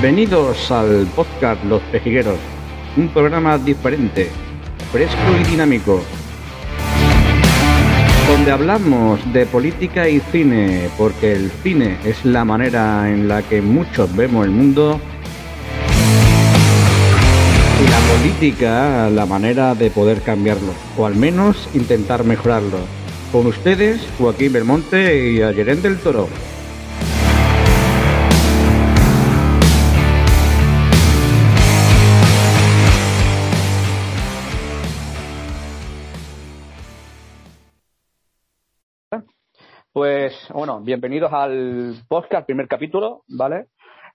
Bienvenidos al podcast Los Pejigueros, un programa diferente, fresco y dinámico, donde hablamos de política y cine, porque el cine es la manera en la que muchos vemos el mundo y la política la manera de poder cambiarlo, o al menos intentar mejorarlo. Con ustedes, Joaquín Belmonte y Ayerén del Toro. Pues bueno, bienvenidos al podcast, primer capítulo, ¿vale?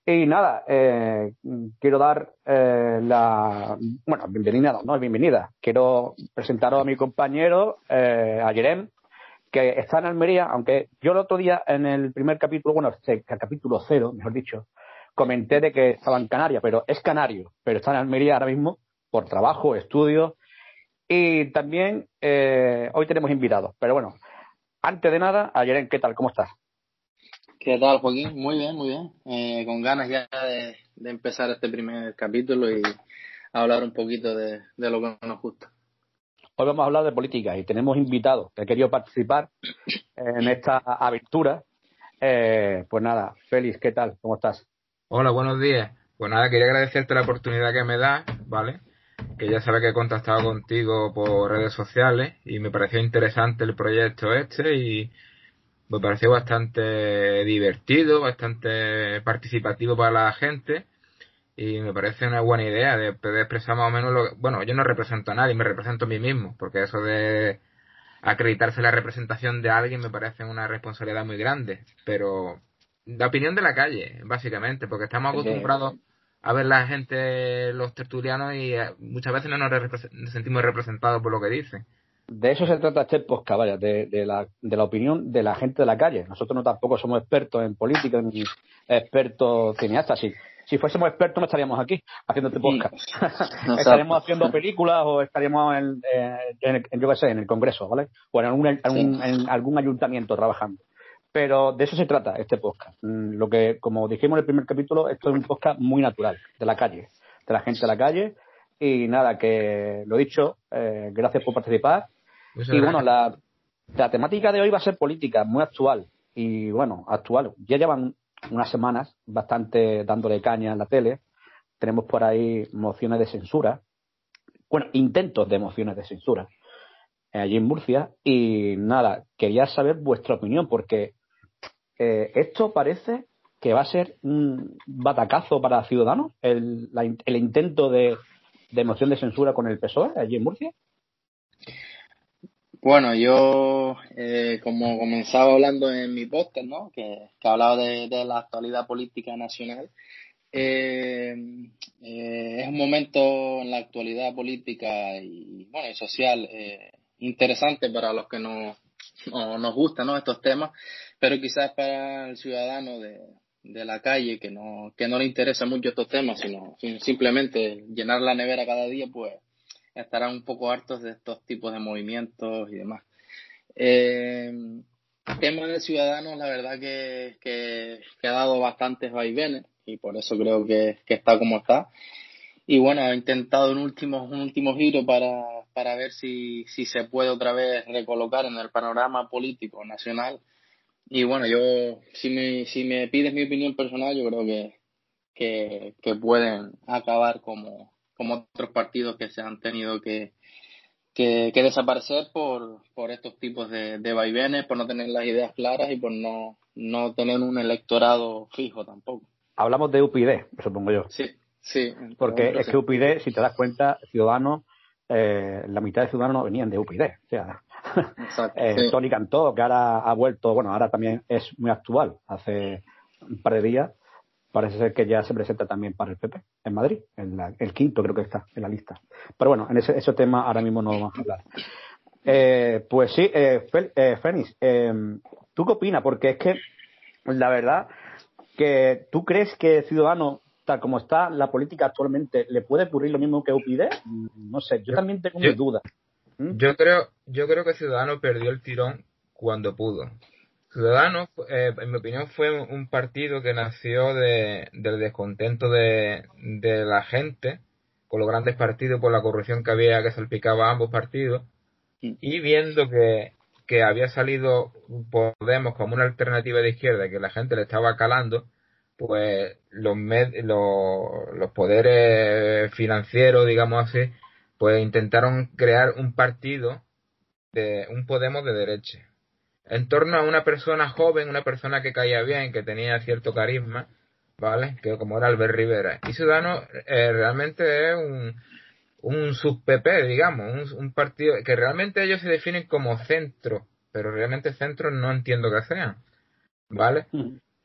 Y nada, eh, quiero dar eh, la. Bueno, bienvenida, no es bienvenida. Quiero presentaros a mi compañero, eh, a Jerem, que está en Almería, aunque yo el otro día en el primer capítulo, bueno, el capítulo cero, mejor dicho, comenté de que estaba en Canarias, pero es canario, pero está en Almería ahora mismo por trabajo, estudio. Y también eh, hoy tenemos invitados, pero bueno, antes de nada, Ayeren, ¿qué tal? ¿Cómo estás? ¿Qué tal, Joaquín? Muy bien, muy bien. Eh, con ganas ya de, empezar este primer capítulo y hablar un poquito de, lo que nos gusta. Hoy vamos a hablar de política y tenemos invitados que han querido participar en esta aventura. Eh, pues nada, Félix, ¿qué tal? ¿Cómo estás? Hola, buenos días. Pues nada, quería agradecerte la oportunidad que me das, ¿vale? Que ya sabes que he contactado contigo por redes sociales y me pareció interesante el proyecto este y me pareció bastante divertido, bastante participativo para la gente y me parece una buena idea de poder expresar más o menos lo bueno yo no represento a nadie me represento a mí mismo porque eso de acreditarse la representación de alguien me parece una responsabilidad muy grande pero la opinión de la calle básicamente porque estamos acostumbrados a ver la gente, los tertulianos, y eh, muchas veces no nos, sentimos representados por lo que dicen. De eso se trata este podcast, vaya, de, la, de la opinión de la gente de la calle. Nosotros no tampoco somos expertos en política ni expertos cineastas. Si, si fuésemos expertos no estaríamos aquí haciendo este podcast. estaríamos haciendo películas o estaríamos en, en, en, yo qué sé, en el Congreso, ¿vale? O en algún, en algún ayuntamiento trabajando. Pero de eso se trata este podcast. Mm, lo que, como dijimos en el primer capítulo, esto es un podcast muy natural, de la calle, de la gente de la calle. Y nada, que lo dicho, eh, gracias por participar. y bueno, la, la temática de hoy va a ser política, muy actual. Y bueno, actual. Ya llevan unas semanas bastante dándole caña en la tele. Tenemos por ahí mociones de censura. Bueno, intentos de mociones de censura eh, allí en Murcia. Y nada, quería saber vuestra opinión, porque eh, esto parece que va a ser un batacazo para Ciudadanos, el, el intento de, moción de censura con el PSOE allí en Murcia. Bueno, yo, eh, como comenzaba hablando en mi podcast, ¿no? que, que hablaba de, la actualidad política nacional, eh, es un momento en la actualidad política y, bueno, y social interesante para los que no, no, nos gustan ¿no? estos temas, pero quizás para el ciudadano de, de la calle que no, que no le interesa mucho estos temas, sino simplemente llenar la nevera cada día, pues estarán un poco hartos de estos tipos de movimientos y demás. Eh, tema de ciudadanos, la verdad que, que, ha dado bastantes vaivenes y por eso creo que, que está como está y bueno, he intentado un último, un último giro para, para ver si, si se puede otra vez recolocar en el panorama político nacional. Y bueno, yo, si me, si me pides mi opinión personal, yo creo que, que, que pueden acabar como, como otros partidos que se han tenido que, que, que desaparecer por, por estos tipos de, de vaivenes, por no tener las ideas claras y por no, no tener un electorado fijo tampoco. Hablamos de UPyD, supongo yo. Sí. Sí. Porque es que UPyD, si te das cuenta, Ciudadanos, eh, la mitad de Ciudadanos venían de UPyD. O sea, eh, Tony Cantó, que ahora ha vuelto, bueno, ahora también es muy actual, hace un par de días, parece ser que ya se presenta también para el PP en Madrid, en el quinto creo que está en la lista. Pero bueno, en ese, ese tema ahora mismo no vamos a hablar. Eh, pues sí, eh, eh Fénix, em, ¿tú qué opinas? Porque es que la verdad que tú crees que Ciudadanos tal como está la política actualmente, ¿le puede ocurrir lo mismo que UPyD? No sé, yo, también tengo mis dudas. ¿Mm? Yo creo, yo creo que Ciudadano perdió el tirón cuando pudo. Ciudadanos, eh, en mi opinión, fue un partido que nació de, del descontento de, de la gente con los grandes partidos por la corrupción que había que salpicaba a ambos partidos mm. y viendo que, que había salido Podemos como una alternativa de izquierda que la gente le estaba calando, pues los, los, los poderes financieros, digamos así, pues intentaron crear un partido de un Podemos de derecha en torno a una persona joven, una persona que caía bien, que tenía cierto carisma, ¿vale? Que como era Albert Rivera. Y Ciudadanos eh, realmente es un, un sub-PP, digamos, un, partido que realmente ellos se definen como centro, pero realmente centro no entiendo que sean, ¿vale?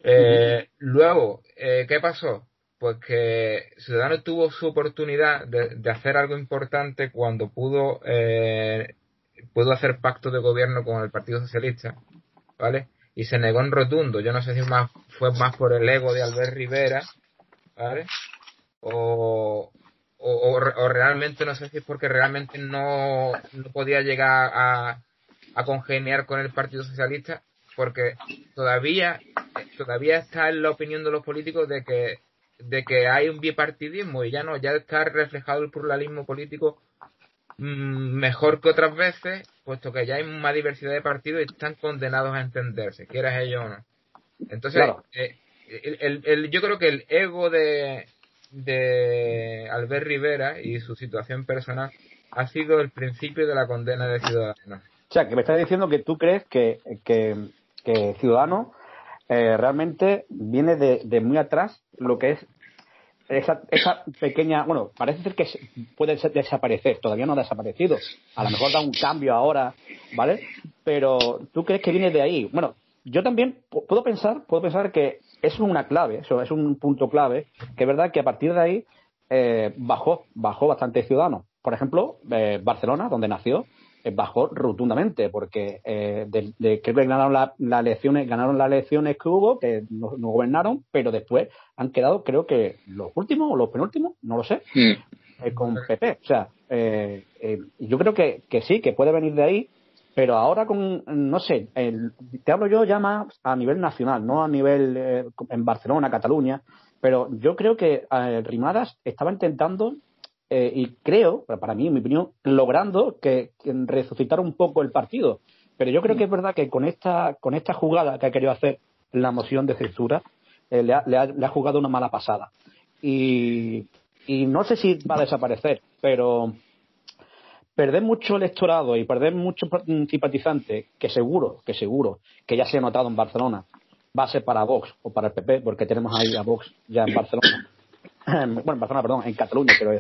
Eh, luego, eh, ¿qué pasó? Pues que Ciudadanos tuvo su oportunidad de, hacer algo importante cuando pudo eh, pudo hacer pacto de gobierno con el Partido Socialista, ¿vale? Y se negó en rotundo. Yo no sé si fue más por el ego de Albert Rivera, ¿vale? O, o, realmente no sé si es porque realmente no, no podía llegar a, a congeniar con el Partido Socialista, porque todavía, todavía está en la opinión de los políticos de que de que hay un bipartidismo y ya no, ya está reflejado el pluralismo político Mm, mejor que otras veces, puesto que ya hay más diversidad de partidos y están condenados a entenderse, quieras ellos o no. Entonces, eh, el, yo creo que el ego de, de Albert Rivera y su situación personal ha sido el principio de la condena de Ciudadanos. O sea, que me estás diciendo que tú crees que, que, que Ciudadanos eh, realmente viene de, muy atrás lo que es esa, esa pequeña, bueno, parece ser que puede desaparecer, todavía no ha desaparecido, a lo mejor da un cambio ahora, ¿vale? Pero tú crees que viene de ahí. Bueno, yo también puedo pensar, puedo pensar que es una clave, eso es un punto clave, que es verdad que a partir de ahí eh, bajó, bajó bastante ciudadano. Por ejemplo, eh, Barcelona, donde nació, bajó rotundamente porque eh, de, creo que ganaron las elecciones ganaron las elecciones que hubo que no, gobernaron pero después han quedado creo que los últimos o los penúltimos no lo sé mm. eh, con PP o sea eh, yo creo que, que sí que puede venir de ahí pero ahora con no sé te hablo yo ya más a nivel nacional no a nivel en Barcelona Cataluña pero yo creo que Rimadas estaba intentando eh, y creo, para mí, en mi opinión, logrando que, resucitar un poco el partido. Pero yo creo que es verdad que con esta, con esta jugada que ha querido hacer la moción de censura, eh, le, ha, le, ha, jugado una mala pasada. Y, y no sé si va a desaparecer, pero perder mucho electorado y perder muchos simpatizantes, que seguro, que seguro, que ya se ha notado en Barcelona, va a ser para Vox o para el PP, porque tenemos ahí a Vox ya en Barcelona. bueno, en Barcelona, perdón, en Cataluña, pero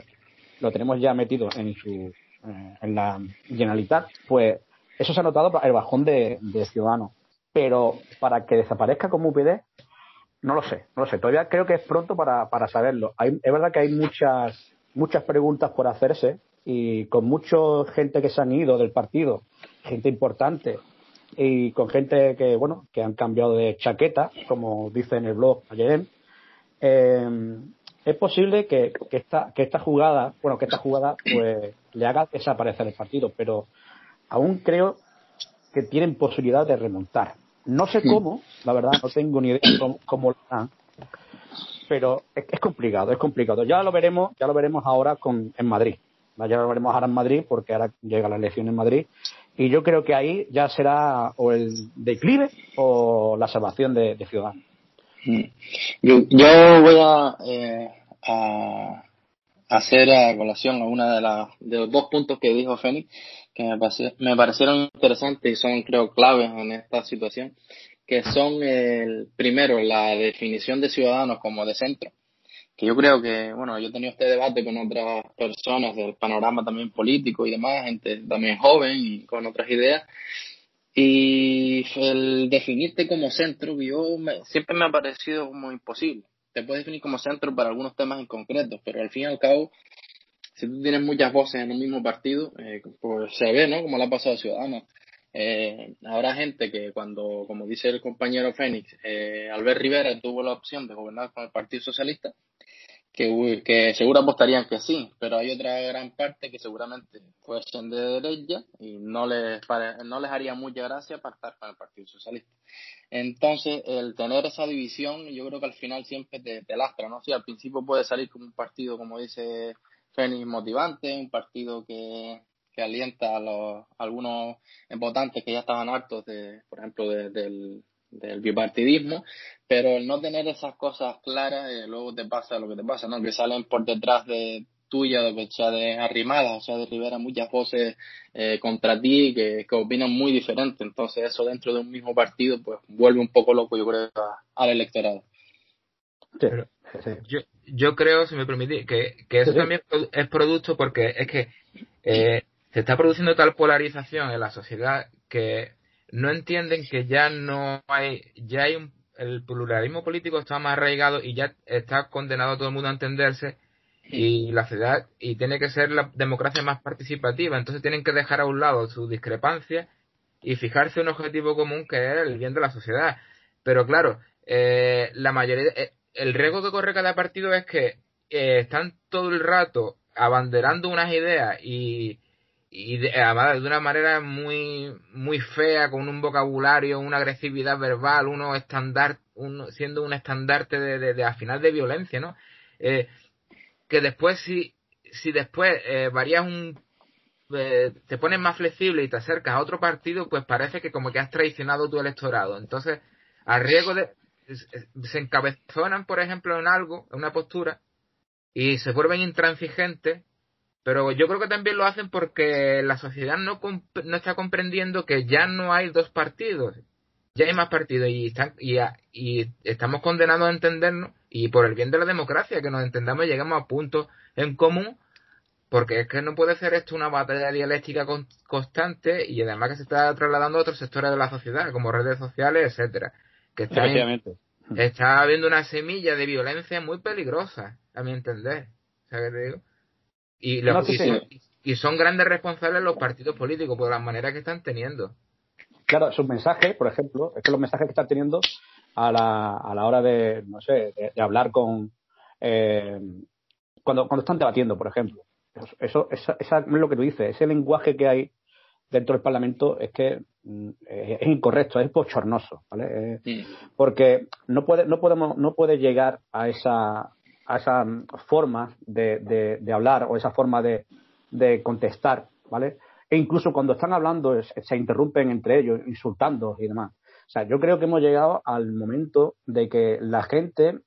lo tenemos ya metido en su eh, en la Generalitat, pues eso se ha notado el bajón de, Ciudadanos. Pero para que desaparezca como UPD, no lo sé, no lo sé. Todavía creo que es pronto para, para saberlo. Hay, es verdad que hay muchas, muchas preguntas por hacerse y con mucha gente que se han ido del partido, gente importante y con gente que, bueno, que han cambiado de chaqueta, como dice en el blog ayer. Es posible que, esta, que esta jugada, bueno, que esta jugada pues le haga desaparecer el partido, pero aún creo que tienen posibilidad de remontar. No sé cómo, la verdad, no tengo ni idea cómo, cómo lo harán, pero es, complicado, es complicado. Ya lo veremos, ya lo veremos ahora con, en Madrid. Ya lo veremos ahora en Madrid porque ahora llega la elección en Madrid y yo creo que ahí ya será o el declive o la salvación de, Ciudadanos. Yo, yo voy a eh, a, hacer a colación a una de, las de los dos puntos que dijo Fénix que me, me parecieron interesantes y son creo claves en esta situación que son el primero la definición de ciudadanos como de centro. Que yo creo que bueno yo he tenido este debate con otras personas del panorama también político y demás gente también joven y con otras ideas y el definirte como centro yo siempre me ha parecido como imposible te puedes definir como centro para algunos temas en concreto, pero al fin y al cabo, si tú tienes muchas voces en un mismo partido, eh, pues se ve, ¿no? Como le ha pasado a Ciudadanos. Eh, habrá gente que cuando, como dice el compañero Fénix, eh, Albert Rivera tuvo la opción de gobernar con el Partido Socialista, que, que seguro apostarían que sí, pero hay otra gran parte que seguramente fuesen de derecha y no les, no les haría mucha gracia pactar con el Partido Socialista. Entonces, el tener esa división, yo creo que al final siempre te, te lastra, ¿no? Si al principio puede salir como un partido, como dice Fénix, motivante, un partido que, que alienta a, los, algunos votantes que ya estaban hartos, de, por ejemplo, del, del bipartidismo, pero el no tener esas cosas claras, eh, luego te pasa lo que te pasa, ¿no? Que salen por detrás de tuya, de sea de Arrimada, o sea de Rivera, muchas voces eh, contra ti que, que, opinan muy diferente. Entonces eso dentro de un mismo partido pues vuelve un poco loco, yo creo, al electorado. Yo, yo creo, si me permitís, que, que eso también es producto porque es que eh, se está produciendo tal polarización en la sociedad que no entienden que ya no hay, ya hay un, el pluralismo político está más arraigado y ya está condenado a todo el mundo a entenderse y la ciudad y tiene que ser la democracia más participativa. Entonces tienen que dejar a un lado su discrepancia y fijarse un objetivo común que es el bien de la sociedad. Pero claro eh, la mayoría eh, el riesgo que corre cada partido es que eh, están todo el rato abanderando unas ideas y y de, de una manera muy muy fea con un vocabulario una agresividad verbal uno estándar uno, siendo un estandarte de, de, de, al final de violencia no eh, que después si si después eh, varías un eh, te pones más flexible y te acercas a otro partido pues parece que como que has traicionado tu electorado. Entonces a riesgo de se encabezonan por ejemplo en algo en una postura y se vuelven intransigentes pero yo creo que también lo hacen porque la sociedad no, no está comprendiendo que ya no hay dos partidos, ya hay más partidos y, están, y, y estamos condenados a entendernos y por el bien de la democracia, que nos entendamos y lleguemos a puntos en común, porque es que no puede ser esto una batalla dialéctica constante y además que se está trasladando a otros sectores de la sociedad, como redes sociales, etcétera que está, está habiendo una semilla de violencia muy peligrosa, a mi entender. ¿Sabes qué te digo? Y, y, son grandes responsables los partidos políticos por la manera que están teniendo. Claro, sus mensajes, por ejemplo, es que los mensajes que están teniendo a la, a la hora de, no sé, de, hablar con. Eh, cuando, cuando están debatiendo, por ejemplo. Eso, eso, es lo que tú dices, ese lenguaje que hay dentro del Parlamento es que mm, es, incorrecto, es bochornoso, ¿vale? Porque no puede, no podemos, no puede llegar a esa, a esa forma de, de, hablar o esa forma de, de, contestar, ¿vale? E incluso cuando están hablando se interrumpen entre ellos, insultando y demás. O sea, yo creo que hemos llegado al momento de que la gente,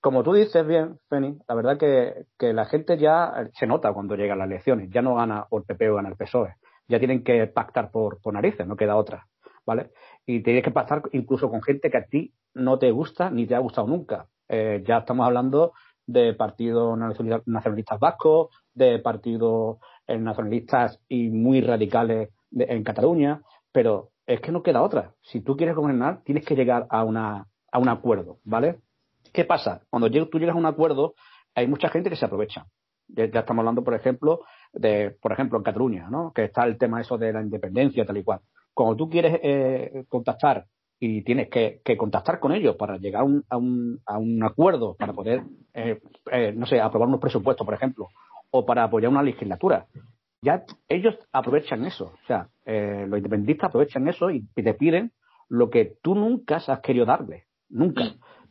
como tú dices bien, Feni, la verdad que, que la gente ya se nota cuando llegan las elecciones, ya no gana o el PP o gana el PSOE, ya tienen que pactar por, por narices, no queda otra, ¿vale? Y tienes que pactar incluso con gente que a ti no te gusta ni te ha gustado nunca. Eh, ya estamos hablando de partidos nacionalistas vascos, de partidos eh, nacionalistas y muy radicales en Cataluña, pero es que no queda otra. Si tú quieres gobernar, tienes que llegar a, una, a un acuerdo, ¿vale? ¿Qué pasa? Cuando tú llegas a un acuerdo, hay mucha gente que se aprovecha. Ya, estamos hablando, por ejemplo, de, por ejemplo, en Cataluña, ¿no? Que está el tema eso de la independencia, tal y cual. Cuando tú quieres eh, contactar y tienes que, contactar con ellos para llegar a un, a un, a un acuerdo, para poder, eh, eh, no sé, aprobar unos presupuestos, por ejemplo, o para apoyar una legislatura. Ya ellos aprovechan eso, o sea, eh, los independentistas aprovechan eso y te piden lo que tú nunca has querido darle, nunca.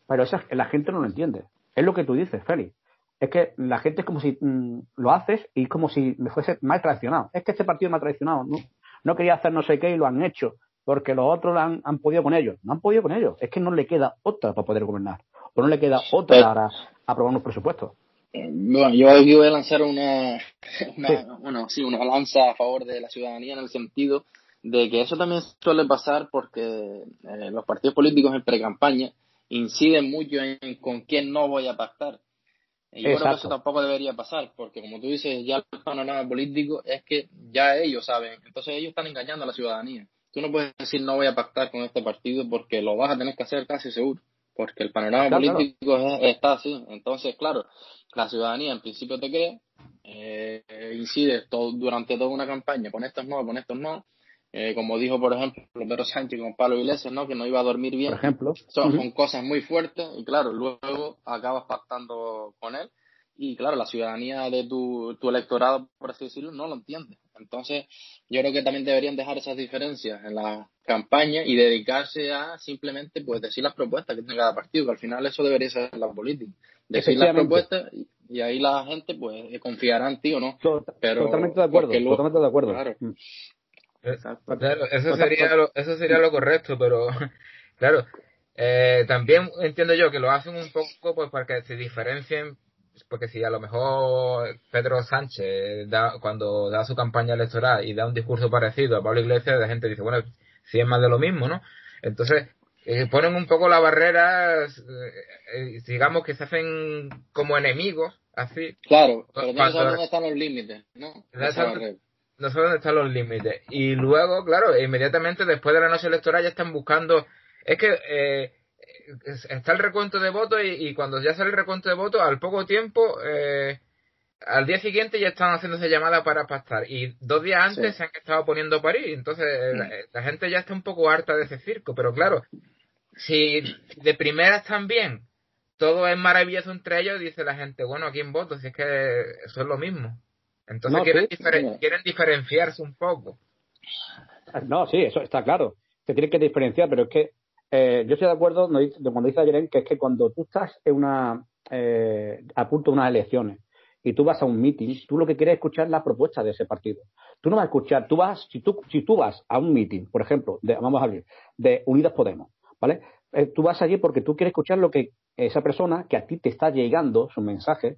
Pero esa, la gente no lo entiende. Es lo que tú dices, Félix. Es que la gente es como si mm, lo haces y como si me fuese mal traicionado. Es que este partido me ha traicionado. No, no quería hacer no sé qué y lo han hecho porque los otros han, han, podido con ellos. No han podido con ellos. Es que no le queda otra para poder gobernar. O no le queda otra para aprobar unos presupuestos. Bueno, yo aquí voy a lanzar una, una, Bueno, sí, una lanza a favor de la ciudadanía en el sentido de que eso también suele pasar porque eh, los partidos políticos en pre-campaña inciden mucho en con quién no voy a pactar. Y yo creo que eso tampoco debería pasar, porque como tú dices, ya el panorama político es que ya ellos saben, entonces ellos están engañando a la ciudadanía. Tú no puedes decir no voy a pactar con este partido porque lo vas a tener que hacer casi seguro, porque el panorama político está así. Entonces, claro, la ciudadanía en principio te cree, eh, incide todo, durante toda una campaña, con estos no, con estos no. Eh, como dijo, por ejemplo, Pedro Sánchez con Pablo Iglesias, ¿no? que no iba a dormir bien. Por ejemplo. Son, son cosas muy fuertes y claro, luego acabas pactando con él y claro, la ciudadanía de tu, tu electorado, por así decirlo, no lo entiende. Entonces, yo creo que también deberían dejar esas diferencias en la campaña y dedicarse a simplemente pues decir las propuestas que tiene cada partido, que al final eso debería ser la política. Decir las propuestas y, ahí la gente pues confiará en ti o no. Pero, totalmente de acuerdo, totalmente de acuerdo. Claro. Mm. eso sería, lo, eso sería lo correcto, pero claro, eh, también entiendo yo que lo hacen un poco pues para que se diferencien porque si a lo mejor Pedro Sánchez da, cuando da su campaña electoral y da un discurso parecido a Pablo Iglesias, la gente dice, bueno, si es más de lo mismo, ¿no? Entonces, eh, ponen un poco la barrera, eh, digamos que se hacen como enemigos, así. Claro, pero no sabes dónde están los límites, ¿no? No sabes dónde están los límites. Y luego, claro, inmediatamente después de la noche electoral ya están buscando, es que eh, está el recuento de votos y, cuando ya sale el recuento de votos, al poco tiempo, eh, al día siguiente ya están haciéndose llamadas para pactar. Y dos días antes se han estado poniendo a parir. Entonces mm. la, gente ya está un poco harta de ese circo. Pero claro, si de primeras también todo es maravilloso entre ellos, dice la gente, bueno, ¿a quién voto? Si es que eso es lo mismo. Entonces quieren, quieren diferenciarse un poco. No, sí, eso está claro. Se tiene que diferenciar, pero es que eh, yo estoy de acuerdo cuando dice Ayer que es que cuando tú estás en una, eh, a punto de unas elecciones y tú vas a un meeting, tú lo que quieres es escuchar la propuesta de ese partido. Tú no vas a escuchar, tú vas, si tú, si tú vas a un meeting, por ejemplo, de, vamos a hablar, de Unidas Podemos, ¿vale? Eh, tú vas allí porque tú quieres escuchar lo que esa persona que a ti te está llegando su mensaje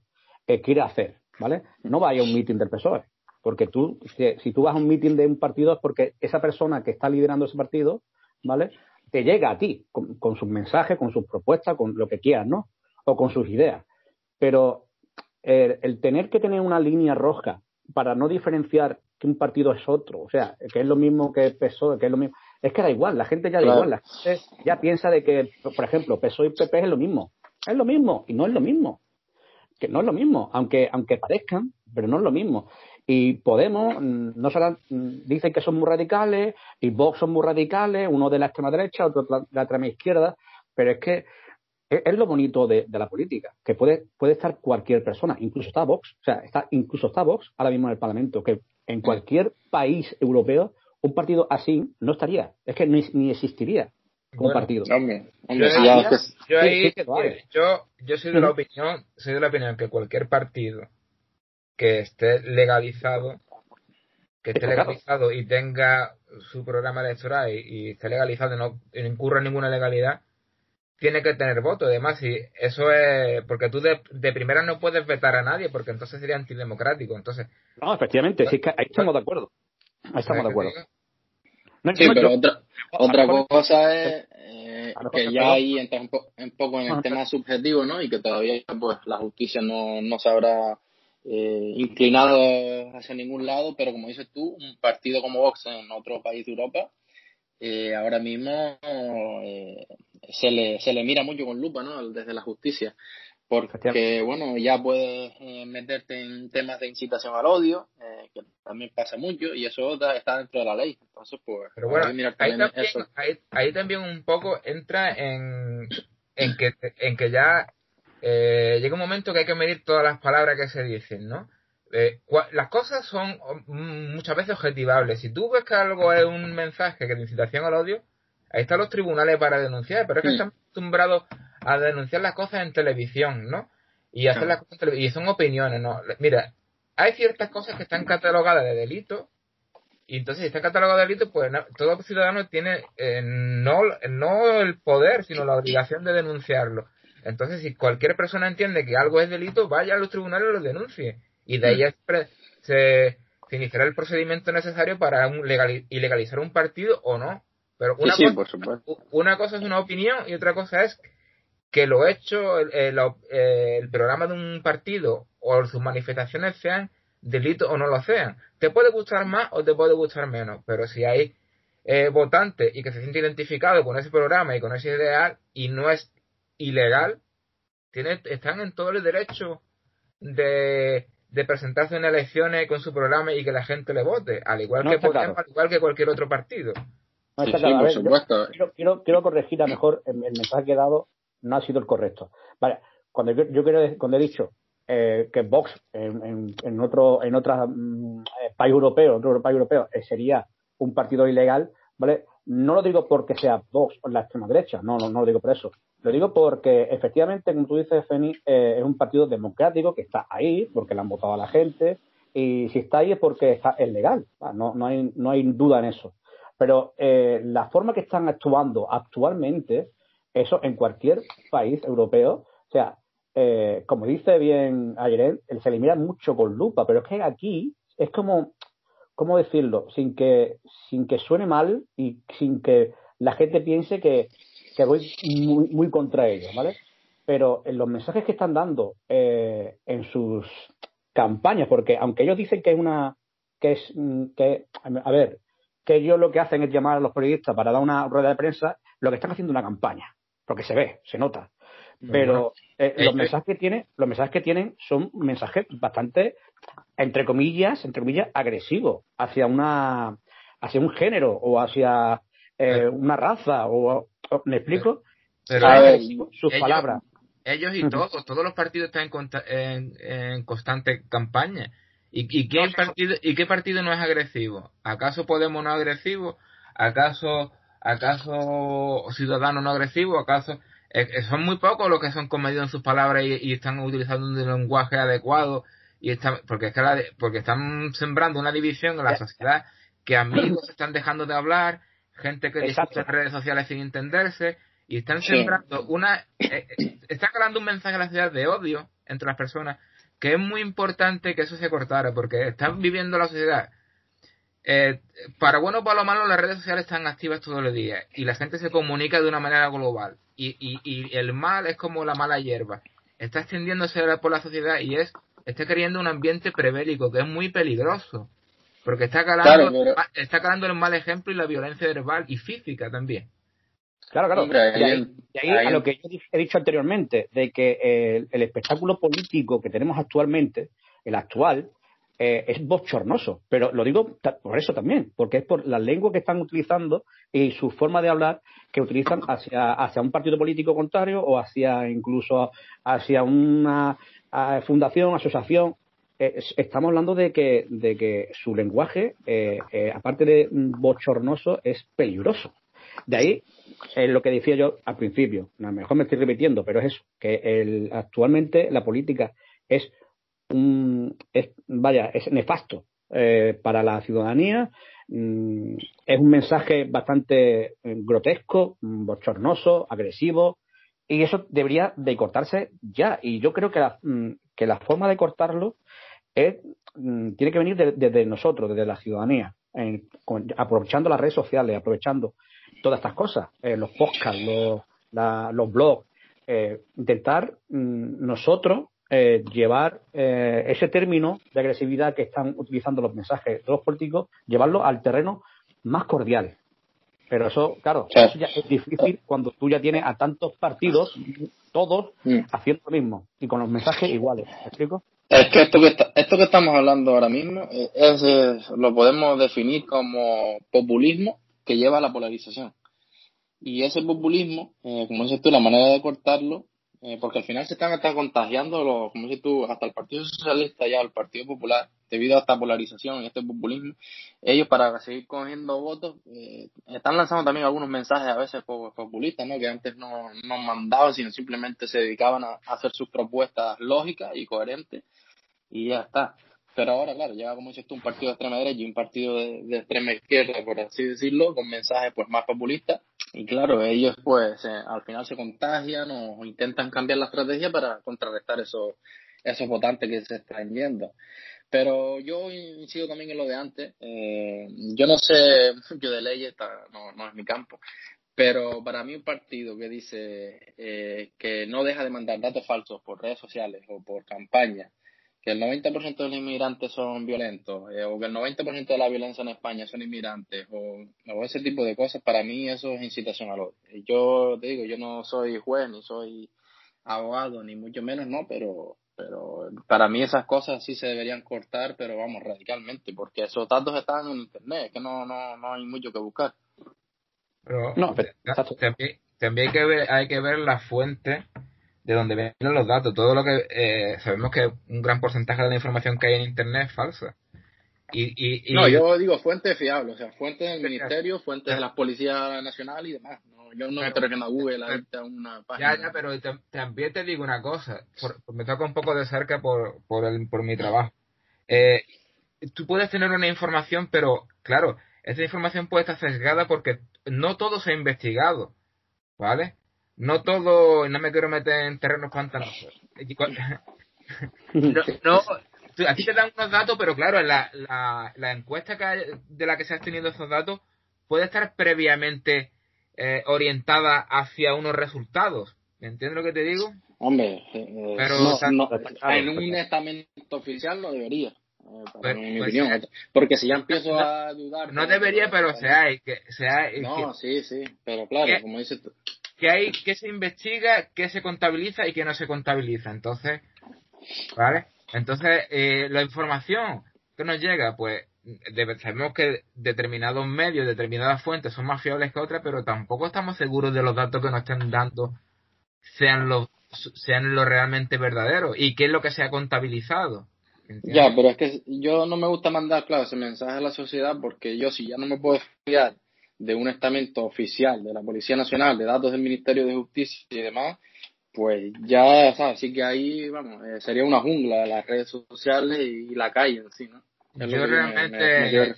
quiere hacer, ¿vale? No vaya a un meeting del PSOE, porque tú, si, si, tú vas a un meeting de un partido es porque esa persona que está liderando ese partido, ¿vale? Te llega a ti con, sus mensajes, con sus propuestas, con lo que quieras, ¿no? O con sus ideas. Pero el, tener que tener una línea roja para no diferenciar que un partido es otro, o sea, que es lo mismo que PSOE, que es lo mismo, es que da igual, la gente ya da igual, la gente ya piensa de que, por ejemplo, PSOE y PP es lo mismo, es lo mismo y no es lo mismo, que no es lo mismo, aunque aunque parezcan, pero no es lo mismo. Y Podemos, mm, no mm, dicen que son muy radicales, y Vox son muy radicales, uno de la extrema derecha, otro de la extrema izquierda, pero es que es, lo bonito de, la política, que puede, puede estar cualquier persona, incluso está Vox, o sea, está, incluso está Vox ahora mismo en el Parlamento, que en cualquier país europeo un partido así no estaría, es que ni, ni existiría como partido. yo, yo soy de la opinión, soy de la opinión que cualquier partido que esté legalizado, que esté legalizado y tenga su programa electoral y, esté legalizado y no, incurra en ninguna legalidad, tiene que tener voto. Además, si eso es. Porque tú de, primera no puedes vetar a nadie, porque entonces sería antidemocrático. Entonces. No, efectivamente, sí que ahí estamos de acuerdo. Ahí estamos de acuerdo. sí, pero otra, otra cosa es eh, que ya ahí entra un, poco en el tema subjetivo, ¿no? Y que todavía pues la justicia no, no sabrá eh, inclinado hacia ningún lado, pero como dices tú, un partido como Vox en otro país de Europa, eh, ahora mismo eh, se, le, se le mira mucho con lupa, ¿no? Desde la justicia. Porque, bueno, ya puedes eh, meterte en temas de incitación al odio, que también pasa mucho, y eso está dentro de la ley. Entonces, pues, Pero bueno, ahí también, ahí, también un poco entra en, en, que, en que ya eh, llega un momento que hay que medir todas las palabras que se dicen, ¿no? Eh, las cosas son mm, muchas veces objetivables. Si tú ves que algo es un mensaje que de incitación al odio, ahí están los tribunales para denunciar, pero es que están acostumbrados a denunciar las cosas en televisión, ¿no? Y hacer las cosas y son opiniones, ¿no? Mira, hay ciertas cosas que están catalogadas de delito y entonces si está catalogado de delito, pues todo ciudadano tiene eh, no, no el poder, sino la obligación de denunciarlo. Entonces, si cualquier persona entiende que algo es delito, vaya a los tribunales y lo denuncie. Y de ahí mm. se, se iniciará el procedimiento necesario para un ilegalizar un partido o no. Pero una, cosa, una cosa es una opinión y otra cosa es que lo hecho, el, el, programa de un partido o sus manifestaciones sean delito o no lo sean. Te puede gustar más o te puede gustar menos, pero si hay eh, votantes y que se siente identificado con ese programa y con ese ideal y no es ilegal, tiene, están en todo el derecho de, de presentarse en elecciones con su programa y que la gente le vote, al igual, que, al igual que cualquier otro partido. quiero, quiero, corregir a mejor el, mensaje que he dado no ha sido el correcto. Vale, cuando yo, yo quiero, cuando he dicho eh, que Vox en, en, otro en otro mm, país europeo, otro país europeo, sería un partido ilegal, ¿vale? No lo digo porque sea Vox o la extrema derecha, no, no, no lo digo por eso. Lo digo porque efectivamente, como tú dices, Feni, es un partido democrático que está ahí porque le han votado a la gente y si está ahí es porque está, es legal, no, no, hay, no hay duda en eso. Pero eh, la forma que están actuando actualmente, eso en cualquier país europeo, o sea, eh, como dice bien ayer, se le mira mucho con lupa, pero es que aquí es como, ¿cómo decirlo? Sin que, sin que suene mal y sin que la gente piense que, que voy muy, muy contra ellos, ¿vale? Pero en los mensajes que están dando eh, en sus campañas, porque aunque ellos dicen que es una, que es, que, a ver, que ellos lo que hacen es llamar a los periodistas para dar una rueda de prensa, lo que están haciendo una campaña, porque se ve, se nota. Pero eh, los eh, mensajes que tienen, los mensajes que tienen son mensajes bastante, entre comillas, entre comillas, agresivos hacia una, hacia un género o hacia eh, una raza o, me explico. Pero, sus palabras. Ellos y todos, todos los partidos están en, en constante campaña ¿Y, qué partido, ¿Y qué partido no es agresivo? ¿Acaso Podemos no agresivo? ¿Acaso, acaso Ciudadanos no agresivo? ¿Acaso eh, eh, son muy pocos los que son comedidos en sus palabras y, están utilizando un lenguaje adecuado? y están, porque, es que porque están sembrando una división en la sociedad que amigos están dejando de hablar, gente que discute en redes sociales sin entenderse y están sembrando una eh, están creando un mensaje a la sociedad de odio entre las personas que es muy importante que eso se cortara, porque están viviendo la sociedad. Eh, para bueno o para lo malo, las redes sociales están activas todos los días y la gente se comunica de una manera global. Y, y, y el mal es como la mala hierba. Está extendiéndose por la sociedad y es está creando un ambiente prebélico que es muy peligroso. Porque está calando, está calando el mal ejemplo y la violencia verbal y física también. Claro, claro. y ahí, a lo que yo he dicho anteriormente, de que el, espectáculo político que tenemos actualmente, el actual, eh, es bochornoso. Pero lo digo por eso también, porque es por la lengua que están utilizando y su forma de hablar que utilizan hacia, hacia un partido político contrario o hacia incluso hacia una fundación, asociación. Eh, estamos hablando de que, de que su lenguaje, eh, aparte de bochornoso, es peligroso. De ahí es lo que decía yo al principio, a lo mejor me estoy repitiendo, pero es eso, que el, actualmente la política es un, es, vaya, es nefasto eh, para la ciudadanía, mm, es un mensaje bastante eh, grotesco, bochornoso, agresivo, y eso debería de cortarse ya. Y yo creo que la, mm, que la forma de cortarlo es, tiene que venir desde nosotros, desde la ciudadanía, aprovechando las redes sociales, aprovechando todas estas cosas, eh, los podcasts, los, blogs, eh, intentar mm, nosotros eh, llevar ese término de agresividad que están utilizando los mensajes de los políticos, llevarlo al terreno más cordial. Pero eso, claro, eso ya es difícil cuando tú ya tienes a tantos partidos, todos, mm. haciendo lo mismo y con los mensajes iguales. ¿Me explico? Es que esto que, esto que estamos hablando ahora mismo es, lo podemos definir como populismo que lleva a la polarización. Y ese populismo, eh, como dices tú, la manera de cortarlo, eh, porque al final se están hasta contagiando, los, como dices tú, hasta el Partido Socialista y el Partido Popular, debido a esta polarización y este populismo, ellos para seguir cogiendo votos, eh, están lanzando también algunos mensajes a veces populistas, ¿no? que antes no, no mandaban, sino simplemente se dedicaban a hacer sus propuestas lógicas y coherentes, y ya está. Pero ahora, claro, llega, como dices tú, un partido de extrema derecha y un partido de, extrema izquierda, por así decirlo, con mensajes pues más populistas. Y claro, ellos pues eh, al final se contagian o intentan cambiar la estrategia para contrarrestar esos, esos votantes que se están yendo. Pero yo incido también en lo de antes. Eh, yo no sé yo de leyes, no, no es mi campo. Pero para mí un partido que dice eh, que no deja de mandar datos falsos por redes sociales o por campañas que el 90% de los inmigrantes son violentos, eh, o que el 90% de la violencia en España son inmigrantes, o, ese tipo de cosas, para mí eso es incitación al odio. Yo te digo, yo no soy juez, ni soy abogado, ni mucho menos, ¿no? Pero, pero para mí esas cosas sí se deberían cortar, pero vamos, radicalmente, porque esos datos están en Internet, que no, no, no hay mucho que buscar. Pero, no, también, también hay, que ver, hay que ver la fuente de dónde vienen los datos. Todo lo que eh, sabemos que un gran porcentaje de la información que hay en Internet es falsa. Y, y, no, yo digo fuentes fiables, o sea, fuentes del ministerio, fuentes de la Policía Nacional y demás. No, yo no creo que en Google a una página. Ya, ya, pero también te digo una cosa, me toca un poco de cerca por, por, el, por mi trabajo. Eh, tú puedes tener una información, pero claro, esa información puede estar sesgada porque no todo se ha investigado, ¿vale? No todo, no me quiero meter en terrenos pantanosos. no, no, aquí te dan unos datos, pero claro, la, la, la encuesta que de la que se han tenido esos datos puede estar previamente eh, orientada hacia unos resultados. ¿Entiendes lo que te digo? Hombre, eh, pero en un estamento oficial no debería. Eh, mi pues opinión. Porque si ya empiezo a dudar. No debería, pero se hay. Que, se hay no, sí, sí. Pero claro, como dices tú. Que hay que se investiga, que se contabiliza y que no se contabiliza. Entonces, ¿vale? Entonces, eh, la información que nos llega, pues sabemos que determinados medios, determinadas fuentes son más fiables que otras, pero tampoco estamos seguros de los datos que nos estén dando sean los sean lo realmente verdaderos y qué es lo que se ha contabilizado. Ya, pero es que yo no me gusta mandar, claro, ese mensaje a la sociedad porque yo si ya no me puedo fiar de un estamento oficial de la Policía Nacional, de datos del Ministerio de Justicia y demás, pues ya, ¿sabes? Así que ahí, vamos, eh, sería una jungla las redes sociales y, la calle en sí, ¿no? yo realmente...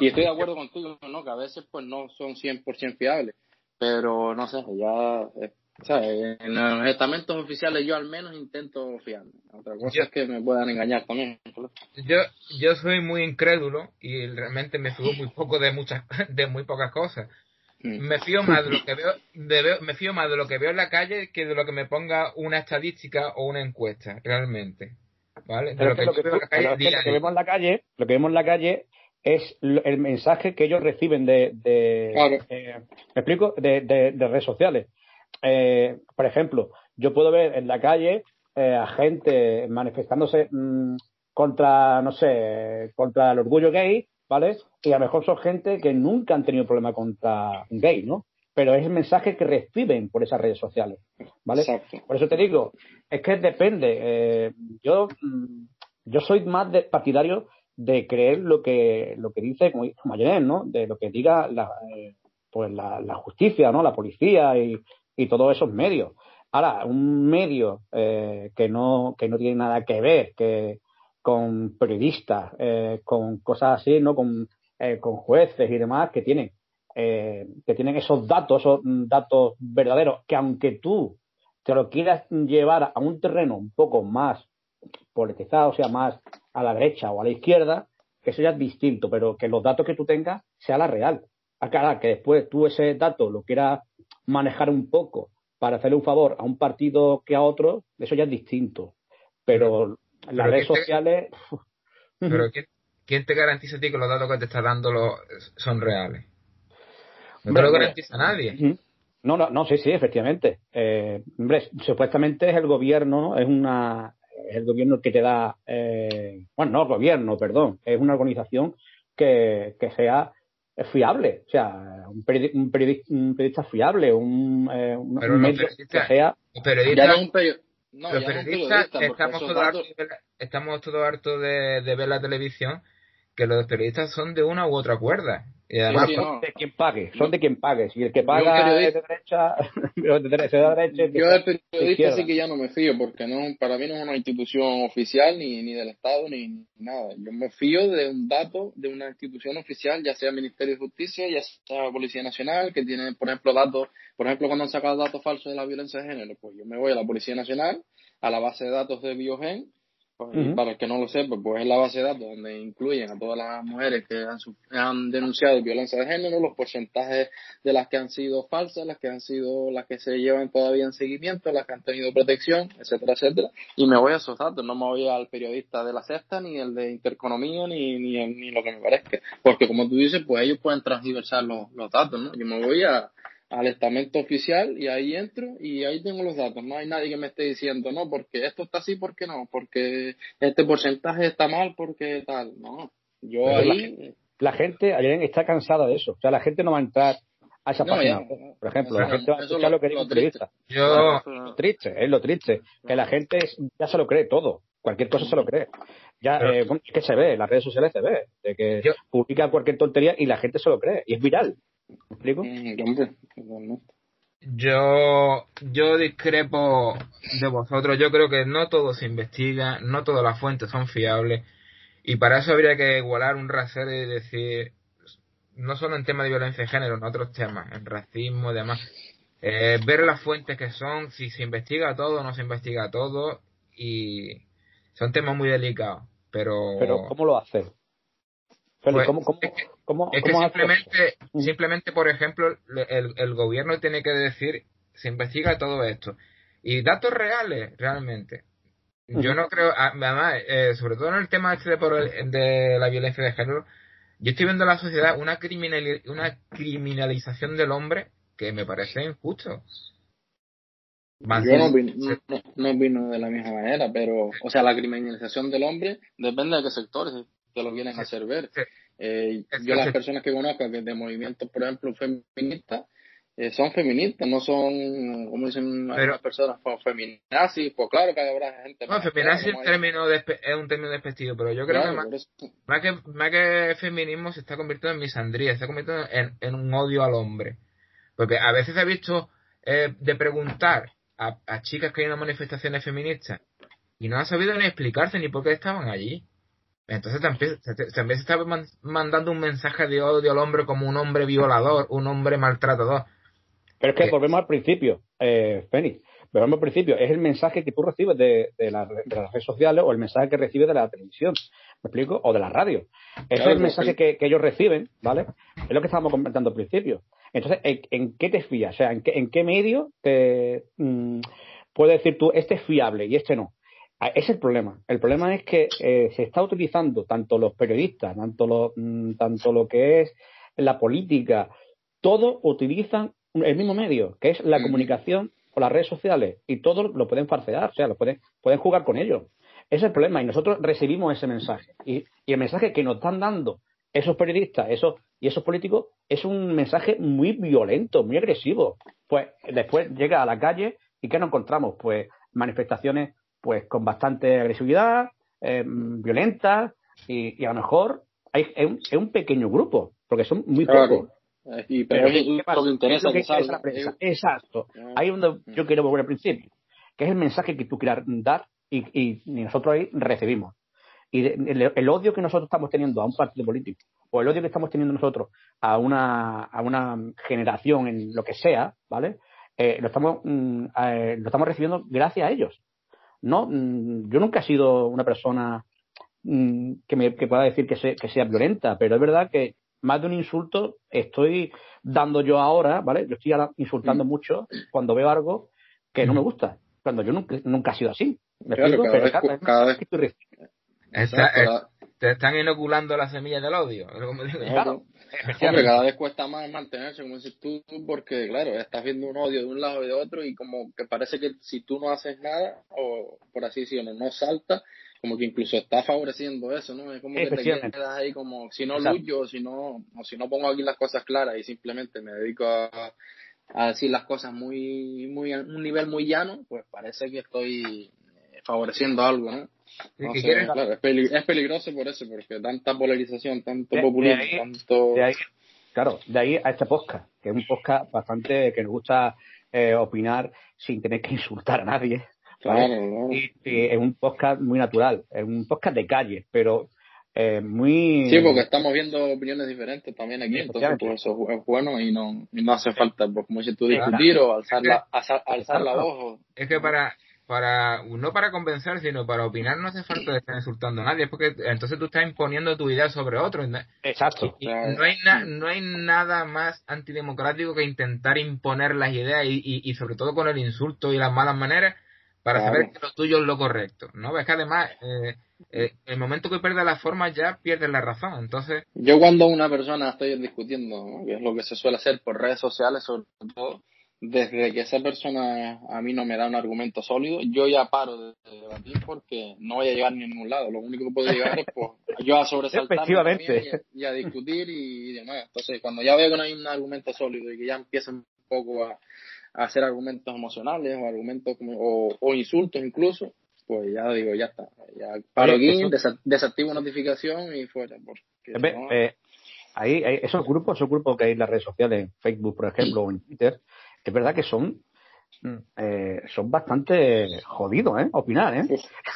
y estoy de acuerdo contigo, ¿no? Que a veces pues no son 100% fiables, pero no sé, ya... Eh, en los estamentos oficiales yo al menos intento fiarme. Otra cosa es que me puedan engañar también. Yo, yo soy muy incrédulo y realmente me fío muy poco de muchas, de muy pocas cosas. Mm. Me fío más de lo que veo, de, me fío más de lo que veo en la calle que de lo que me ponga una estadística o una encuesta, realmente. ¿Vale? lo, que, vemos en la calle, lo que vemos en la calle es el mensaje que ellos reciben de, de eh, ¿me explico? De, de, redes sociales. Eh, por ejemplo, yo puedo ver en la calle eh, a gente manifestándose mm, contra, no sé, contra el orgullo gay ¿vale? Y a lo mejor son gente que nunca han tenido problema contra un gay, ¿no? Pero es el mensaje que reciben por esas redes sociales, ¿vale? Por eso te digo, es que depende. Eh, yo, mm, yo soy más de, partidario de creer lo que, lo que dice, como, ayer, ¿no? De lo que diga la, eh, pues la, justicia, ¿no? La policía y, y todos esos medios. Ahora, un medio eh, que no que no tiene nada que ver, que, con periodistas, eh, con cosas así, ¿no? Con, eh, con jueces y demás que tienen, eh, que tienen esos datos, esos datos verdaderos, que aunque tú te lo quieras llevar a un terreno un poco más politizado, o sea, más a la derecha o a la izquierda, que eso ya es distinto, pero que los datos que tú tengas sea la real. Acá, que después tú ese dato lo quieras manejar un poco para hacerle un favor a un partido que a otro, eso ya es distinto. Pero las redes sociales. pero ¿quién, te garantiza a ti que los datos que te está dando son reales? No te lo garantiza nadie. No, no, no, sí, sí, efectivamente. Eh, hombre, supuestamente es el gobierno, es una, es el gobierno que te da, eh, bueno, no gobierno, perdón, es una organización que, que sea fiable, o sea, un, periodista, fiable, un, eh, un medio que sea. Los periodistas estamos todos, hartos de, estamos todos hartos de, de, ver la televisión que los periodistas son de una u otra cuerda. Y además son de quien pague, son de quien pague. Si el que paga es de derecha, de derecha, Yo de periodista sí que ya no me fío, porque no para mí no es una institución oficial ni, ni del Estado ni nada. Yo me fío de un dato de una institución oficial, ya sea Ministerio de Justicia, ya sea Policía Nacional, que tiene, por ejemplo, datos, por ejemplo, cuando han sacado datos falsos de la violencia de género, pues yo me voy a la Policía Nacional, a la base de datos de Biogen, pues, para el que no lo sepa, pues es la base de datos donde incluyen a todas las mujeres que han, han, denunciado violencia de género, los porcentajes de las que han sido falsas, las que han sido, las que se llevan todavía en seguimiento, las que han tenido protección, etcétera, etcétera. Y me voy a esos datos, no me voy al periodista de la sexta, ni el de Interconomía, ni, ni, ni lo que me parezca. Porque como tú dices, pues ellos pueden transversar los, los datos, ¿no? Yo me voy a, al estamento oficial y ahí entro y ahí tengo los datos. No hay nadie que me esté diciendo, no, porque esto está así, porque no, porque este porcentaje está mal, porque tal. No, yo ahí. La, gente, ayer está cansada de eso. O sea, la gente no va a entrar a esa página. Por ejemplo, la gente va a escuchar lo, que dice un periodista. Yo... Lo triste, es lo triste. Que la gente ya se lo cree todo. Cualquier cosa se lo cree. Ya, eh, es que se ve, en las redes sociales se ve, de que publica cualquier tontería y la gente se lo cree. Y es viral. ¿Me explico? Yo, yo discrepo de vosotros. Yo creo que no todo se investiga, no todas las fuentes son fiables. Y para eso habría que igualar un rasero y decir, no solo en temas de violencia de género, en otros temas, en racismo y demás, eh, ver las fuentes que son, si se investiga todo o no se investiga todo, y son temas muy delicados. Pero, pero ¿cómo lo hace? Pues, es que, simplemente, simplemente, por ejemplo, el, el gobierno tiene que decir, se investiga todo esto. Y datos reales, realmente. Yo no creo, ah, además, eh, sobre todo en el tema este de, de la violencia de género, yo estoy viendo en la sociedad una, una criminalización del hombre que me parece injusto. yo no vino, de la misma manera, pero, o sea, la criminalización del hombre depende de qué sectores te lo vienen a hacer ver. Eh, yo las personas que conozco que de movimientos, por ejemplo, feministas, eh, son feministas, no son, como dicen algunas personas, pues, feminazis, pues claro que habrá gente... No, feminazi es, término es un término despectivo, pero yo creo que, más, que más que feminismo se está convirtiendo en misandría, se está convirtiendo en, en un odio al hombre. Porque a veces he visto eh, de preguntar a, a chicas que hay en manifestaciones feministas y no han sabido ni explicarse ni por qué estaban allí. Entonces también, también se está mandando un mensaje de odio al hombre como un hombre violador, un hombre maltratador. Pero es que volvemos al principio, eh, Fénix. Volvemos al principio. Es el mensaje que tú recibes de, las redes sociales o el mensaje que recibes de la televisión. ¿Me explico? O de la radio. Ese es el mensaje que, ellos reciben, ¿vale? Es lo que estábamos comentando al principio. Entonces, ¿en, qué te fías? O sea, ¿en qué, en qué medio te mm, puedes decir tú, este es fiable y este no? Ah, es el problema. El problema es que eh, se está utilizando tanto los periodistas, tanto lo, mm, tanto lo que es la política, todos utilizan el mismo medio, que es la comunicación o las redes sociales, y todos lo pueden farcear, o sea, lo pueden, pueden jugar con ellos. Ese es el problema, y nosotros recibimos ese mensaje. Y, el mensaje que nos están dando esos periodistas esos, y esos políticos es un mensaje muy violento, muy agresivo. Pues después llega a la calle y ¿qué nos encontramos? Pues manifestaciones pues con bastante agresividad, eh, violentas y, a lo mejor hay, es, un, pequeño grupo, porque son muy pocos. Y, pero, es lo que interesa que, salga. Exacto. Ahí es donde yo quiero volver al principio, que es el mensaje que tú quieras dar y, nosotros ahí recibimos. Y el, odio que nosotros estamos teniendo a un partido político, o el odio que estamos teniendo nosotros a una, a una generación en lo que sea, ¿vale? Eh, lo, estamos, mm, eh, lo estamos recibiendo gracias a ellos. No, mm, yo nunca he sido una persona mm, que, me, que pueda decir que, que sea violenta, pero es verdad que más de un insulto estoy dando yo ahora, ¿vale? Yo estoy ahora insultando mm. mucho cuando veo algo que no me gusta, cuando yo nunca, nunca he sido así. ¿Me claro, cada, vez, te están inoculando las semillas del odio. Claro. Cada vez cuesta más mantenerse, como dices tú, porque, claro, estás viendo un odio de un lado y de otro y como que parece que si tú no haces nada, o por así decirlo, no salta, como que incluso está favoreciendo eso, ¿no? Es como que te quedas ahí como, si no lucho, si no, o si no pongo aquí las cosas claras y simplemente me dedico a, a decir las cosas muy, muy, a un nivel muy llano, pues parece que estoy favoreciendo algo, ¿no? Claro, es, peligroso por eso, porque tanta polarización, tanto populismo, tanto... claro, de ahí a este podcast, que es un podcast bastante que nos gusta eh, opinar sin tener que insultar a nadie. Claro, Y, es un podcast muy natural, es un podcast de calle, pero eh, muy... Sí, porque estamos viendo opiniones diferentes también aquí, entonces pues eso es bueno y no, no hace falta, pues como dices tú, discutir o alzar la, alzar la voz. Es que para, para no para convencer, sino para opinar no hace falta estar insultando a nadie, porque entonces tú estás imponiendo tu idea sobre otro. Exacto. Y, no, hay no hay nada más antidemocrático que intentar imponer las ideas y, y, sobre todo con el insulto y las malas maneras para saber que lo tuyo es lo correcto. ¿no? Es que además, eh, eh, el momento que pierdes la forma ya pierdes la razón. Entonces. Yo cuando una persona estoy discutiendo, que es lo que se suele hacer por redes sociales sobre todo, desde que esa persona a mí no me da un argumento sólido, yo ya paro de, debatir porque no voy a llegar ni a ningún lado. Lo único que puedo llegar es pues, yo a sobresaltar y, a, discutir y, demás. Entonces, cuando ya veo que no hay un argumento sólido y que ya empieza un poco a, hacer argumentos emocionales o argumentos o, insultos incluso, pues ya digo, ya está. Ya paro aquí, desactivo notificación y fuera. Porque eh, ahí, esos grupos, esos grupos que hay en las redes sociales, en Facebook, por ejemplo, o en Twitter, es verdad que son mm, eh, son bastante jodidos, ¿eh? Opinar, ¿eh?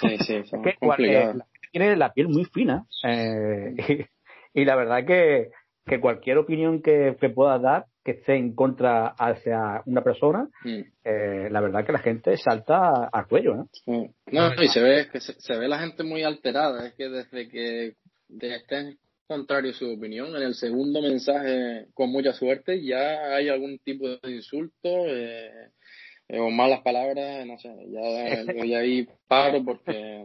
Sí, sí, son que, eh, tiene la piel muy fina eh, y, la verdad que, que cualquier opinión que, que pueda dar que esté en contra hacia una persona, mm. eh, la verdad que la gente salta al cuello, ¿no? No, y se ve que se, ve la gente muy alterada, es que desde que de este contrario su opinión. En el segundo mensaje, con mucha suerte, ya hay algún tipo de insulto eh, eh, o malas palabras, no sé, ya, ya ahí paro porque...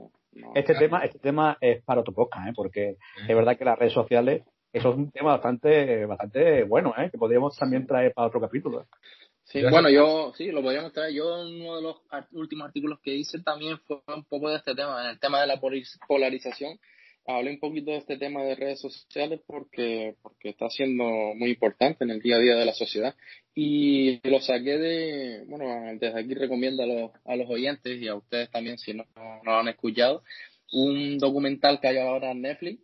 este tema este tema es para tu podcast, ¿eh? porque es verdad que las redes sociales, eso es un tema bastante bastante bueno, ¿eh? que podríamos también traer para otro capítulo. Sí, bueno, yo sí, lo podríamos traer. Yo uno de los últimos artículos que hice también fue un poco de este tema, en el tema de la polarización hablé un poquito de este tema de redes sociales porque, porque está siendo muy importante en el día a día de la sociedad. Y lo saqué de, bueno, desde aquí recomiendo a los, a los oyentes y a ustedes también si no, no han escuchado, un documental que hay ahora en Netflix,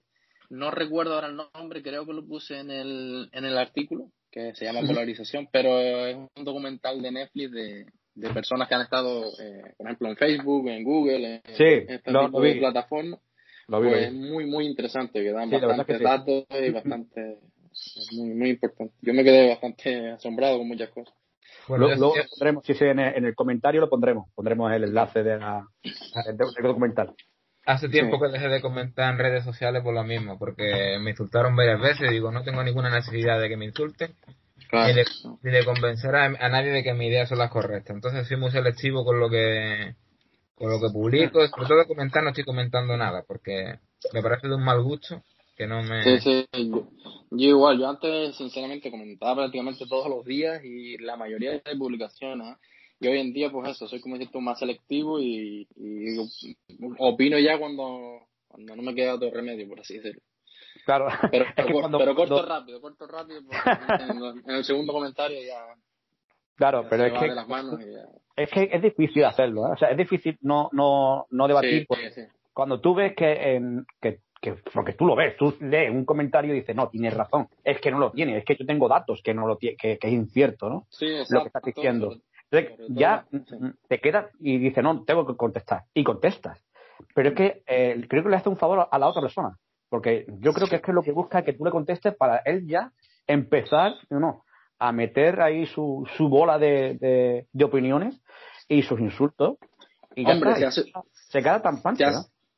no recuerdo ahora el nombre, creo que lo puse en el, en el artículo, que se llama Polarización, pero es un documental de Netflix de, de personas que han estado, eh, por ejemplo, en Facebook, en Google, en, sí, este tipo de plataformas pues muy, muy interesante, que dan bastantes datos y bastante, muy, muy importante. Yo me quedé bastante asombrado con muchas cosas. Bueno, lo, pondremos, si en el, comentario lo pondremos, pondremos el enlace de la, del, documental. Hace tiempo que dejé de comentar en redes sociales por lo mismo, porque me insultaron varias veces digo, no tengo ninguna necesidad de que me insulten, ni, de, convencer a, a, nadie de que mis ideas son las correctas. Entonces soy muy selectivo con lo que con lo que publico, sobre todo comentar no estoy comentando nada, porque me parece de un mal gusto que no me... Sí, sí, yo, igual, yo antes sinceramente comentaba prácticamente todos los días y la mayoría de publicaciones, y hoy en día pues eso, soy como decir más selectivo y, opino ya cuando, cuando no me queda otro remedio, por así decirlo. Claro. Pero, pero, corto rápido, corto rápido, en, en el segundo comentario ya Claro, pero es que, es que es difícil hacerlo, ¿eh? o sea, es difícil no, no, no debatir. Cuando tú ves que, en, que, que, porque tú lo ves, tú lees un comentario y dices, no, tienes razón, es que no lo tiene, es que yo tengo datos que no lo que, que es incierto, ¿no? Sí, lo que estás diciendo. Entonces, ya te quedas y dices, no, tengo que contestar. Y contestas. Pero es que eh, creo que le hace un favor a la otra persona. Porque yo creo que es que lo que busca es que tú le contestes para él ya empezar, no, a meter ahí su, su bola de, de, opiniones y sus insultos. Y ya se, queda tan pancha.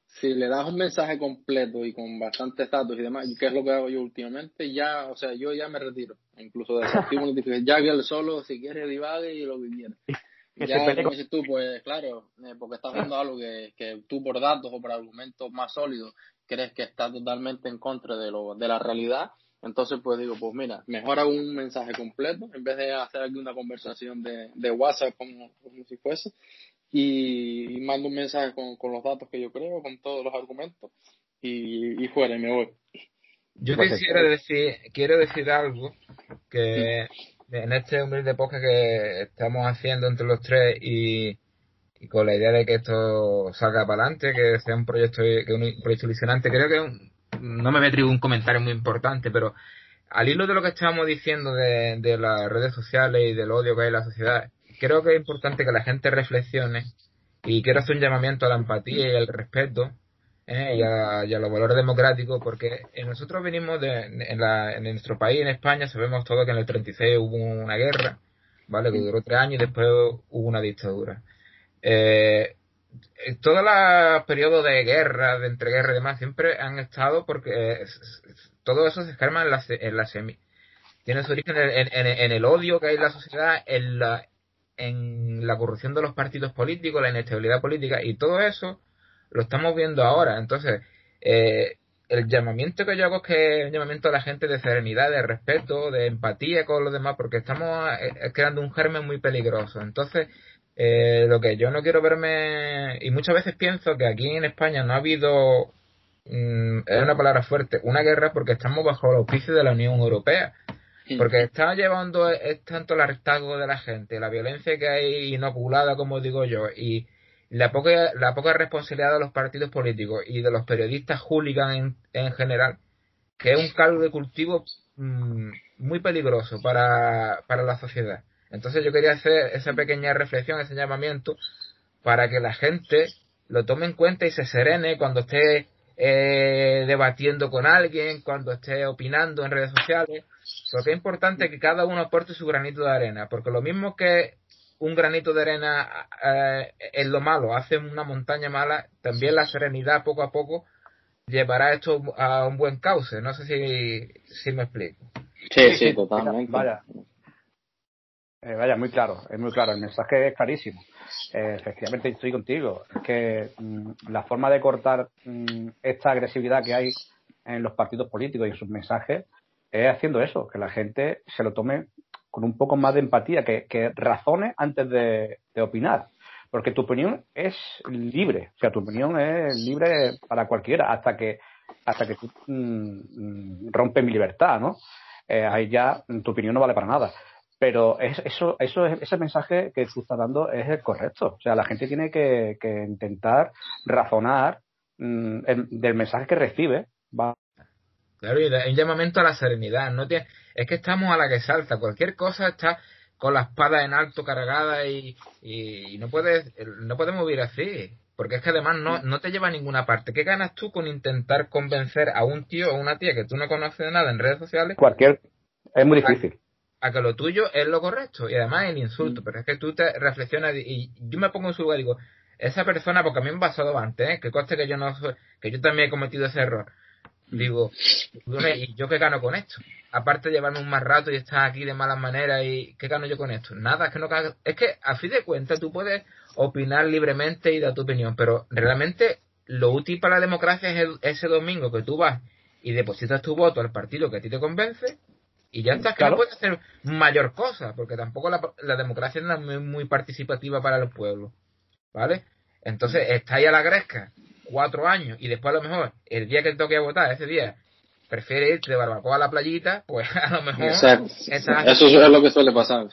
Si le das un mensaje completo y con bastantes datos y demás, que es lo que hago yo últimamente, ya, o sea, yo ya me retiro. Incluso desactivo notificaciones. Ya que él solo, si quiere, divague y lo que quiera. ya, como dices tú, pues claro, eh, porque estás haciendo algo que, que tú por datos o por argumentos más sólidos crees que está totalmente en contra de, lo, de la realidad, entonces, pues digo, pues mira, mejor hago un mensaje completo en vez de hacer aquí una conversación de, de WhatsApp como, si fuese y, mando un mensaje con, con, los datos que yo creo, con todos los argumentos y, y fuera y me voy. Yo quisiera decir, quiero decir algo que en este humilde podcast que estamos haciendo entre los tres y, y con la idea de que esto salga para adelante, que sea un proyecto, que un proyecto ilusionante, creo que un, no me voy a un comentario muy importante, pero al hilo de lo que estábamos diciendo de, las redes sociales y del odio que hay en la sociedad, creo que es importante que la gente reflexione y quiero hacer un llamamiento a la empatía y al respeto ¿eh? y, a, los valores democráticos porque nosotros venimos de, en, nuestro país, en España, sabemos todo que en el 36 hubo una guerra, ¿vale? Que duró tres años y después hubo una dictadura. Eh, todos los periodos de guerra, de entreguerra y demás, siempre han estado porque todo eso se escarma en la, en la semi. Tiene su origen en, el odio que hay en la sociedad, en la, en la corrupción de los partidos políticos, la inestabilidad política y todo eso lo estamos viendo ahora. Entonces, eh, el llamamiento que yo hago es que un llamamiento a la gente de serenidad, de respeto, de empatía con los demás, porque estamos eh, creando un germen muy peligroso. Entonces, eh, lo que yo no quiero verme, y muchas veces pienso que aquí en España no ha habido, mm, es una palabra fuerte, una guerra porque estamos bajo el auspicio de la Unión Europea. Porque está llevando es tanto el hartazgo de la gente, la violencia que hay inoculada, como digo yo, y la poca, la poca responsabilidad de los partidos políticos y de los periodistas hooligan en, en general, que es un caldo de cultivo mm, muy peligroso para, para la sociedad. Entonces yo quería hacer esa pequeña reflexión, ese llamamiento, para que la gente lo tome en cuenta y se serene cuando esté eh, debatiendo con alguien, cuando esté opinando en redes sociales, porque es importante que cada uno aporte su granito de arena, porque lo mismo que un granito de arena eh, en lo malo hace una montaña mala, también la serenidad poco a poco llevará esto a un buen cauce. No sé si, si me explico. Sí, sí, totalmente. Vaya. Eh, vaya, muy claro, es muy claro, el mensaje es clarísimo. Eh, efectivamente estoy contigo. Es que mm, la forma de cortar mm, esta agresividad que hay en los partidos políticos y en sus mensajes es haciendo eso, que la gente se lo tome con un poco más de empatía, que, que razone antes de, opinar. Porque tu opinión es libre, o sea, tu opinión es libre para cualquiera, hasta que hasta que tú mm, rompes mi libertad, ¿no? Eh, ahí ya tu opinión no vale para nada. Pero eso, eso, ese mensaje que tú estás dando es el correcto. O sea, la gente tiene que, intentar razonar mm, del mensaje que recibe. Va. Claro, y un llamamiento a la serenidad. No tiene, es que estamos a la que salta. Cualquier cosa está con la espada en alto cargada y, y no puedes no podemos vivir así. Porque es que además no, no te lleva a ninguna parte. ¿Qué ganas tú con intentar convencer a un tío o una tía que tú no conoces de nada en redes sociales? Cualquier. Es muy difícil. A, que lo tuyo es lo correcto y además el insulto. Mm. Pero es que tú te reflexionas y, yo me pongo en su lugar y digo, esa persona, porque a mí me ha pasado antes, ¿eh? que coste que yo no que yo también he cometido ese error. Digo, ¿y yo qué gano con esto? Aparte de llevarme un más rato y estar aquí de malas maneras, ¿y qué gano yo con esto? Nada, es que no Es que, a fin de cuentas, tú puedes opinar libremente y dar tu opinión, pero realmente lo útil para la democracia es ese domingo que tú vas y depositas tu voto al partido que a ti te convence y ya está, que no puedes hacer mayor cosa, porque tampoco la, la democracia no es muy, participativa para los pueblos, ¿vale? Entonces, está ahí a la gresca cuatro años y después a lo mejor el día que te toque votar, ese día, prefiere irte de barbacoa a la playita, pues a lo mejor... Eso es lo que suele pasar.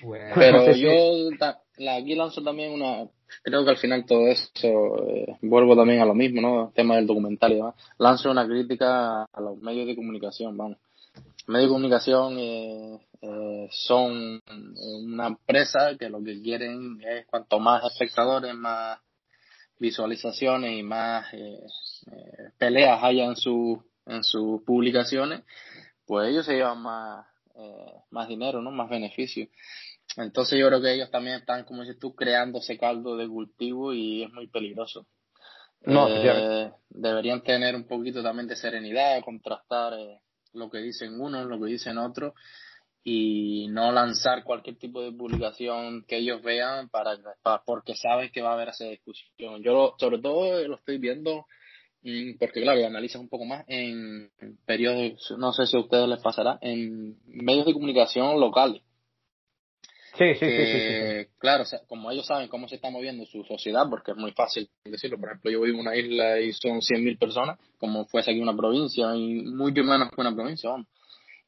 Pues, Pero yo aquí lanzo también una... Creo que al final todo eso, eh, vuelvo también a lo mismo, ¿no? El tema del documental y demás. Lanzo una crítica a los medios de comunicación, vamos. medios de comunicación eh, eh, son una empresa que lo que quieren es cuanto más espectadores, más visualizaciones y más eh, peleas haya en, su, en sus publicaciones, pues ellos se llevan más, más dinero, ¿no? Más beneficio. Entonces yo creo que ellos también están, como dices tú, creando ese caldo de cultivo y es muy peligroso. No, deberían tener un poquito también de serenidad, contrastar lo que dicen unos, lo que dicen otros y no lanzar cualquier tipo de publicación que ellos vean para, porque saben que va a haber esa discusión. Yo sobre todo lo estoy viendo mm, porque claro, analizas un poco más en periodos, no sé si a ustedes les pasará, en medios de comunicación locales. Sí, sí, sí, sí, Claro, como ellos saben cómo se está moviendo su sociedad, porque es muy fácil decirlo. Por ejemplo, yo vivo en una isla y son 100.000 personas, como fuese aquí una provincia, y muy menos que una provincia, vamos.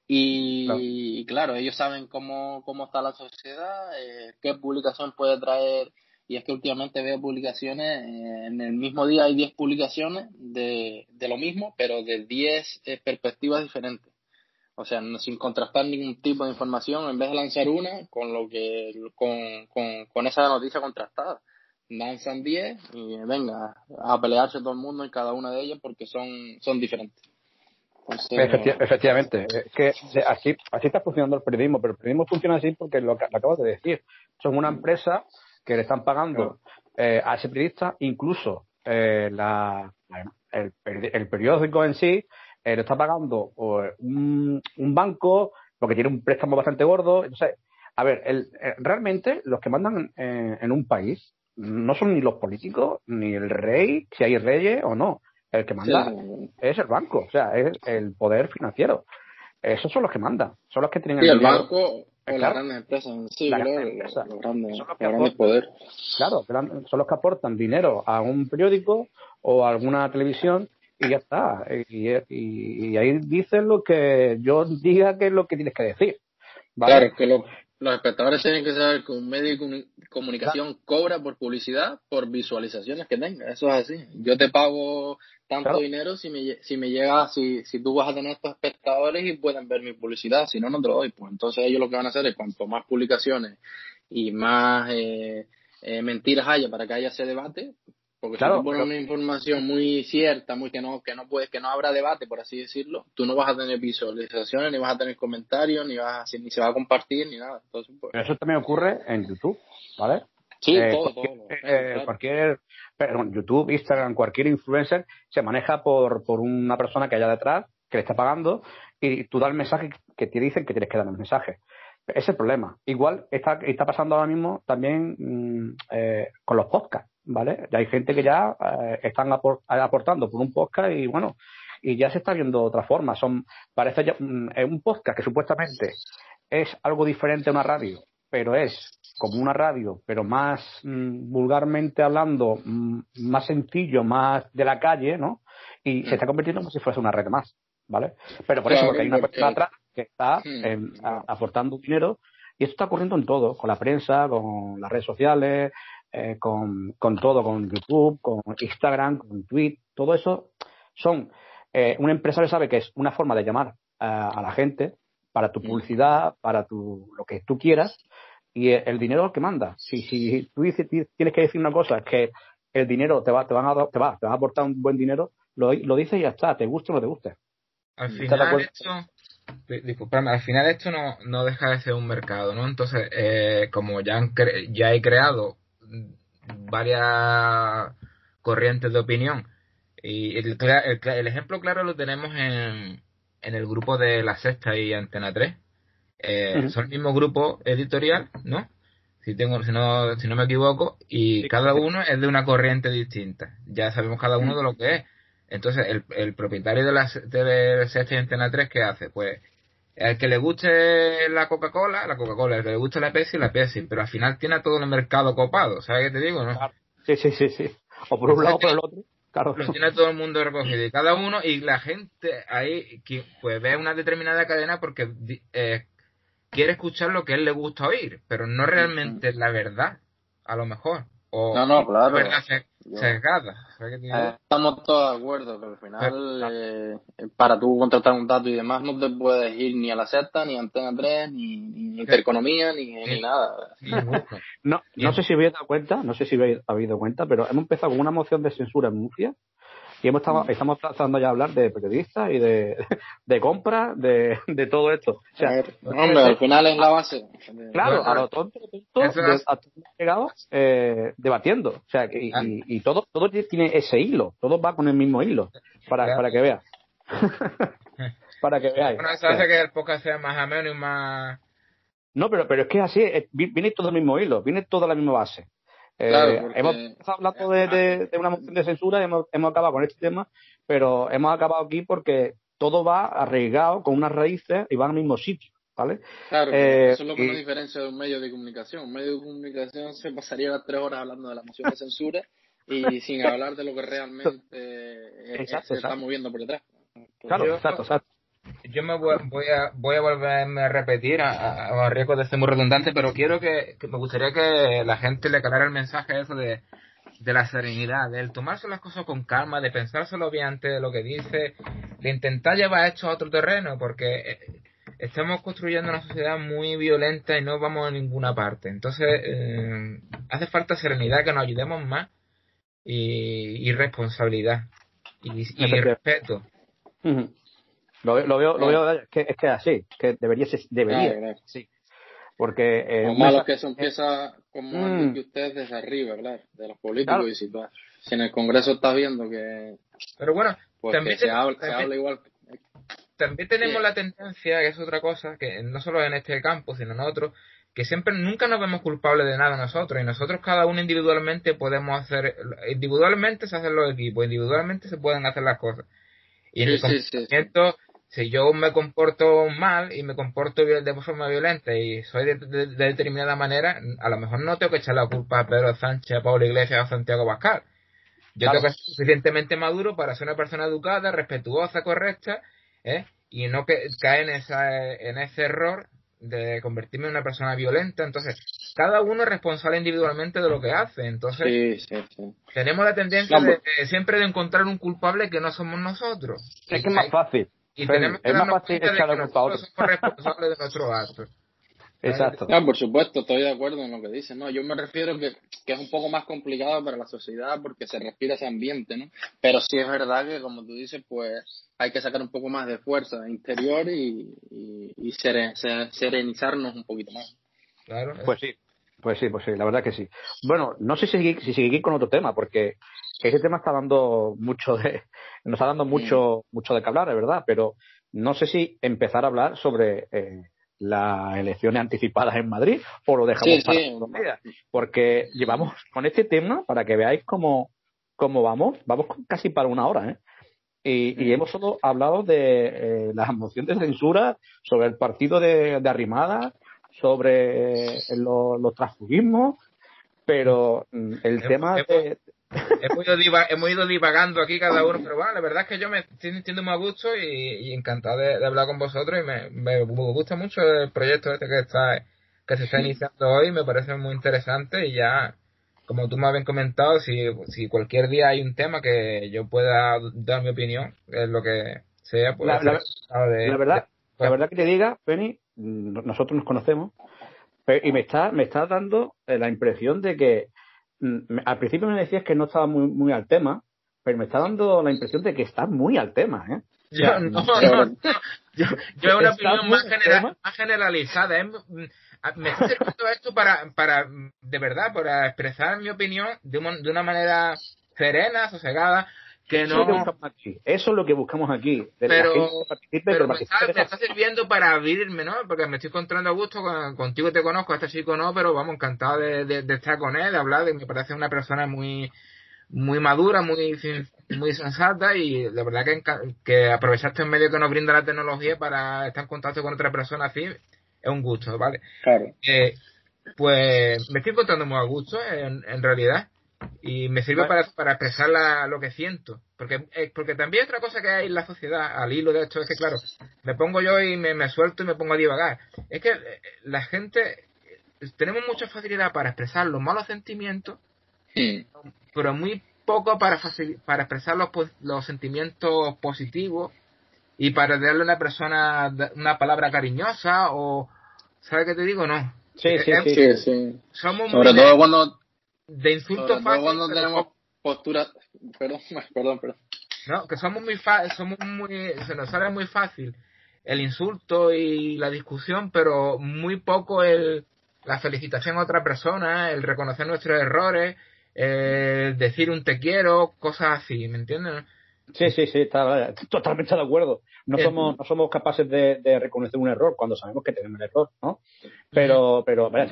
Y claro. ellos saben cómo, cómo está la sociedad, eh, qué publicación puede traer. Y es que últimamente veo publicaciones, eh, en el mismo día hay 10 publicaciones de, de lo mismo, pero de 10 eh, perspectivas diferentes. O sea, sin contrastar ningún tipo de información, en vez de lanzar una con lo que con, con, con esa noticia contrastada. Lanzan 10 y venga, a pelearse todo el mundo y cada una de ellas porque son, son diferentes efectivamente, es que así, así está funcionando el periodismo, pero el periodismo funciona así porque lo, lo acabas de decir. Son una empresa que le están pagando eh, a ese periodista, incluso eh, la, el, el, periódico en sí eh, le está pagando un, un, banco porque tiene un préstamo bastante gordo. Entonces, a ver, el, realmente los que mandan en un país no son ni los políticos, ni el rey, si hay reyes o no. El que manda es el banco, o sea, es el poder financiero. Esos son los que mandan, son los que tienen el, el banco o las grandes empresas sí, claro, los, grandes, poderes. Claro, son los que aportan dinero a un periódico o a alguna televisión y ya está. Y, y, ahí dicen lo que yo diga que es lo que tienes que decir. Claro, que los espectadores tienen que saber que un medio de comunicación cobra por publicidad, por visualizaciones que tenga. Eso es así. Yo te pago tanto dinero si me, si me llega, si, si tú vas a tener estos espectadores y pueden ver mi publicidad. Si no, no te lo doy. Pues entonces ellos lo que van a hacer es cuanto más publicaciones y más eh, eh, mentiras haya para que haya ese debate, porque si tú pones una información muy cierta, muy que no, que no puedes, que no habrá debate, por así decirlo, tú no vas a tener visualizaciones, ni vas a tener comentarios, ni vas a, ni se va a compartir, ni nada. Entonces, pues, Eso también ocurre en YouTube, ¿vale? Sí, eh, todo, cualquier, todo. Eh, cualquier perdón, YouTube, Instagram, cualquier influencer se maneja por, por una persona que haya detrás, que le está pagando, y tú das el mensaje que te dicen que tienes que dar el mensaje. Ese es el problema. Igual está, está pasando ahora mismo también mm, eh, con los podcasts. ¿Vale? Ya hay gente que ya eh, están aportando por un podcast y bueno, y ya se está viendo otra forma. Son, parece ya, mm, un podcast que supuestamente es algo diferente a una radio, pero es como una radio, pero más mm, vulgarmente hablando, mm, más sencillo, más de la calle, ¿no? Y se está convirtiendo como si fuese una red más, ¿vale? Pero por eso, porque hay una persona atrás que está aportando dinero y esto está ocurriendo en todo, con la prensa, con las redes sociales, eh, con, con, todo, con YouTube, con Instagram, con Twitter, todo eso son, eh, un empresario sabe que es una forma de llamar a, la gente para tu mm. publicidad, para tu, lo que tú quieras, y el dinero es el que manda. Si, si tú dices, tienes que decir una cosa, es que el dinero te va, te van a, te va, te va a aportar un buen dinero, lo, lo dices y ya está, te guste o no te guste. Al final esto, disculpadme, al final esto no, no deja de ser un mercado, ¿no? Entonces, eh, como ya, han ya he creado varias corrientes de opinión. Y el, el, ejemplo claro lo tenemos en, en, el grupo de La Sexta y Antena 3. Eh, son el mismo grupo editorial, ¿no? Si, tengo, si, no, si no me equivoco, y cada uno es de una corriente distinta. Ya sabemos cada uno de lo que es. Entonces, el, el propietario de la, de Sexta y Antena 3, ¿qué hace? Pues el que le guste la Coca-Cola, la Coca-Cola, el que le guste la Pepsi, la Pepsi, pero al final tiene todo el mercado copado, ¿sabes qué te digo? No? Sí, sí, sí, sí. O por un lado o por el otro. Claro. Lo tiene todo el mundo recogido y cada uno y la gente ahí pues ve una determinada cadena porque eh, quiere escuchar lo que a él le gusta oír, pero no realmente la verdad, a lo mejor. O no, no, claro. verdad eh, estamos todos de acuerdo, pero al final, eh, para tú contratar un dato y demás, no te puedes ir ni a la secta, ni a Antena 3, ni, ni Intereconomía, ni, ni nada. no, no sé si habéis dado cuenta, no sé si habéis dado cuenta, pero hemos empezado con una moción de censura en Murcia y hemos estado, mm. estamos tratando ya a hablar de periodistas y de, de compras, de, de todo esto. O sea, hombre, al final es la base. Claro, a lo tonto, tonto llegado eh, debatiendo. O sea, y, ah. y, todo, todo tiene ese hilo, todo va con el mismo hilo, para, para que veas. para que veáis. Bueno, eso hace que el podcast sea más ameno y más... No, pero, pero es que así, viene todo el mismo hilo, viene toda la misma base. Eh, hemos estado hablando de, una moción de censura y hemos, acabado con este tema, pero hemos acabado aquí porque todo va arraigado con unas raíces y va al mismo sitio. ¿Vale? Claro, eh, eso es lo que nos diferencia de un medio de comunicación. Un medio de comunicación se pasaría las tres horas hablando de la moción de censura y sin hablar de lo que realmente eh, se está moviendo por detrás. Claro, exacto, exacto yo me voy, a, voy a volverme a repetir a, riesgo de ser muy redundante, pero quiero que, me gustaría que la gente le calara el mensaje eso de, de la serenidad, del tomarse las cosas con calma, de pensárselo bien antes de lo que dice, de intentar llevar esto a otro terreno, porque eh, estamos construyendo una sociedad muy violenta y no vamos a ninguna parte. Entonces, eh, hace falta serenidad, que nos ayudemos más y, responsabilidad y, respeto. Lo, veo, lo veo que, es que así, que debería ser, debería, sí. Porque... Eh, lo malo es que eso empieza como mm. que ustedes desde arriba, claro, de los políticos y si, si en el Congreso está viendo que... Pero bueno, pues también, se, habla, se habla igual... También tenemos la tendencia, que es otra cosa, que no solo en este campo, sino en otros, que siempre nunca nos vemos culpables de nada nosotros y nosotros cada uno individualmente podemos hacer individualmente se hacen los equipos individualmente se pueden hacer las cosas. Y en el comportamiento si yo me comporto mal y me comporto de forma violenta y soy de, determinada manera a lo mejor no tengo que echar la culpa a Pedro Sánchez a Pablo Iglesias a Santiago Pascal yo tengo que ser suficientemente maduro para ser una persona educada respetuosa correcta ¿eh? y no que cae en esa en ese error de convertirme en una persona violenta. Entonces, cada uno es responsable individualmente de lo que hace. Entonces, tenemos la tendencia de, siempre de encontrar un culpable que no somos nosotros. Es que es más fácil. Y tenemos que es más fácil echar la culpa a responsables de nuestros actos. Exacto. por supuesto, estoy de acuerdo en lo que dices. No, yo me refiero que, que es un poco más complicado para la sociedad porque se respira ese ambiente, ¿no? Pero sí es verdad que, como tú dices, pues hay que sacar un poco más de fuerza interior y, y, serenizarnos un poquito más. Claro. Pues sí, pues sí, pues sí, la verdad que sí. Bueno, no sé si seguir, si seguir con otro tema, porque ese tema está dando mucho de, nos está dando mucho, mucho de qué hablar, de verdad, pero no sé si empezar a hablar sobre eh, las elecciones anticipadas en Madrid o lo dejamos para sí. porque llevamos con este tema, para que veáis cómo, cómo vamos, vamos casi para una hora, ¿eh? Y, hemos solo hablado de eh, la moción de censura, sobre el partido de, de Arrimada, sobre eh, los transfugismos, pero mm, el tema de... Hemos ido, divagando aquí cada uno, pero bueno, la verdad es que yo me estoy sintiendo muy a gusto y, encantado de, hablar con vosotros y me, me, gusta mucho el proyecto este que está que se está iniciando hoy, me parece muy interesante y ya como tú me habías comentado, si, si cualquier día hay un tema que yo pueda dar mi opinión, es lo que sea, pues... La, verdad, la verdad que te diga, Penny, nosotros nos conocemos, y me está, me está dando eh, la impresión de que mm, al principio me decías que no estaba muy, muy al tema, pero me está dando la impresión de que estás muy al tema, ¿eh? Yo, no, no, Yo, yo una opinión más, más generalizada. ¿eh? Ah, me estoy sirviendo esto para, para, de verdad, para expresar mi opinión de, de una manera serena, sosegada, que no... Eso es lo que buscamos aquí. pero, pero, me, está, sirviendo para abrirme, ¿no? Porque me estoy encontrando a gusto, contigo te conozco, a este chico no, pero vamos, encantado de, de, estar con él, de hablar, de, me parece una persona muy muy madura, muy muy sensata y de verdad que, que aprovechaste el medio que nos brinda la tecnología para estar en contacto con otra persona así es un gusto, ¿vale? Claro. Eh, pues me estoy encontrando muy a gusto en, en realidad y me sirve para, para expresar lo que siento. Porque, eh, porque también otra cosa que hay en la sociedad, al hilo de esto, es que, claro, me pongo yo y me, me suelto y me pongo a divagar. Es que eh, la gente, tenemos mucha facilidad para expresar los malos sentimientos, pero muy poco para, para expresar los, los sentimientos positivos y para darle a una persona una palabra cariñosa o ¿sabes qué te digo? No. Sí, sí, sí, sí, Somos Sobre todo cuando de insultos fáciles cuando tenemos posturas perdón, perdón, perdón. No, que somos muy somos muy se nos sale muy fácil el insulto y la discusión, pero muy poco el la felicitación a otra persona, el reconocer nuestros errores, el decir un te quiero, cosas así, ¿me entiendes? Sí, sí, sí, está, totalmente de acuerdo. No somos, no somos capaces de, reconocer un error cuando sabemos que tenemos un error, ¿no? Pero, pero, vaya,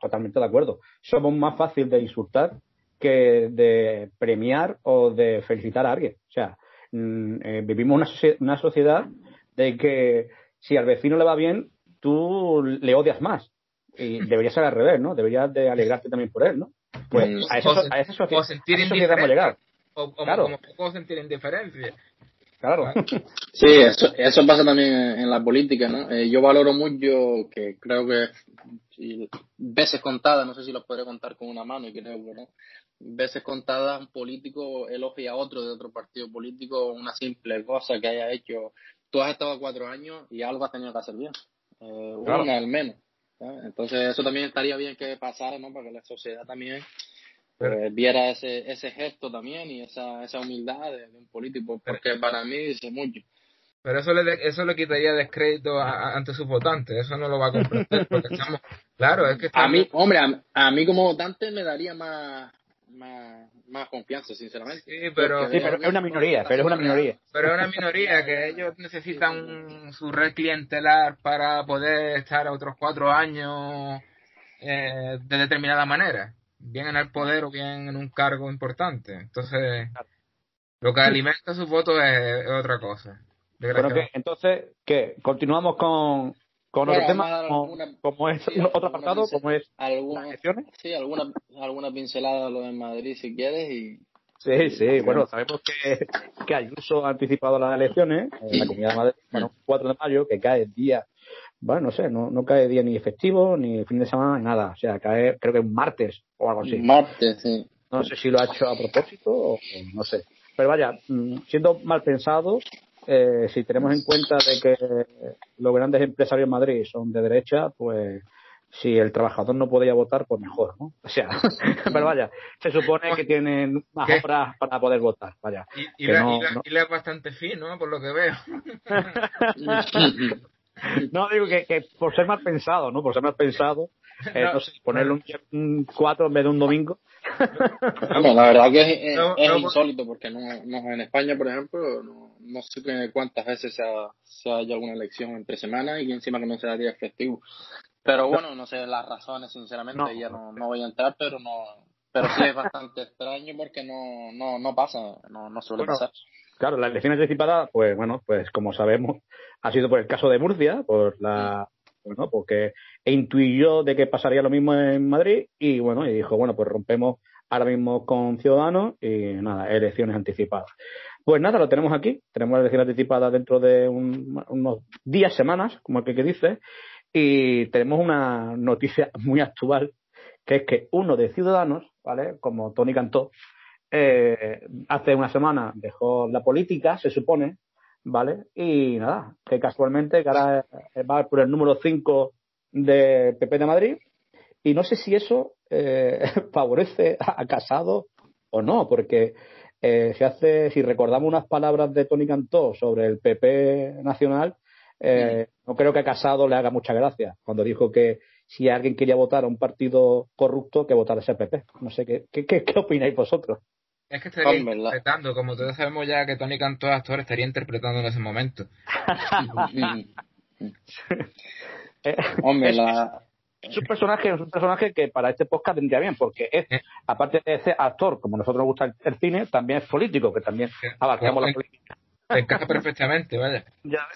totalmente de acuerdo. Somos más fácil de insultar que de premiar o de felicitar a alguien. O sea, mm, eh, vivimos una, una sociedad de que si al vecino le va bien, tú le odias más. Y debería ser al revés, ¿no? Deberías de alegrarte también por él, ¿no? Pues mm. a, eso, a esa sociedad, a llegar. O, claro. como poco sentir indiferencia. Claro. Sí, eso, eso pasa también en la política, ¿no? Eh, yo valoro mucho que creo que veces contadas, no sé si los podré contar con una mano, y creo que no, veces contadas un político elogia a otro de otro partido político una simple cosa que haya hecho. Tú has estado cuatro años y algo has tenido que hacer bien. Eh, Una al menos. Entonces eso también estaría bien que pasara, ¿no? Para que la sociedad también pues, viera ese, ese gesto también y esa, esa humildad de, un político, porque para mí dice mucho. Pero eso le, eso le quitaría descrédito ante sus votantes, eso no lo va a comprender, porque estamos, claro, es que A mí, hombre, a, mí como votante me daría más, más, más confianza, sinceramente. Sí, pero, sí, pero es una minoría, pero es una minoría. Pero es una minoría que ellos necesitan su red clientelar para poder estar otros cuatro años eh, de determinada manera, bien en el poder o bien en un cargo importante. Entonces, lo que alimenta su voto es, otra cosa. entonces, ¿qué? ¿Continuamos con, con otro tema? Como, es otro apartado, como es alguna, elecciones? Sí, alguna, alguna pincelada lo de Madrid si quieres y Sí, sí, bueno, sabemos que, que Ayuso ha anticipado las elecciones en la Comunidad de Madrid, bueno, 4 de mayo, que cae el día, bueno, no sé, no, no cae día ni efectivo, ni fin de semana, ni nada, o sea, cae creo que un martes o algo así. Martes, sí. No sé si lo ha hecho a propósito o no sé. Pero vaya, mm, siendo mal pensado, eh, si tenemos en cuenta de que los grandes empresarios en Madrid son de derecha, pues si el trabajador no podía votar, pues mejor, ¿no? O sea, pero vaya, se supone que tienen más obras para poder votar, vaya. Y, le no, es bastante fino, por lo que veo. no, digo que, que, por ser más pensado, ¿no? Por ser más pensado, eh, no, sé, ponerle un 4 en vez de un domingo. la verdad que es, es, insólito, porque no, no, en España, por ejemplo, no, no sé cuántas veces se ha, se ha hecho alguna elección entre semanas y encima que no sea día festivo. Pero bueno, no sé las razones, sinceramente, ya no, no voy a entrar, pero no pero sí es bastante extraño porque no, no, no pasa, no, no suele pasar. Claro, la elección anticipada, pues bueno, pues como sabemos, ha sido por el caso de Murcia, por la bueno, porque intuyó de que pasaría lo mismo en Madrid y bueno, y dijo, bueno, pues rompemos ahora mismo con Ciudadanos y nada, elecciones anticipadas. Pues nada, lo tenemos aquí, tenemos la elección anticipada dentro de unos días, semanas, como el que, que dice, y tenemos una noticia muy actual, que es que uno de Ciudadanos, ¿vale? Como Tony Cantó, eh, hace una semana dejó la política, se supone, ¿vale? Y nada, que casualmente que ahora va por el número 5 de PP de Madrid. Y no sé si eso eh, favorece a Casado o no, porque eh, se hace, si recordamos unas palabras de Tony Cantó sobre el PP nacional, eh, no creo que a Casado le haga mucha gracia cuando dijo que si alguien quería votar a un partido corrupto, que votara ese PP. No sé, ¿qué, qué, qué, opináis vosotros? Es que estaría interpretando, como todos sabemos ya que Tony Cantó, actor, estaría interpretando en ese momento. Hombre, la... es un personaje, es un personaje que para este podcast vendría bien, porque es, eh. aparte de ser actor, como nosotros nos gusta el, cine, también es político, que también abarcamos la política encaja perfectamente, vaya.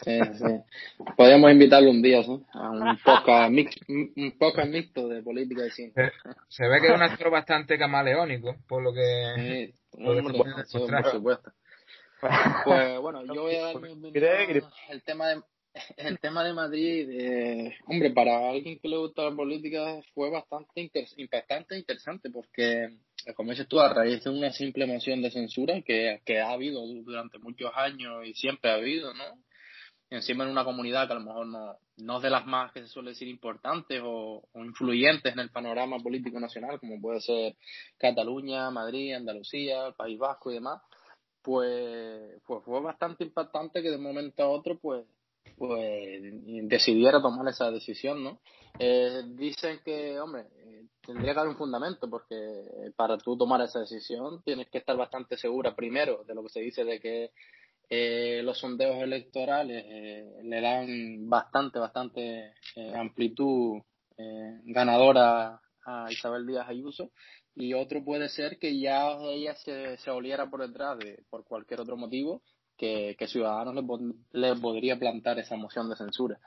Sí, sí. Podríamos invitarlo un día, ¿sí? A un podcast un podcast mixto de política y cine. Se, ve que es un actor bastante camaleónico, por lo que. Sí, por, supuesto. Pues bueno, yo voy a dar el tema de el tema de Madrid, eh, hombre, para alguien que le gusta la política fue bastante impactante e interesante porque, como dices tú, a raíz de una simple moción de censura que, que ha habido durante muchos años y siempre ha habido, ¿no? Encima en una comunidad que a lo mejor no, no es de las más que se suele decir importantes o, influyentes en el panorama político nacional, como puede ser Cataluña, Madrid, Andalucía, País Vasco y demás, pues, pues fue bastante impactante que de un momento a otro, pues pues decidiera tomar esa decisión, ¿no? Eh, dicen que, hombre, eh, tendría que haber un fundamento porque para tú tomar esa decisión tienes que estar bastante segura primero de lo que se dice de que eh, los sondeos electorales le dan bastante, bastante amplitud ganadora a Isabel Díaz Ayuso. Y otro puede ser que ya ella se, se oliera por detrás de por cualquier otro motivo que, Ciudadanos le, podría plantar esa moción de censura.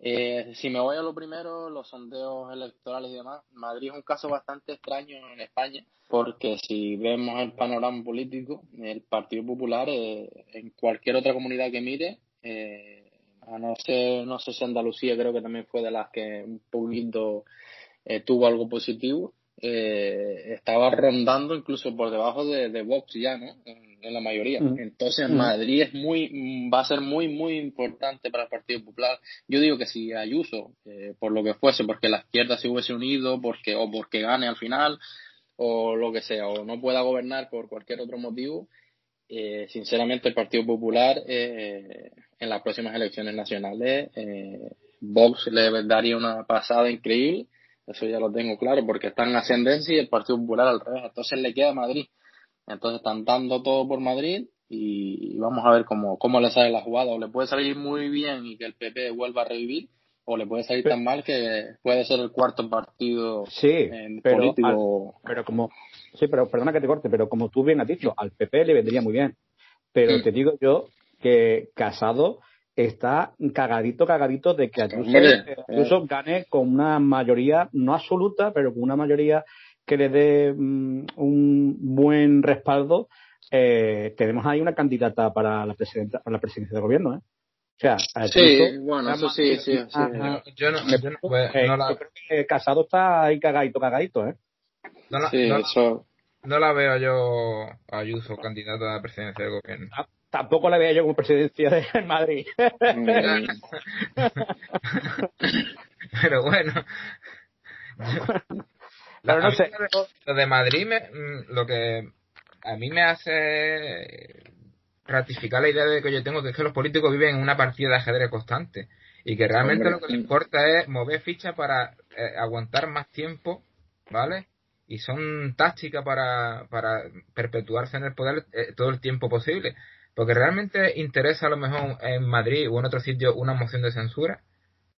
Eh, si me voy a lo primero, los sondeos electorales y demás, Madrid es un caso bastante extraño en España, porque si vemos el panorama político, el Partido Popular, eh, en cualquier otra comunidad que mire, eh, a no ser, no sé si Andalucía creo que también fue de las que un poquito tuvo algo positivo, estaba rondando incluso por debajo de, Vox ya, ¿no? La mayoría. Entonces, Madrid es muy, va a ser muy, muy importante para el Partido Popular. Yo digo que si Ayuso, eh, por lo que fuese, porque la izquierda se hubiese unido, porque, o porque gane al final, o lo que sea, o no pueda gobernar por cualquier otro motivo, eh, sinceramente el Partido Popular eh, en las próximas elecciones nacionales, Vox le daría una pasada increíble. Eso ya lo tengo claro, porque está en ascendencia y el Partido Popular al revés. Entonces le queda a Madrid. Entonces están dando todo por Madrid y vamos a ver cómo, cómo le sale la jugada. O le puede salir muy bien y que el PP vuelva a revivir, o le puede salir tan mal que puede ser el cuarto partido sí, pero, político. pero como, sí, pero perdona que te corte, pero como tú bien has dicho, al PP le vendría muy bien. Pero te digo yo que Casado está cagadito, cagadito de que Ayuso, gane con una mayoría, no absoluta, pero con una mayoría que le dé mm, un buen respaldo. Eh, tenemos ahí una candidata para la, presidenta, para la presidencia del gobierno, ¿eh? O sea, sí, bueno, eso sí, sí. yo no, yo no, pues, eh, la... creo que Casado está ahí cagadito, cagadito, ¿eh? No la, sí, eso... no la veo yo a Ayuso candidata a la presidencia del gobierno. Ah, tampoco la veía yo como presidencia de Madrid. Pero bueno. No sé. Lo de Madrid, me, mm, lo que a mí me hace ratificar la idea de que yo tengo que es que los políticos viven en una partida de ajedrez constante y que realmente lo que les importa es mover fichas para eh, aguantar más tiempo, ¿vale? Y son tácticas para, para perpetuarse en el poder eh, todo el tiempo posible. Porque realmente interesa a lo mejor en Madrid o en otro sitio una moción de censura.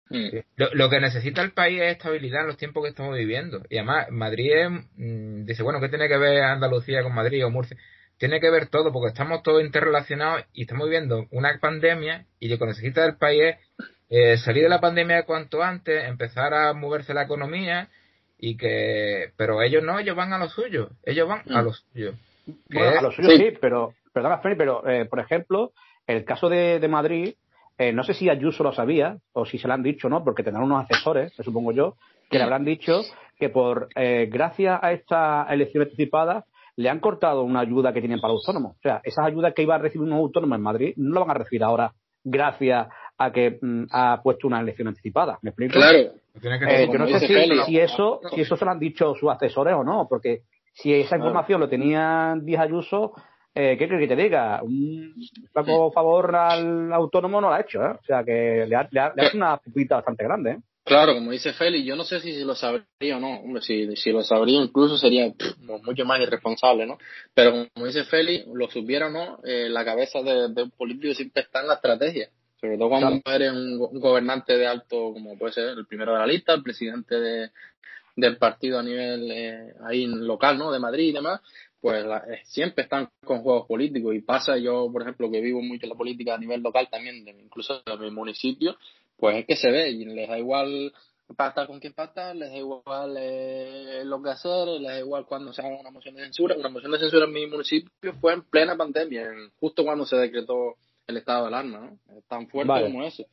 Mm. Lo, que necesita el país es estabilidad en los tiempos que estamos viviendo. Y además, Madrid mm, dice, bueno, ¿qué tiene que ver Andalucía con Madrid o Murcia? Tiene que ver todo, porque estamos todos interrelacionados y estamos viviendo una pandemia y lo que necesita el país es eh, salir de la pandemia cuanto antes, empezar a moverse la economía y que... Pero ellos no, ellos van a lo suyo, ellos van a mm. lo suyo. Bueno, a lo suyo sí pero Perdona, Feli, pero eh, por ejemplo, el caso de, Madrid, eh, no sé si Ayuso lo sabía o si se lo han dicho, ¿no? Porque tendrán unos asesores, supongo yo, que le habrán dicho que por eh, gracias a esta elección anticipada le han cortado una ayuda que tienen para autónomos. O sea, esas ayudas que iba a recibir unos autónomos en Madrid no lo van a recibir ahora gracias a que mm, ha puesto una elección anticipada. ¿Me explico? Claro. yo no sé si, eso, si eso se lo han dicho sus asesores o no, porque si esa información lo tenían 10 Ayuso, eh, ¿qué crees que te diga? Un poco favor al autónomo no lo ha hecho, ¿eh? O sea, que le ha, le hecho una pupita bastante grande, ¿eh? Claro, como dice Félix, yo no sé si, lo sabría o no. Hombre, si, si lo sabría incluso sería mucho más irresponsable, ¿no? Pero como dice Félix, lo supiera o no, eh, la cabeza de, un político siempre está en la estrategia. Sobre todo cuando eres un, gobernante de alto, como puede ser el primero de la lista, el presidente de, del partido a nivel eh, ahí local, ¿no? De Madrid y demás pues eh, siempre están con juegos políticos y pasa yo, por ejemplo, que vivo mucho la política a nivel local también, incluso de mi municipio, pues es que se ve y les da igual pactar con quién pactar, les da igual eh, lo que hacer, les da igual cuando se haga una moción de censura. Una moción de censura en mi municipio fue en plena pandemia, justo cuando se decretó el estado de alarma, ¿no? Tan fuerte como eso.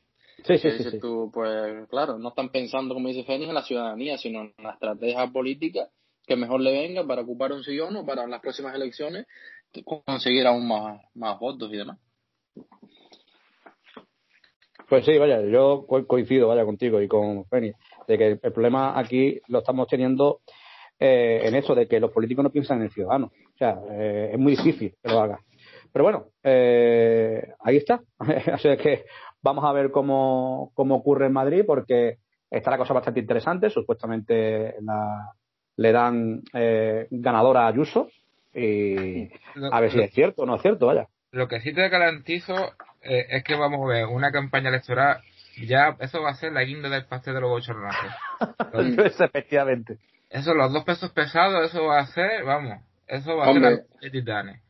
Sí, sí, sí, Tú, pues claro, no están pensando, como dice Fénix, en la ciudadanía, sino en la estrategia política que mejor le venga para ocupar un sillón o para las próximas elecciones conseguir aún más, más votos y demás. Pues sí, vaya, yo coincido, vaya, contigo y con Feni, de que el problema aquí lo estamos teniendo eh, en eso, de que los políticos no piensan en el ciudadano. O sea, eh, es muy difícil que lo haga. Pero bueno, eh, ahí está. Así que vamos a ver cómo, cómo ocurre en Madrid, porque está la cosa bastante interesante. Supuestamente la, le dan eh, ganadora a Ayuso y a ver si es cierto o no es cierto, vaya. Lo que sí te garantizo eh, es que vamos a ver una campaña electoral, ya eso va a ser la guinda del pastel de los bochornazos. efectivamente. Eso, los dos pesos pesados, eso va a ser, vamos, eso va a ser de titanes.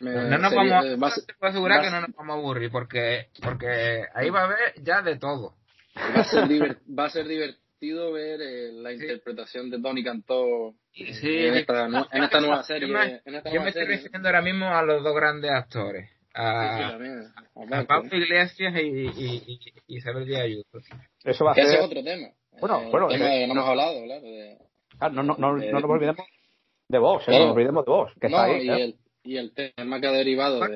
no nos vamos, a, puedo asegurar que no nos vamos a aburrir porque porque ahí va a haber ya de todo. Va a ser, va a ser divertido ver eh, la interpretación de Donny Cantó en, esta, nueva serie. yo me estoy refiriendo ahora mismo a los dos grandes actores. A, Pablo Iglesias y, y, y, Isabel Díaz Ayuso. Eso va a ser... Ese es otro tema. Bueno, eh, bueno. no, hemos hablado, claro. De, ah, no, no, no, no nos olvidemos de vos, no nos olvidemos de vos, que está ahí. Y, el, y el tema que ha derivado de,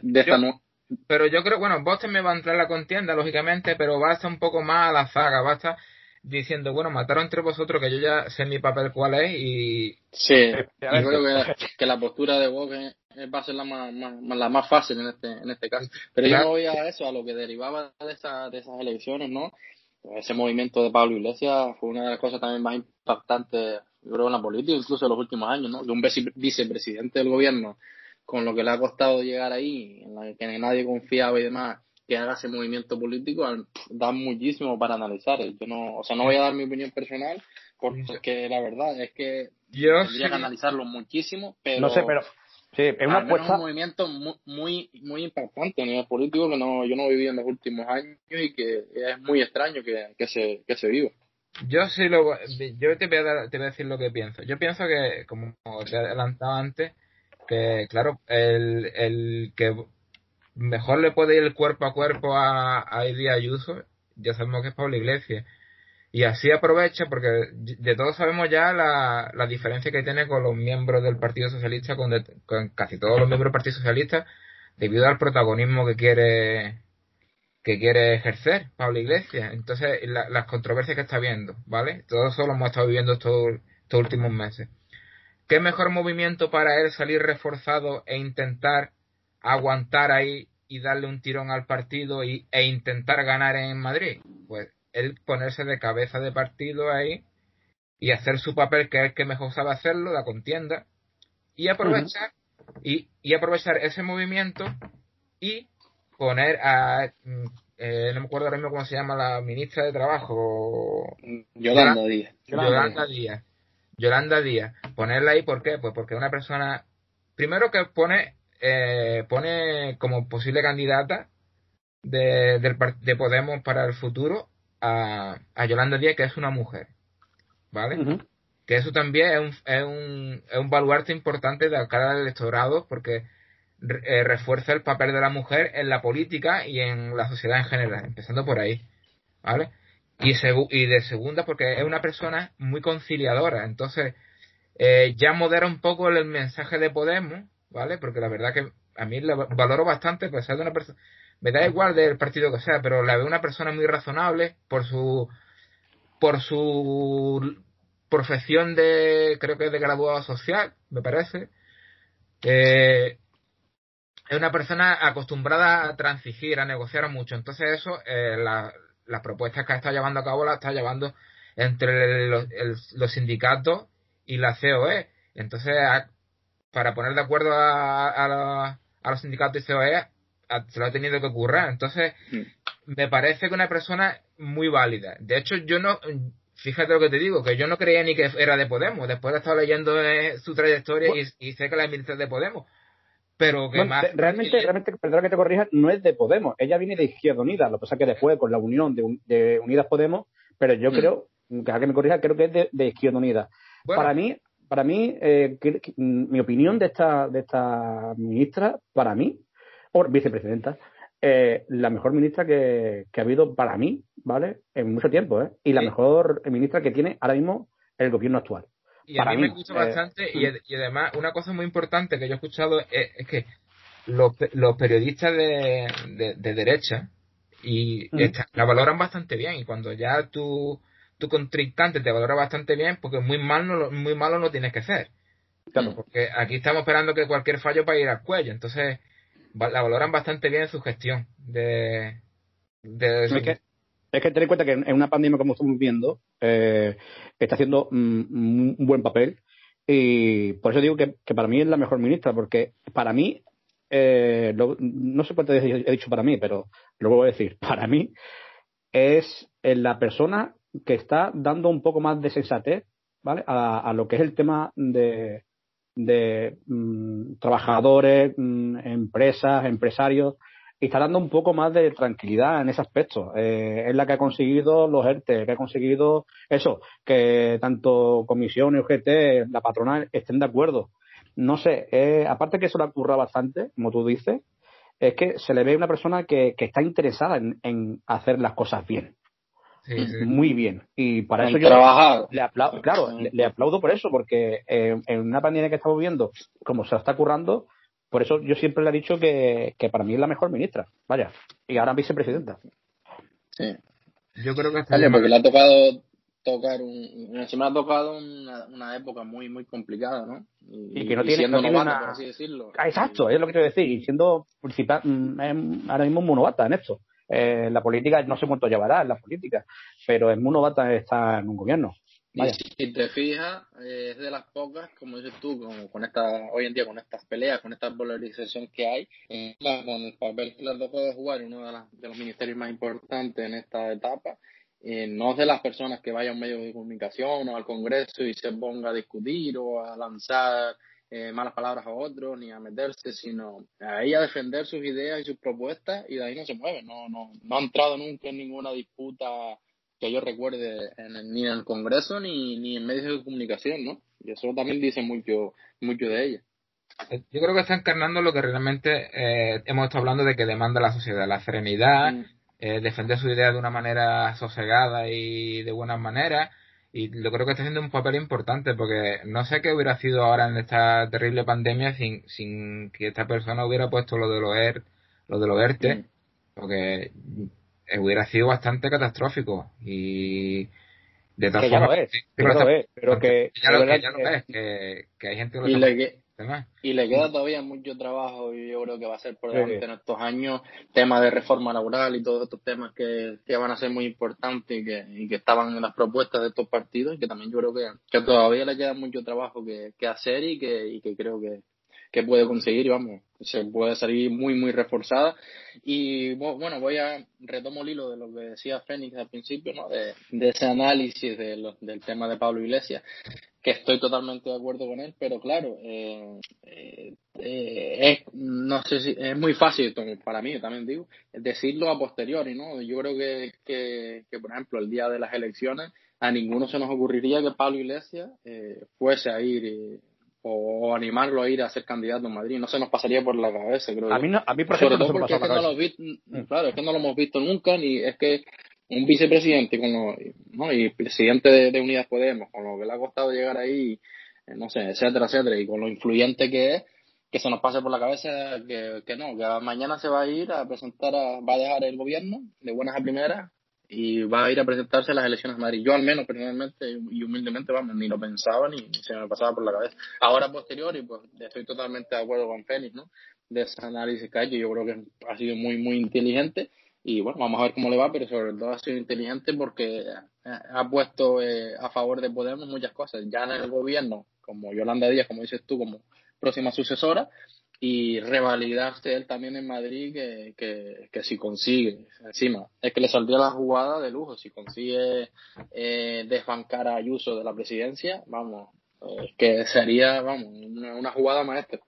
de, esta nueva pero yo creo, bueno, vos me va a entrar la contienda, lógicamente, pero va a estar un poco más a la zaga, va a estar diciendo, bueno, mataron entre vosotros, que yo ya sé mi papel cuál es y... Sí, yo creo que, la postura de vos va a ser la más, la más fácil en este, en este caso. Pero yo voy a eso, a lo que derivaba de, esa, de esas elecciones, ¿no? Ese movimiento de Pablo Iglesias fue una de las cosas también más impactantes, yo creo, en la política, incluso en los últimos años, ¿no? De un vicepresidente del gobierno, con lo que le ha costado llegar ahí, en la que nadie confiaba y demás, que haga ese movimiento político da muchísimo para analizar. Yo no, o sea, no voy a dar mi opinión personal porque la verdad es que yo tendría que analizarlo muchísimo, pero no sé, pero sí, es una un movimiento muy, muy, impactante a nivel político que no, yo no he vivido en los últimos años y que es muy extraño que, que se, que se viva. Yo sí lo yo te voy, a te voy a decir lo que pienso. Yo pienso que, como te he adelantado antes, que claro, el, el que mejor le puede ir el cuerpo a cuerpo a, a Ayuso, ya sabemos que es Pablo Iglesias. Y así aprovecha, porque de todos sabemos ya la, la diferencia que tiene con los miembros del Partido Socialista, con, con casi todos los miembros del Partido Socialista, debido al protagonismo que quiere que quiere ejercer Pablo Iglesias. Entonces, las controversias que está viendo, ¿vale? Todo eso lo hemos estado viviendo estos, estos últimos meses. ¿Qué mejor movimiento para él salir reforzado e intentar aguantar ahí y darle un tirón al partido y, e intentar ganar en Madrid? Pues él ponerse de cabeza de partido ahí y hacer su papel que es el que mejor sabe hacerlo, la contienda, y aprovechar, y, y aprovechar ese movimiento y poner a mm, eh, no me acuerdo ahora mismo cómo se llama la ministra de trabajo. Yolanda Díaz. Yolanda Díaz. Yolanda Díaz. Ponerla ahí ¿por qué? pues porque una persona primero que pone eh, pone como posible candidata de, de Podemos para el futuro a, a, Yolanda Díaz que es una mujer ¿vale? que eso también es un, es un, es un baluarte importante de cara del electorado porque eh, refuerza el papel de la mujer en la política y en la sociedad en general, empezando por ahí, ¿vale? Y, y de segunda porque es una persona muy conciliadora, entonces eh, ya modera un poco el mensaje de Podemos, ¿vale? Porque la verdad que a mí la valoro bastante, pues de una persona, me da igual del partido que sea, pero la veo una persona muy razonable por su, por su profesión de, creo que de graduado social, me parece, eh, es una persona acostumbrada a transigir, a negociar mucho. Entonces eso, eh, las propuestas que está llevando a cabo las está llevando entre los, sindicatos y la COE. Entonces, para poner de acuerdo a, los sindicatos y COE, se lo ha tenido que currar. Entonces, mm. me parece que una persona muy válida. De hecho, yo no, fíjate lo que te digo, que yo no creía ni que era de Podemos. Después he estado leyendo eh, su trayectoria y, y, sé que la ministra de Podemos pero que más... Realmente, realmente, perdona que te corrija, no es de Podemos. Ella viene de Izquierda Unida. Lo que pasa es que después, con la unión de, Unidas Podemos, pero yo mm. creo, que que me corrija, creo que es de, Izquierda Unida. Para mí, para mí eh, mi opinión de esta, de esta ministra, para mí, o vicepresidenta, eh, la mejor ministra que, ha habido para mí, ¿vale? En mucho tiempo, ¿eh? Y la mejor ministra que tiene ahora mismo el gobierno actual. Y a mí, me gusta bastante, y, y, además, una cosa muy importante que yo he escuchado es, que los, los periodistas de, de, derecha y la valoran bastante bien. Y cuando ya tu, tu contrincante te valora bastante bien, porque muy, mal no, muy malo no tienes que ser. Claro. Porque aquí estamos esperando que cualquier fallo para ir al cuello. Entonces, la valoran bastante bien en su gestión de, de, es que ten en cuenta que en una pandemia como estamos viendo, eh, está haciendo mm, un buen papel. Y por eso digo que, para mí es la mejor ministra, porque para mí, eh, no sé cuántas veces he dicho para mí, pero lo voy a decir, para mí es la persona que está dando un poco más de sensatez ¿vale? a, lo que es el tema de, de mm, trabajadores, mm, empresas, empresarios, y está dando un poco más de tranquilidad en ese aspecto. Eh, es la que ha conseguido los ERTE, que ha conseguido eso, que tanto comisión y UGT, la patronal, estén de acuerdo. No sé, eh, aparte que eso le ocurra bastante, como tú dices, es que se le ve una persona que, que está interesada en, hacer las cosas bien. Muy bien. Y para eso yo le aplaudo, claro, le, aplaudo por eso, porque eh, en una pandemia que estamos viendo, como se está currando, por eso yo siempre le he dicho que, para mí es la mejor ministra. Vaya. Y ahora vicepresidenta. Sí. Yo creo que Vale, porque le ha tocado tocar un. Me ha tocado una, época muy muy complicada, ¿no? Y, que no tiene, siendo novata, por así decirlo. Ah, exacto, es lo que quiero decir. Y siendo principal, mm, ahora mismo muy novata en esto. Eh, la política, no sé cuánto llevará en la política, pero es muy novata estar en un gobierno. Y si te fijas, es de las pocas, como dices tú, como con esta, hoy en día con estas peleas, con esta polarización que hay, eh, con el papel que les dejó de jugar uno de, de, los ministerios más importantes en esta etapa, eh, no es de las personas que vayan a un medio de comunicación o al Congreso y se ponga a discutir o a lanzar malas palabras a otros ni a meterse, sino a ella defender sus ideas y sus propuestas y de ahí no se mueve, no, no, no ha entrado nunca en ninguna disputa que yo recuerde en ni en el Congreso ni, ni en medios de comunicación, ¿no? Y eso también dice mucho, mucho de ella. Yo creo que está encarnando lo que realmente eh, hemos estado hablando de que demanda la sociedad, la serenidad, mm. eh, defender su idea de una manera sosegada y de buena manera. Y yo creo que está haciendo un papel importante porque no sé qué hubiera sido ahora en esta terrible pandemia sin, sin que esta persona hubiera puesto lo de los ER, lo de los ERTE, mm. porque hubiera sido bastante catastrófico y de todas formas ya lo es, pero que ya lo, es que, hay gente que lo y, y le queda todavía mucho trabajo y yo creo que va a ser por delante en estos años temas de reforma laboral y todos estos temas que, que van a ser muy importantes y que, y que estaban en las propuestas de estos partidos y que también yo creo que, que todavía le queda mucho trabajo que, que hacer y que, y que creo que, que puede conseguir y vamos, se puede salir muy, muy reforzada. Y bueno, voy a retomo el hilo de lo que decía Fénix al principio, ¿no? de, ese análisis de del tema de Pablo Iglesias, que estoy totalmente de acuerdo con él, pero claro, eh, eh, es, no sé si es muy fácil para mí, también digo, decirlo a posteriori, ¿no? Yo creo que, que, que por ejemplo, el día de las elecciones, a ninguno se nos ocurriría que Pablo Iglesias eh, fuese a ir o animarlo a ir a ser candidato en Madrid. No se nos pasaría por la cabeza, creo. A mí, no, a mí por ejemplo, Sobre todo porque es que no lo vi, mm. claro, es que no lo hemos visto nunca, ni es que un vicepresidente con lo, ¿no? y presidente de, de Unidas Podemos, con lo que le ha costado llegar ahí, eh, no sé, etcétera, etcétera, y con lo influyente que es, que se nos pase por la cabeza que, que no, que mañana se va a ir a presentar, a, va a dejar el gobierno de buenas a primeras y va a ir a presentarse a las elecciones de Madrid. Yo al menos personalmente y humildemente, vamos, ni lo pensaba ni, se me pasaba por la cabeza. Ahora posterior, y pues estoy totalmente de acuerdo con Félix, ¿no? De ese análisis que ha hecho, yo creo que ha sido muy, muy inteligente y bueno, vamos a ver cómo le va, pero sobre todo ha sido inteligente porque ha puesto eh, a favor de Podemos muchas cosas. Ya en el gobierno, como Yolanda Díaz, como dices tú, como próxima sucesora, y revalidarse él también en Madrid que, que, que, si consigue, encima, es que le saldría la jugada de lujo, si consigue eh, desbancar a Ayuso de la presidencia, vamos, eh, que sería, vamos, una, jugada maestra.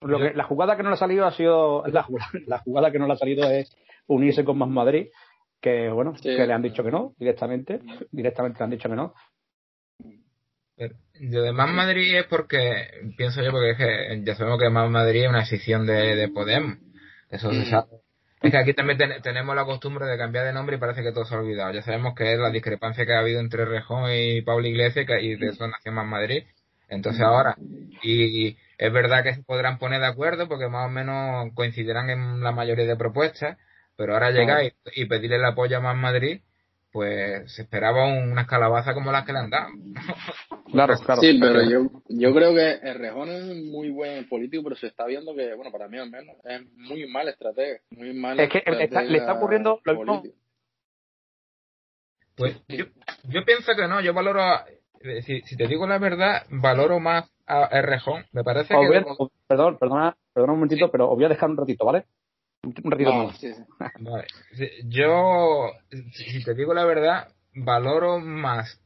Lo que, la jugada que no le ha salido ha sido, la, la jugada que no le ha salido es unirse con Más Madrid, que bueno, que le han dicho que no, directamente, directamente le han dicho que no, lo de Más Madrid es porque, pienso yo, porque es que ya sabemos que Más Madrid es una sección de, de Podemos. Eso se mm. sabe. Es que aquí también tenemos la costumbre de cambiar de nombre y parece que todo se ha olvidado. Ya sabemos que es la discrepancia que ha habido entre Rejón y Pablo Iglesias y de eso nació Más Madrid. Entonces ahora, y, es verdad que se podrán poner de acuerdo porque más o menos coincidirán en la mayoría de propuestas, pero ahora llegáis y pedirle el apoyo a Más Madrid pues se esperaba unas calabazas como las que le han dado. claro, claro. Sí, pero yo, yo creo que el Rejón es muy buen político, pero se está viendo que, bueno, para mí al menos, es muy mal estratega. Muy mal es que le está ocurriendo lo mismo. Pues yo, yo pienso que no, yo valoro, si, si te digo la verdad, valoro más a Rejón. Me parece que. Perdón, perdona, perdona un momentito, pero os voy a dejar un ratito, ¿vale? Un ratito más. Yo, si te digo la verdad, valoro más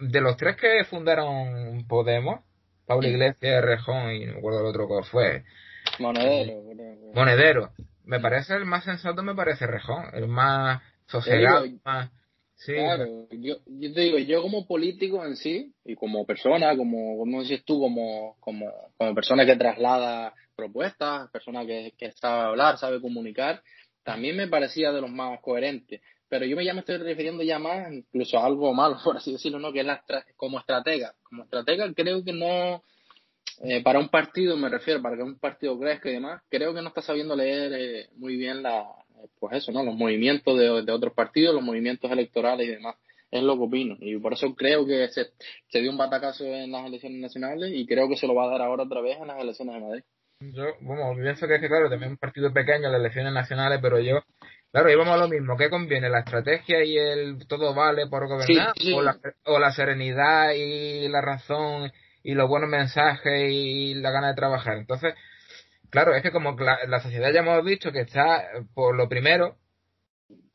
de los tres que fundaron Podemos, Pablo Iglesias, Rejón y no me acuerdo el otro que fue. Monedero. Monedero. Me parece el más sensato, me parece Rejón, el más sosegado, más... Sí. Claro, yo, yo te digo, yo como político en sí, y como persona, como, como dices tú, como, como, como persona que traslada propuestas, persona que, que sabe hablar, sabe comunicar, también me parecía de los más coherentes. Pero yo me ya me estoy refiriendo ya más incluso a algo malo, por así decirlo, ¿no? Que es la, como estratega. Como estratega creo que no, eh, para un partido me refiero, para que un partido crezca y demás, creo que no está sabiendo leer eh, muy bien la, pues eso, ¿no? Los movimientos de, de, otros partidos, los movimientos electorales y demás. Es lo que opino. Y por eso creo que se, se dio un batacazo en las elecciones nacionales y creo que se lo va a dar ahora otra vez en las elecciones de Madrid. Yo, bueno, pienso que es que, claro, también un partido pequeño, las elecciones nacionales, pero yo Claro, íbamos a lo mismo. ¿Qué conviene? ¿La estrategia y el todo vale por gobernar? O, la, o la serenidad y la razón y los buenos mensajes y la gana de trabajar. Entonces, claro, es que como la, sociedad ya hemos dicho que está por lo primero,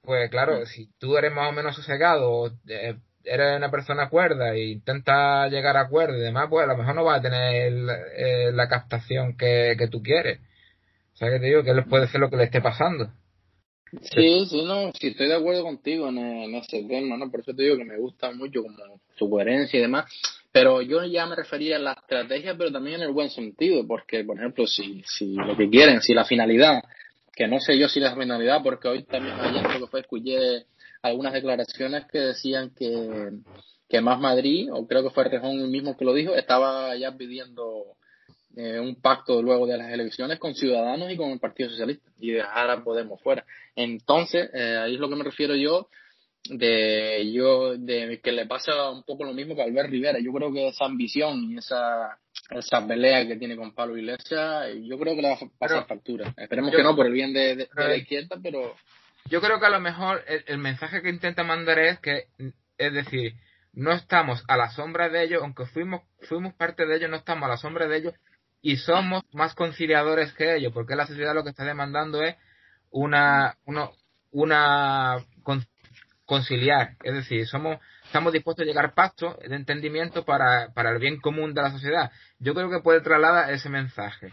pues claro, si tú eres más o menos sosegado, eh, eres una persona cuerda e intenta llegar a acuerdo y demás, pues a lo mejor no vas a tener eh, la captación que, que tú quieres. O sea, que te digo que él puede ser lo que le esté pasando. Sí, sí, no, sí estoy de acuerdo contigo en, ese tema, ¿no? Por eso te digo que me gusta mucho como su coherencia y demás. Pero yo ya me refería a la estrategia, pero también en el buen sentido, porque, por ejemplo, si, si lo que quieren, si la finalidad, que no sé yo si la finalidad, porque hoy también, ayer creo que fue, escuché algunas declaraciones que decían que, que Más Madrid, o creo que fue Rejón mismo que lo dijo, estaba ya pidiendo eh, un pacto luego de las elecciones con Ciudadanos y con el Partido Socialista y dejar a Podemos fuera. Entonces, eh, ahí es lo que me refiero yo de yo de que le pasa un poco lo mismo que Albert Rivera. Yo creo que esa ambición y esa esa pelea que tiene con Pablo Iglesias, yo creo que le va a pasar factura. Esperemos que no por el bien de, la izquierda, pero yo creo que a lo mejor el, el, mensaje que intenta mandar es que es decir, no estamos a la sombra de ellos, aunque fuimos fuimos parte de ellos, no estamos a la sombra de ellos, y somos más conciliadores que ellos, porque la sociedad lo que está demandando es una, una, conciliar, es decir, somos estamos dispuestos a llegar a pactos de entendimiento para, para el bien común de la sociedad. Yo creo que puede trasladar ese mensaje.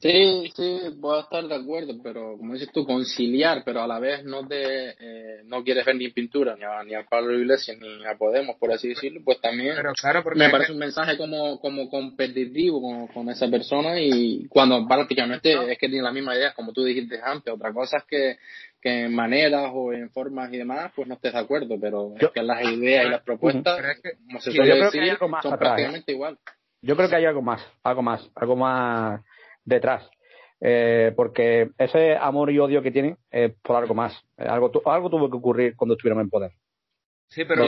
Sí, sí, puedo estar de acuerdo, pero como dices tú, conciliar, pero a la vez no te eh, no quieres ver ni pintura ni a, ni a Pablo Iglesias ni a Podemos, por así decirlo, pues también me parece un mensaje como, como competitivo con, con esa persona y cuando prácticamente es que tiene la misma idea, como tú dijiste antes, otra cosa es que, que en maneras o en formas y demás, pues no estés de acuerdo, pero es que las ideas y las propuestas, como se suele decir, son prácticamente igual. Yo creo que hay algo más, algo más, algo más detrás. Eh, porque ese amor y odio que tienen es por algo más. Algo, algo tuvo que ocurrir cuando estuvieron en poder. Sí, pero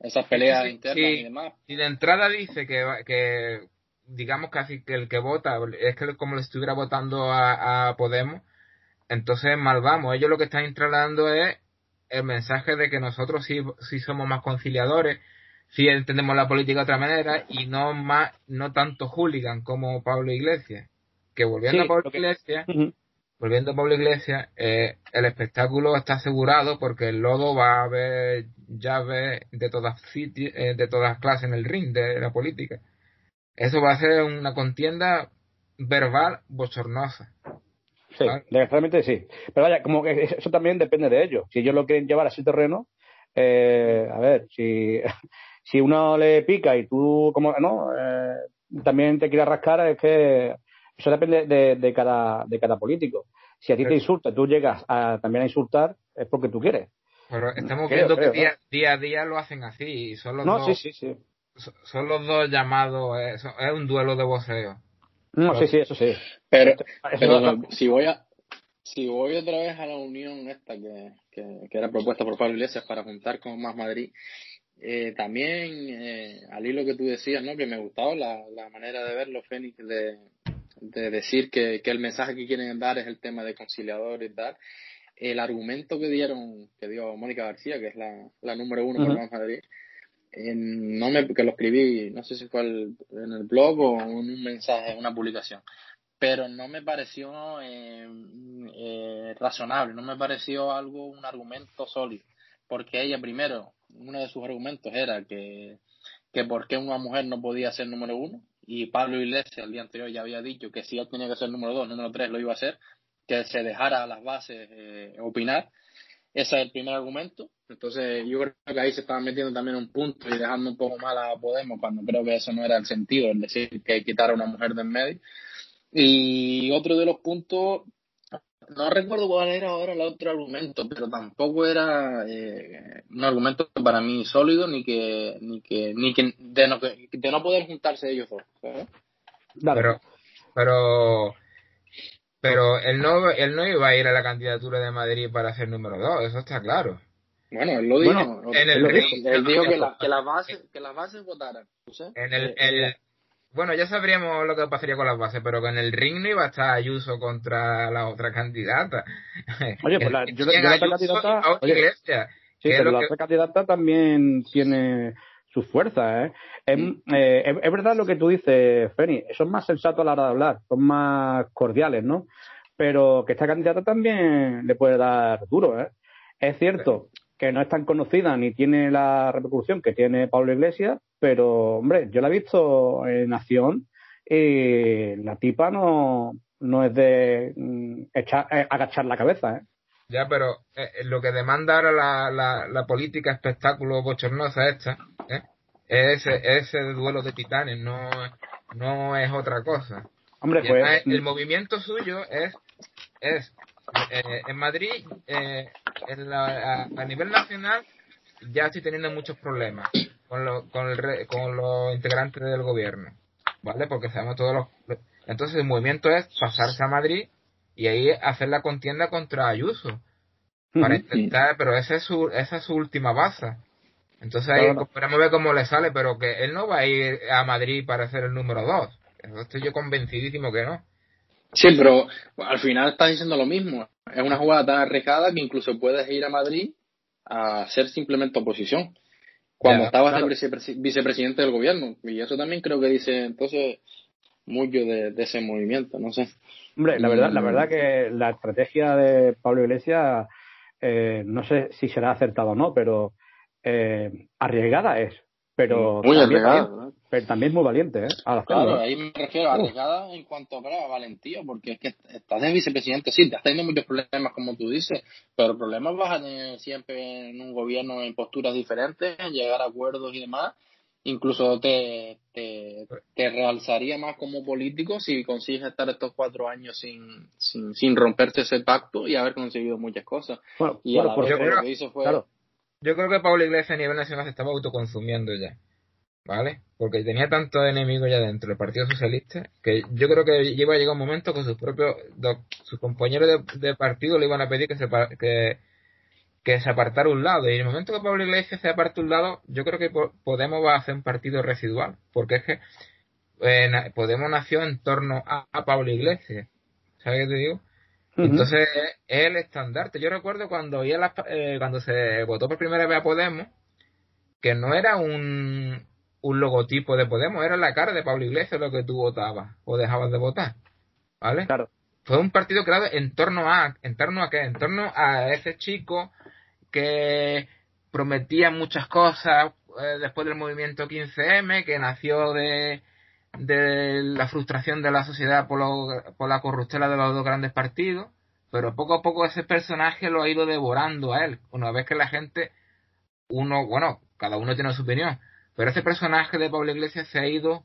esas peleas internas y demás. Y de entrada dice que, que digamos casi que el que vota es que como le estuviera votando a, Podemos, entonces mal vamos. Ellos lo que están instalando es el mensaje de que nosotros sí, sí somos más conciliadores, sí entendemos la política de otra manera y no más no tanto hooligan como Pablo Iglesias que volviendo a Pablo Iglesias volviendo a Pablo Iglesias eh, el espectáculo está asegurado porque el lodo va a haber llaves de todas eh, de todas clases en el ring de la política eso va a ser una contienda verbal bochornosa Sí, desgraciadamente sí. Pero vaya, como que eso también depende de ellos. Si ellos lo quieren llevar a ese terreno, eh, a ver, si si uno le pica y tú, como no, eh, también te quieres rascar, es que eso depende de, de, cada, de cada político. Si a ti te insulta, tú llegas a, también a insultar, es porque tú quieres. Pero estamos viendo que día, a día lo hacen así y son los dos. Sí, sí, Son los dos llamados, eh, es, un duelo de voceo. No, sí, sí, eso sí. Pero, si voy a, si voy otra vez a la unión esta que, que, que, era propuesta por Pablo Iglesias para juntar con Más Madrid, eh, también, eh, al hilo que tú decías, ¿no? Que me gustaba la, la manera de verlo, Fénix, de, de decir que, que, el mensaje que quieren dar es el tema de conciliador y tal. El argumento que dieron, que dio Mónica García, que es la, la número uno por Más Madrid, no me, que lo escribí, no sé si fue en el blog o en un mensaje, en una publicación, pero no me pareció eh, eh, razonable, no me pareció algo, un argumento sólido, porque ella primero uno de sus argumentos era que, que por qué una mujer no podía ser número uno, y Pablo Iglesias el día anterior ya había dicho que si él tenía que ser número dos, número tres lo iba a hacer, que se dejara a las bases eh, opinar. Ese es el primer argumento. Entonces, yo creo que ahí se estaba metiendo también un punto y dejando un poco mal a Podemos, cuando creo que eso no era el sentido, es decir, que quitar a una mujer del medio. Y otro de los puntos no recuerdo cuál era ahora el otro argumento, pero tampoco era eh, un argumento para mí sólido ni que ni que ni que de no, de no poder juntarse ellos dos. Pero pero pero él no él no iba a ir a la candidatura de Madrid para ser número dos, eso está claro. Bueno, él lo dijo. él, dijo, que, la, que, las bases que las bases votaran. En el, el bueno, ya sabríamos lo que pasaría con las bases, pero con el ring no iba a estar Ayuso contra la otra candidata. Oye, pues la, yo, la otra candidata. sí, pero la otra candidata también tiene su fuerza, ¿eh? Es, eh, es, verdad lo que tú dices, Feni, son más sensatos a la hora de hablar, son más cordiales, ¿no? Pero que esta candidata también le puede dar duro, ¿eh? Es cierto que no es tan conocida ni tiene la repercusión que tiene Pablo Iglesias, pero, hombre, yo la he visto en acción y la tipa no, no es de mm, echar, eh, agachar la cabeza, ¿eh? Ya, pero eh, eh, lo que demanda ahora la, la, la, política espectáculo bochornosa esta, ¿eh? es ese duelo de titanes, no, no es otra cosa. Hombre, pues, el movimiento suyo es, es eh, en Madrid, eh, en la, a, nivel nacional, ya estoy teniendo muchos problemas con, lo, con, el, con los integrantes del gobierno, ¿vale? Porque sabemos todos los... Entonces el movimiento es pasarse a Madrid y ahí hacer la contienda contra Ayuso. Para intentar, pero esa es su, esa es su última base. Entonces ahí esperamos ver cómo le sale, pero que él no va a ir a Madrid para ser el número dos. Estoy yo convencidísimo que no. Sí, pero al final estás diciendo lo mismo. Es una jugada tan arriesgada que incluso puedes ir a Madrid a ser simplemente oposición. Cuando estabas de vicepresidente del gobierno. Y eso también creo que dice entonces mucho de, ese movimiento, no sé. Hombre, la verdad, la verdad que la estrategia de Pablo Iglesias, eh, no sé si será acertada o no, pero eh, arriesgada es. Pero muy arriesgada. Pero también es muy valiente, ¿eh? claro, ahí me refiero a arriesgada en cuanto a valentía, porque es que estás de vicepresidente, sí, te has tenido muchos problemas, como tú dices, pero problemas vas a tener siempre en un gobierno en posturas diferentes, en llegar a acuerdos y demás. Incluso te, te, te realzaría más como político si consigues estar estos cuatro años sin, sin, sin romperse ese pacto y haber conseguido muchas cosas. y a la vez, lo que hizo fue... Yo creo que Pablo Iglesias a nivel nacional se estaba autoconsumiendo ya. ¿Vale? Porque tenía tantos enemigos ya dentro del Partido Socialista que yo creo que iba a llegar un momento que sus propios sus compañeros de, partido le iban a pedir que se que, que se apartara un lado y en el momento que Pablo Iglesias se aparte un lado yo creo que Podemos va a hacer un partido residual porque es que eh, Podemos nació en torno a, Pablo Iglesias ¿sabes qué te digo? Entonces es el estandarte. Yo recuerdo cuando, eh, cuando se votó por primera vez a Podemos, que no era un, un logotipo de Podemos, era la cara de Pablo Iglesias lo que tú votabas o dejabas de votar. ¿Vale? Claro. Fue un partido creado en torno a, en torno a qué? En torno a ese chico que prometía muchas cosas eh, después del movimiento 15M, que nació de, de la frustración de la sociedad por, lo, por la corruptela de los dos grandes partidos, pero poco a poco ese personaje lo ha ido devorando a él. Una vez que la gente, uno, bueno, cada uno tiene su opinión, pero ese personaje de Pablo Iglesias se ha ido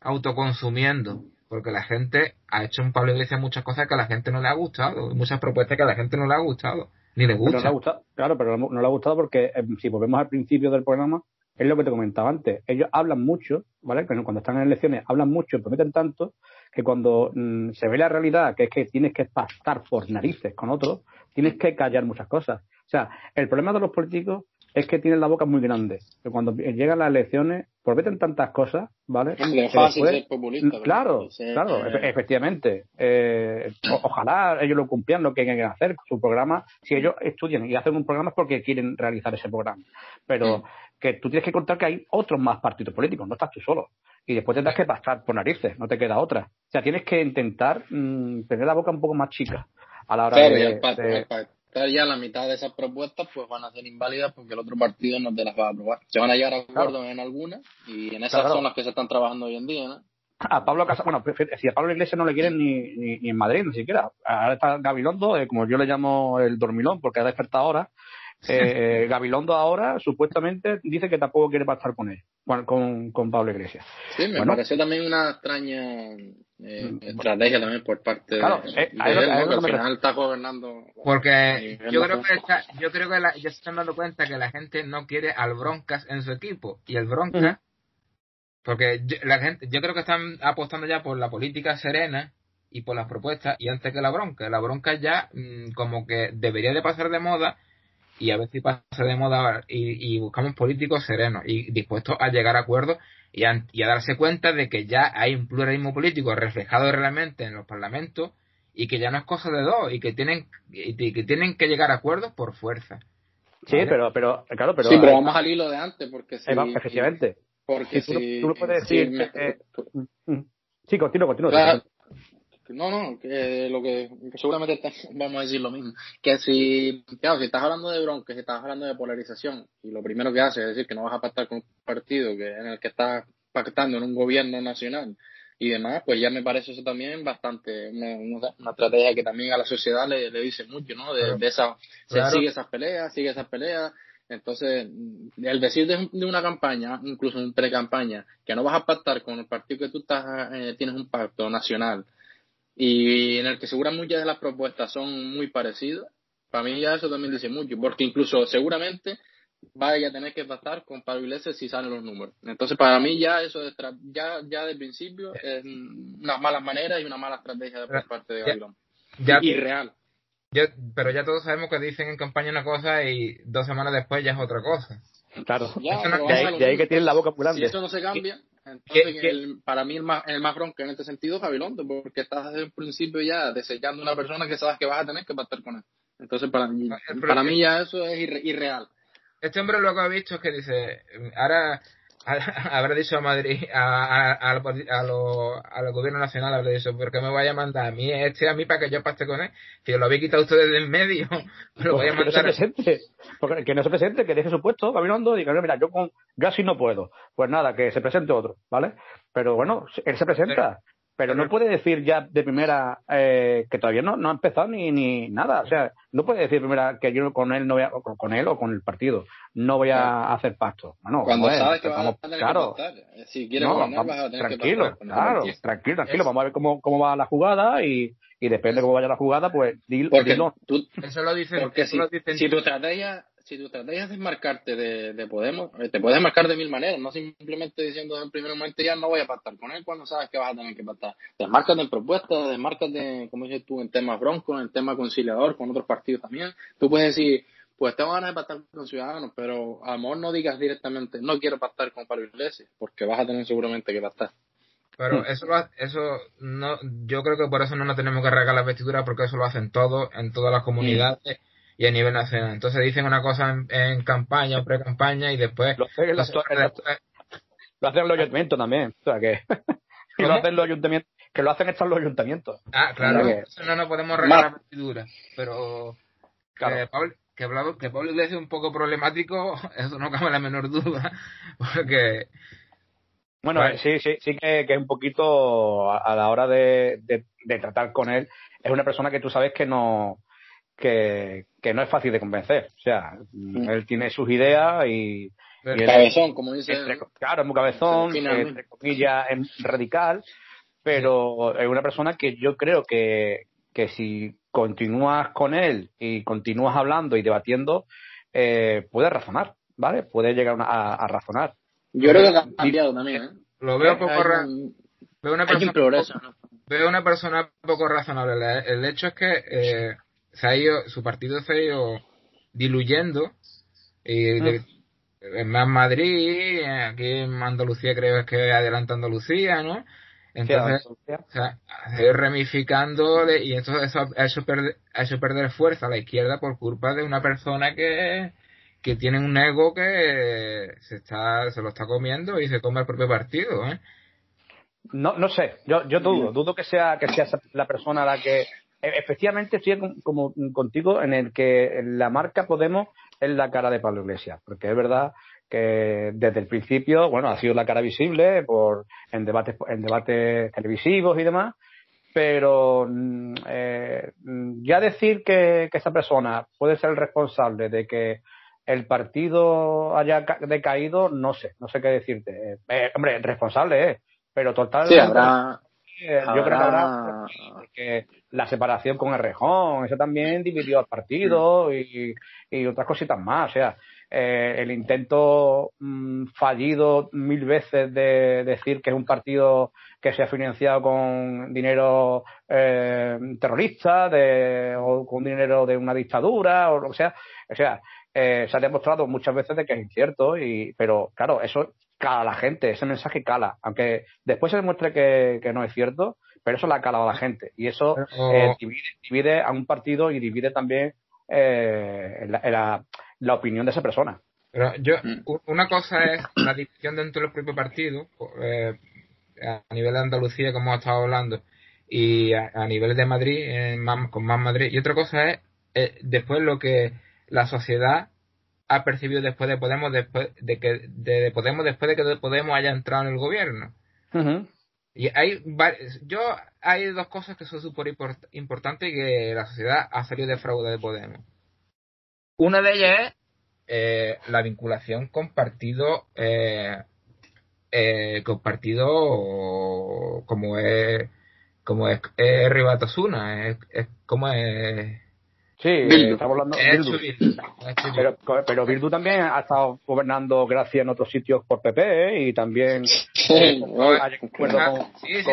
autoconsumiendo, porque la gente ha hecho en Pablo Iglesias muchas cosas que a la gente no le ha gustado, muchas propuestas que a la gente no le ha gustado, ni le gusta. No le ha gustado, claro, pero no le ha gustado porque eh, si volvemos al principio del programa, es lo que te comentaba antes. Ellos hablan mucho, ¿vale? Cuando están en elecciones hablan mucho, prometen tanto, que cuando mm, se ve la realidad, que es que tienes que pasar por narices con otros, tienes que callar muchas cosas. O sea, el problema de los políticos es que tienen la boca muy grande. Que cuando llegan las elecciones, prometen tantas cosas, ¿vale? es fácil ser populista. Claro, claro, efectivamente. Eh, ojalá ellos lo cumplieran lo que hay que hacer, su programa. Si ellos estudian y hacen un programa es porque quieren realizar ese programa. Pero mm. que tú tienes que contar que hay otros más partidos políticos, no estás tú solo. Y después tendrás que pasar por narices, no te queda otra. O sea, tienes que intentar mm, tener la boca un poco más chica a la hora de, ya la mitad de esas propuestas pues van a ser inválidas porque el otro partido no te las va a aprobar. Se van a llegar a acuerdos en algunas y en esas son las que se están trabajando hoy en día. ¿no? A Pablo Casa, bueno, si a Pablo Iglesias no le quieren ni, ni, en Madrid, ni siquiera. Ahora está Gabilondo, eh, como yo le llamo el dormilón, porque ha despertado ahora. Eh, Gabilondo ahora supuestamente dice que tampoco quiere pasar con él, con, con Pablo Iglesias. Sí, me pareció también una extraña eh, mm, estrategia también por parte claro, de, eh, él, al final está gobernando. Porque yo creo que yo creo que ya se están dando cuenta que la gente no quiere al Broncas en su equipo y el Broncas, porque la gente, yo creo que están apostando ya por la política serena y por las propuestas y antes que la bronca. La bronca ya mm, como que debería de pasar de moda y a ver si pasa de moda y, buscamos políticos serenos y dispuestos a llegar a acuerdos y a, darse cuenta de que ya hay un pluralismo político reflejado realmente en los parlamentos y que ya no es cosa de dos y que tienen y que tienen que llegar a acuerdos por fuerza. Sí, pero, pero, claro, pero. Sí, pero vamos al hilo de antes, porque si. efectivamente. Porque si. Tú, puedes decir. sí, continúa, continúa. No, no, que lo que, seguramente vamos a decir lo mismo. Que si, claro, si estás hablando de bronca, si estás hablando de polarización, y lo primero que haces es decir que no vas a pactar con un partido que en el que estás pactando en un gobierno nacional y demás, pues ya me parece eso también bastante una, una, estrategia que también a la sociedad le, le dice mucho, ¿no? De, esa, se sigue esas peleas, sigue esas peleas. Entonces, el decir de, una campaña, incluso en pre-campaña, que no vas a pactar con el partido que tú estás, eh, tienes un pacto nacional y en el que seguramente muchas de las propuestas son muy parecidas, para mí ya eso también dice mucho, porque incluso seguramente vaya a tener que pactar con Pablo Iglesias si salen los números. Entonces, para mí ya eso de ya ya de principio es una mala manera y una mala estrategia de por parte de Gabriel. Ya, Irreal. pero ya todos sabemos que dicen en campaña una cosa y dos semanas después ya es otra cosa. Claro, de, ahí, que tienen la boca muy grande. Si eso no se cambia, entonces, para mí el más, el más bronca en este sentido es Gabilondo, porque estás desde el principio ya desechando una persona que sabes que vas a tener que pactar con él. Entonces, para mí, para mí ya eso es irreal. Este hombre lo que ha visto es que dice, ahora habrá dicho a Madrid, a, a, a, al gobierno nacional, habrá dicho, ¿por qué me vaya a mandar a mí, este a mí para que yo pacte con él? Si lo había quitado ustedes del medio, lo voy a mandar. Que no se presente, porque, que no se presente, que deje su puesto, caminando, y diga, mira, yo con Gassi no puedo. Pues nada, que se presente otro, ¿vale? Pero bueno, él se presenta. Pero no puede decir ya de primera eh, que todavía no, no ha empezado ni, ni nada. O sea, no puede decir primera que yo con él no voy a, con él o con el partido no voy a hacer pacto. Bueno, Cuando sabes que vamos, a tener claro, que Si quieres no, vas a tener tranquilo, que claro, tranquilo, tranquilo. Vamos a ver cómo, cómo va la jugada y, y depende de cómo vaya la jugada, pues dilo. Porque Tú, eso lo dicen, porque si, lo dicen si tu estrategia si tu estrategia es desmarcarte de, de, Podemos, eh, te puedes marcar de mil maneras, no simplemente diciendo en primer momento ya no voy a pactar con él cuando sabes que vas a tener que pactar. Desmárcate en propuestas, desmárcate, como dices tú, en temas broncos, en temas conciliador, con otros partidos también. Tú puedes decir, pues tengo ganas de pactar con Ciudadanos, pero a lo mejor no digas directamente, no quiero pactar con Pablo Iglesias, porque vas a tener seguramente que pactar. Pero hmm. eso, eso no, yo creo que por eso no nos tenemos que regalar la vestidura, porque eso lo hacen todos, en todas las comunidades y a nivel nacional. Entonces dicen una cosa en, campaña o pre-campaña y después... Lo hacen, los, los ayuntamientos también. O sea que... lo hacen los ayuntamientos que lo hacen estos los ayuntamientos. Ah, claro, eso no nos podemos regalar la vestidura. Pero claro. que, Pablo, que, Pablo, que Pablo Iglesias es un poco problemático, eso no cabe la menor duda, porque... Bueno, sí, sí, sí que, que es un poquito a, la hora de, de, tratar con él, es una persona que tú sabes que no, que, que no es fácil de convencer. O sea, mm. él tiene sus ideas y. cabezón, como dice. claro, es muy cabezón, entre comillas, es radical, pero es una persona que yo creo que, que si continúas con él y continúas hablando y debatiendo, eh, puede razonar, ¿vale? Puede llegar a, razonar. Yo creo que ha cambiado también, ¿eh? Lo veo poco. Veo una persona, veo una persona poco razonable. El hecho es que eh, se ha ido, su partido se ha ido diluyendo. Y ah. en más Madrid, aquí en Andalucía creo que adelanta Andalucía, ¿no? Entonces, o sea, se ha ido ramificando y entonces eso ha hecho, perder, ha hecho perder fuerza a la izquierda por culpa de una persona que, que tiene un ego que se está se lo está comiendo y se come el propio partido, ¿eh? No, no sé, yo, yo dudo, dudo que sea que sea la persona la que efectivamente estoy como contigo en el que la marca Podemos es la cara de Pablo Iglesias, porque es verdad que desde el principio, bueno, ha sido la cara visible por en debates en debates televisivos y demás, pero mm, eh, ya decir que, esa persona puede ser el responsable de que el partido haya decaído, no sé, no sé qué decirte. Eh, hombre, responsable es, pero total. Sí, habrá, eh, yo creo que habrá que la separación con el Rejón, eso también dividió al partido y, y otras cositas más. O sea, eh, el intento mm, fallido mil veces de decir que es un partido que se ha financiado con dinero eh, terrorista de, o con dinero de una dictadura o lo que sea. O sea, eh, se ha demostrado muchas veces de que es incierto, y, pero claro, eso cala a la gente, ese mensaje cala, aunque después se demuestre que, que no es cierto, pero eso la ha calado a la gente y eso eh, divide, divide, a un partido y divide también eh, la, la, opinión de esa persona. Pero yo, mm. una cosa es la división dentro del propio partido, eh, a nivel de Andalucía, como hemos estado hablando, y a, nivel de Madrid, con más Madrid, y otra cosa es después lo que la sociedad ha percibido después de Podemos, después de que de Podemos, después de que Podemos haya entrado en el gobierno. Y hay yo hay dos cosas que son súper importantes y que la sociedad ha salido de fraude de Podemos. Una de ellas es eh, la vinculación con partido eh, eh, con partido como es como es, es Ribatasuna, es, es como es Sí, estamos hablando de Bildu. Pero, pero Bildu también ha estado gobernando gracias en otros sitios por PP ¿eh? y también sí, sí,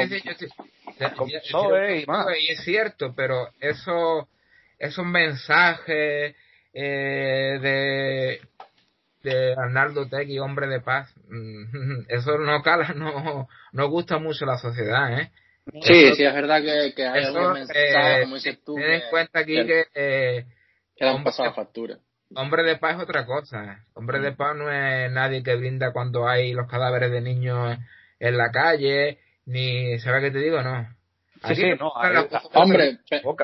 sí, sí, y, es cierto, pero eso, esos mensajes eh, de de Arnaldo Tegui, hombre de paz, mm, eso no cala, no, no gusta mucho a la sociedad, ¿eh? Sí, sí, es verdad que, que hay algunos mensajes, eh, como dices tú. Ten en cuenta aquí que. Eh, que le han pasado factura. Hombre de paz es otra cosa. Hombre de paz no es nadie que brinda cuando hay los cadáveres de niños en la calle, ni. ¿Sabes qué te digo? No. Sí, sí, no, hombre,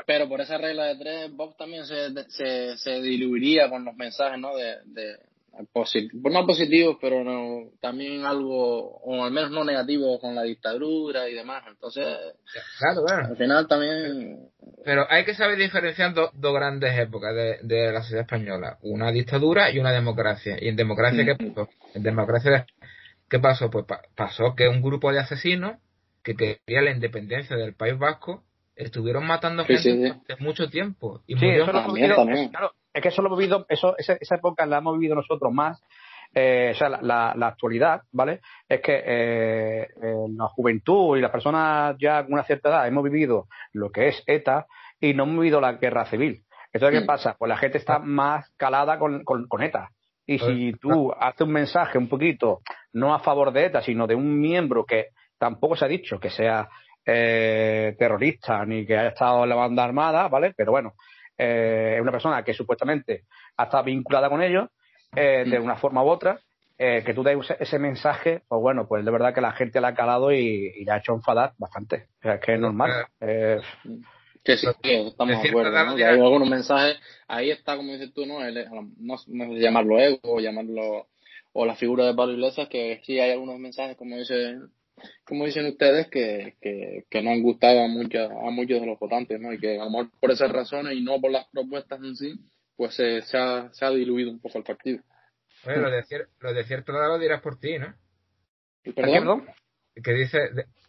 pero por esa regla de tres, Bob también se, se, se diluiría con los mensajes, ¿no? De, de, no positivos, pero no, también algo, o al menos no negativo con la dictadura y demás. Entonces, claro, al final también. Pero hay que saber diferenciar dos grandes épocas de, de, la sociedad española: una dictadura y una democracia. ¿Y en democracia qué pasó? En democracia, ¿qué pasó? Pues pasó que un grupo de asesinos que quería la independencia del País Vasco estuvieron matando gente durante mucho tiempo. Y también, Claro, es que eso lo hemos vivido, eso, esa, esa época la hemos vivido nosotros más. Eh, o sea, la, la, actualidad, ¿vale? Es que eh, la juventud y las personas ya con una cierta edad hemos vivido lo que es ETA y no hemos vivido la guerra civil. Entonces, ¿qué mm. pasa? Pues la gente está más calada con, con, ETA. Y si tú haces un mensaje un poquito, no a favor de ETA, sino de un miembro que tampoco se ha dicho que sea eh, terrorista ni que haya estado en la banda armada, ¿vale? Pero bueno, eh, es una persona que supuestamente ha estado vinculada con ellos eh, de una forma u otra, eh, que tú des ese mensaje, pues bueno, pues de verdad que la gente la ha calado y, le ha hecho enfadar bastante. es que es normal. Eh, que sí, estamos de acuerdo. ¿no? hay algunos mensajes, ahí está, como dices tú, ¿no? no, no llamarlo ego o llamarlo, o la figura de Pablo Iglesias, que sí hay algunos mensajes, como dice como dicen ustedes, que, que, que no han gustado a, muchos a muchos de los votantes, ¿no? Y que a lo mejor por esas razones y no por las propuestas en sí, pues se, se, ha, se ha diluido un poco el partido. Oye, lo de, lo de cierto lo dirás por ti, ¿no? ¿Perdón? Que dice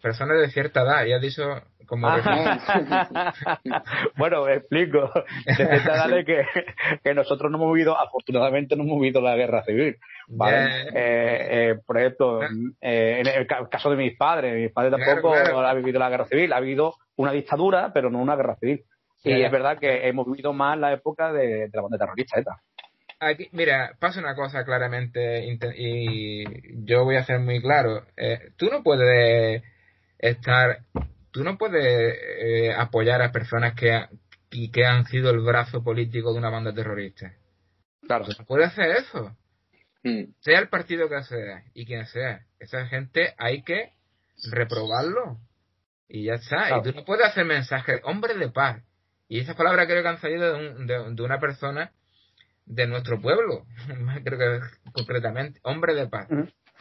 personas de cierta edad, ya has dicho como ah. bueno, explico. De cierta edad de que, que nosotros no hemos vivido, afortunadamente no hemos vivido la guerra civil. ¿vale? Eh, eh, por ejemplo, eh, en el caso de mis padres, mis padres tampoco han vivido la guerra civil, ha habido una dictadura, pero no una guerra civil. Y es verdad que hemos vivido más la época de, la banda terrorista ETA. Aquí, mira, pasa una cosa claramente y yo voy a ser muy claro. tú no puedes estar, tú no puedes apoyar a personas que, que han sido el brazo político de una banda terrorista. Claro. No puedes hacer eso. Mm. Sea el partido que sea y quien sea, esa gente hay que reprobarlo. Y ya está. Y tú no puedes hacer mensajes, hombre de paz. Y esa palabra creo que han salido de, de, una persona de nuestro pueblo, creo que concretamente, hombre de paz.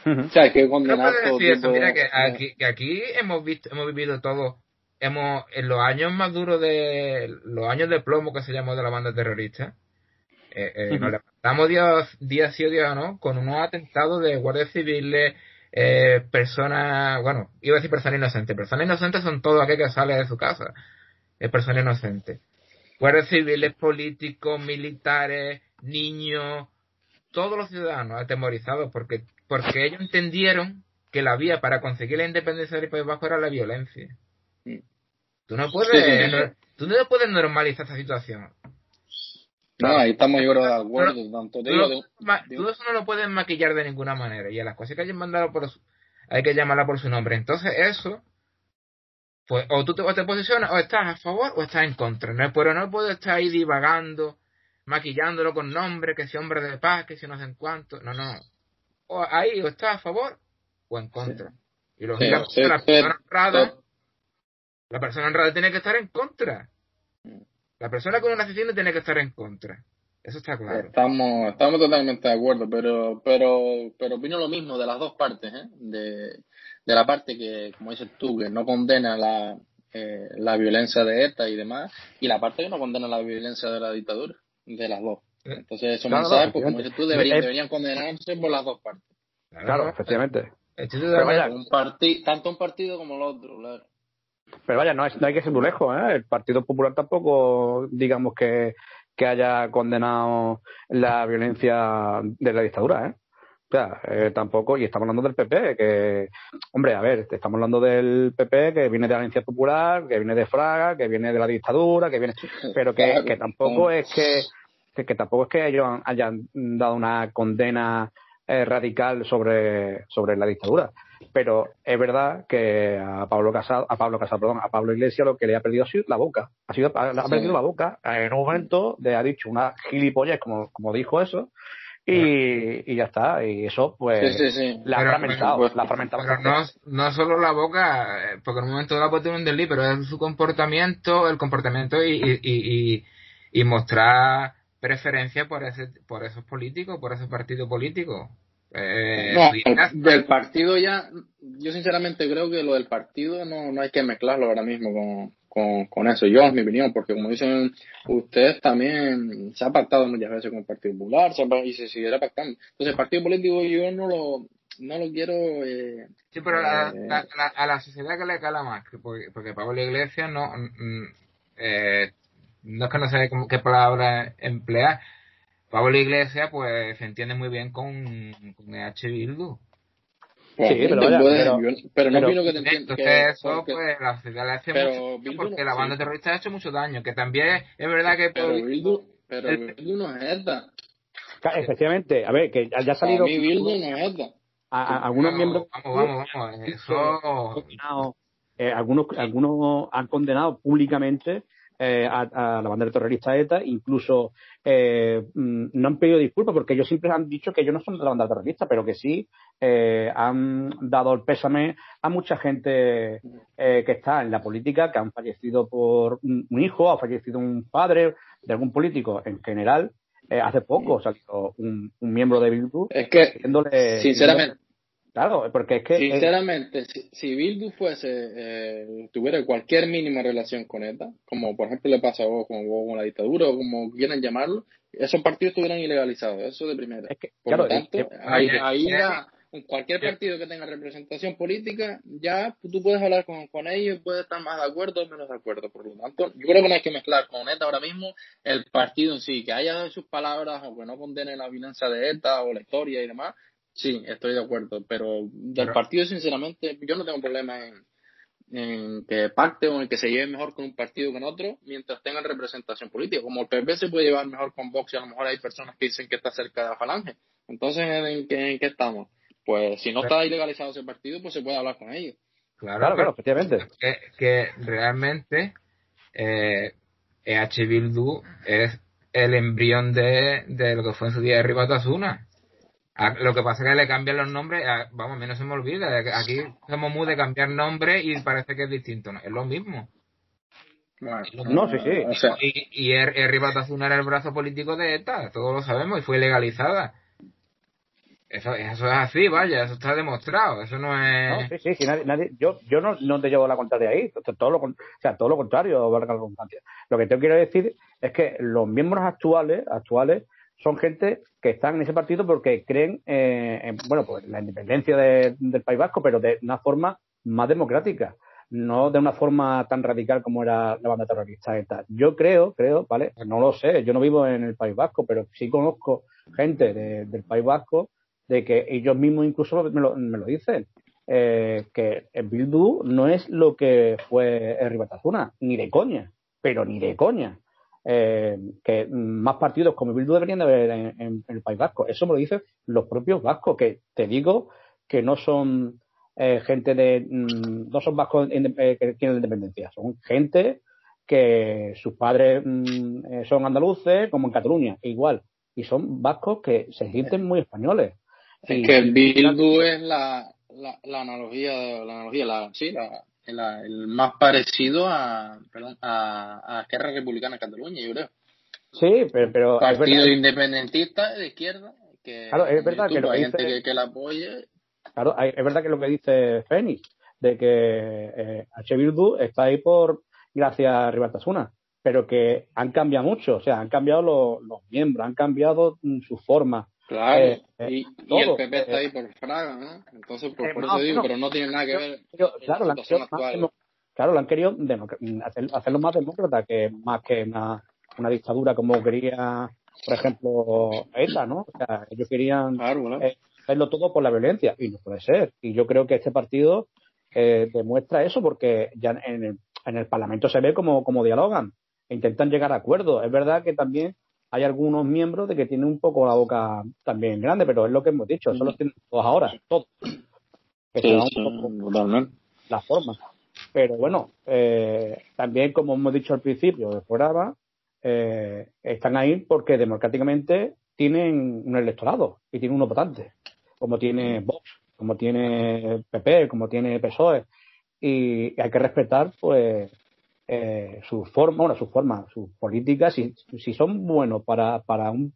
O sea, hay que condenar no decir eso. Mira que aquí, que aquí hemos visto, hemos vivido todo, hemos, en los años más duros de, los años de plomo que se llamó de la banda terrorista, eh, eh, nos levantamos día, sí o día no con unos atentados de guardias civiles, eh, personas, bueno, iba a decir personas inocentes. Personas inocentes son todo aquel que sale de su casa. Es persona inocente. Guardias civiles, políticos, militares, niños, todos los ciudadanos atemorizados porque, porque ellos entendieron que la vía para conseguir la independencia del País Bajo era la violencia. Tú no puedes, tú no puedes normalizar esta situación. No, ahí estamos yo de acuerdo. tanto Todo eso no lo pueden maquillar de ninguna manera. Y a las cosas que hay que mandarlo por hay que llamarla por su nombre. Entonces, eso, pues, o tú te, o te posicionas, o estás a favor o estás en contra. No, pero no puedes estar ahí divagando, maquillándolo con nombre, que si hombre de paz, que si no sé en cuánto. No, no. O ahí, o estás a favor o en contra. Y lógicamente, la persona honrada, la persona honrada tiene que estar en contra. La persona con una asesino tiene que estar en contra. Eso está claro. Estamos, estamos totalmente de acuerdo, pero, pero, pero opino lo mismo de las dos partes, ¿eh? De, de la parte que, como dices tú, que no condena la, eh, la violencia de ETA y demás, y la parte que no condena la violencia de la dictadura, de las dos. Eh, Entonces, esos mensajes, pues, como dices tú, deberían, deberían condenarse por las dos partes. Claro, efectivamente. un partido, tanto un partido como el otro, claro. Pero vaya, no, no hay que ser muy lejos. ¿eh? El Partido Popular tampoco, digamos que, que haya condenado la violencia de la dictadura. ¿eh? O sea, eh, tampoco, y estamos hablando del PP, que, hombre, a ver, estamos hablando del PP que viene de la Alianza Popular, que viene de Fraga, que viene de la dictadura, que viene, pero que, que tampoco es que, que, tampoco es que ellos hayan dado una condena eh, radical sobre, sobre la dictadura. Pero es verdad que a Pablo Casado, a Pablo Casado, perdón, a Pablo Iglesias lo que le ha perdido ha sido la boca. Ha sido, ha, perdido la boca en un momento de ha dicho una gilipollez como, como dijo eso. Y, y, ya está, y eso pues la ha fragmentado, la Pero no, no solo la boca, eh, porque en un momento la puede tener pero es su comportamiento, el comportamiento y, y, y, y mostrar preferencia por ese por esos políticos, por ese partido político. Eh, no, del partido ya, yo sinceramente creo que lo del partido no, no hay que mezclarlo ahora mismo con, con, con eso. Yo, es mi opinión, porque como dicen ustedes, también se ha pactado muchas veces con el Partido Popular se y se seguirá pactando. Entonces, el partido político yo no lo, no lo quiero. Eh, sí, pero eh, a la sociedad que le cala más, porque, porque Pablo Iglesias no. Mm, eh, no es que no sé qué palabra emplear, Pablo Iglesias pues se entiende muy bien con, con EH Bildu. sí, pero, pero, no opino que te entiendas. Entonces, eso, pues, la sociedad le hace mucho porque la banda terrorista ha hecho mucho daño. Que también es verdad que. Pero Bildu, pero Bildu no es esta. Efectivamente, a ver, que ya ha salido. A mí Bildu no es esta. A, algunos miembros. Vamos, vamos, Eso. Eh, algunos, algunos han condenado públicamente eh, a, la bandera terrorista ETA, incluso eh, mm, no han pedido disculpas porque ellos siempre han dicho que ellos no son de la bandera terrorista, pero que sí eh, han dado el pésame a mucha gente que está en la política, que han fallecido por un, hijo, ha fallecido un padre de algún político en general. hace poco salió un, un miembro de Bildu. Es que, sinceramente, Claro, porque es que... Sinceramente, si, si, Bildu fuese, eh, tuviera cualquier mínima relación con ETA, como por ejemplo le pasa a vos, como con la dictadura o como quieran llamarlo, esos partidos estuvieran ilegalizados, eso de primera. por lo tanto, ahí, ahí cualquier partido que tenga representación política, ya tú puedes hablar con, con ellos, puedes estar más de acuerdo o menos de acuerdo. Por lo tanto, yo creo que no hay que mezclar con ETA ahora mismo el partido en sí, que haya sus palabras o que no condene la violencia de ETA o la historia y demás, Sí, estoy de acuerdo, pero del partido, sinceramente, yo no tengo problema en, en que pacte o en que se lleve mejor con un partido que con otro mientras tengan representación política. Como el PP se puede llevar mejor con Vox y a lo mejor hay personas que dicen que está cerca de la falange. Entonces, ¿en qué, en qué estamos? Pues si no está ilegalizado ese partido, pues se puede hablar con ellos. Claro, claro, efectivamente. Que, que realmente eh, EH Bildu es el embrión de, de lo que fue en su día de Ribatasuna lo que pasa es que le cambian los nombres, vamos, a mí no se me olvida, aquí somos muy de cambiar nombre y parece que es distinto, es lo mismo. no, sí, sí. y, y er, era el brazo político de ETA, todos lo sabemos, y fue legalizada. Eso, eso es así, vaya, eso está demostrado, eso no es... No, sí, sí, nadie, yo, yo no, no te llevo la contraria ahí, todo lo, o sea, todo lo contrario, Lo que te quiero decir es que los miembros actuales, actuales son gente que están en ese partido porque creen eh, en, bueno, pues la independencia del País Vasco, pero de una forma más democrática, no de una forma tan radical como era la banda terrorista esta. Yo creo, creo, ¿vale? No lo sé, yo no vivo en el País Vasco, pero sí conozco gente del País Vasco de que ellos mismos incluso me lo, me lo dicen, eh, que el Bildu no es lo que fue Ribatazuna, ni de coña, pero ni de coña. Eh, que más partidos como Bildu deberían de haber en, el País Vasco. Eso me lo dicen los propios vascos, que te digo que no son eh, gente de. Mm, no son vascos eh, que tienen independencia, son gente que sus padres mm, son andaluces, como en Cataluña, igual. Y son vascos que se sienten muy españoles. Es que Bildu es la, la, analogía, la analogía, la, sí, la, el más parecido a, perdón, a, a Esquerra Republicana de Cataluña, yo creo. Sí, pero... pero Partido independentista de izquierda, que claro, es verdad que hay gente que, la apoye. Claro, es verdad que lo que dice Fénix, de que eh, H. Bildu está ahí por gracias a Ribatasuna, pero que han cambiado mucho, o sea, han cambiado los, los miembros, han cambiado mm, su forma, Claro, eh, eh, y, el PP está ahí por Fraga, ¿no? Entonces, por, por eso digo, pero no tiene nada que ver claro, la situación actual. claro, lo han querido hacerlo más demócrata que más que una, una dictadura como quería, por ejemplo, ETA, ¿no? O sea, ellos querían eh, hacerlo todo por la violencia y no puede ser. Y yo creo que este partido demuestra eso porque ya en el, en el Parlamento se ve como, como dialogan e intentan llegar a acuerdos. Es verdad que también hay algunos miembros de que tienen un poco la boca también grande, pero es lo que hemos dicho, eso lo tienen todos ahora, todos. La forma. Pero bueno, eh, también como hemos dicho al principio de fuera eh, están ahí porque democráticamente tienen un electorado y tienen uno votante, como tiene Vox, como tiene PP, como tiene PSOE. Y hay que respetar pues eh, sus formas, bueno, sus formas, sus políticas, si, si son buenos para, para, un,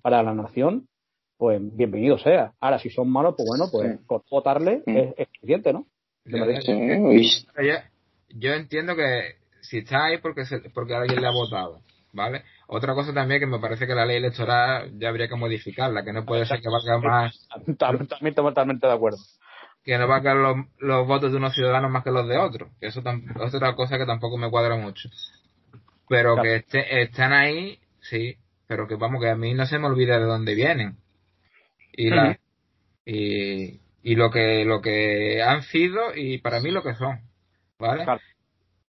para la nación, pues bienvenido sea. Ahora, si son malos, pues bueno, pues votarle es, es, suficiente, ¿no? Yo, entiendo que si está ahí porque, porque alguien le ha votado, ¿vale? Otra cosa también que me parece que la ley electoral ya habría que modificarla, que no puede ser que valga más. También totalmente de acuerdo que no va a caer los, los, votos de unos ciudadanos más que los de otros. Que eso es otra cosa que tampoco me cuadra mucho. Pero que este, están ahí, sí, pero que vamos, que a mí no se me olvida de dónde vienen. Y, la, y, y, lo que lo que han sido y para mí lo que son. ¿Vale?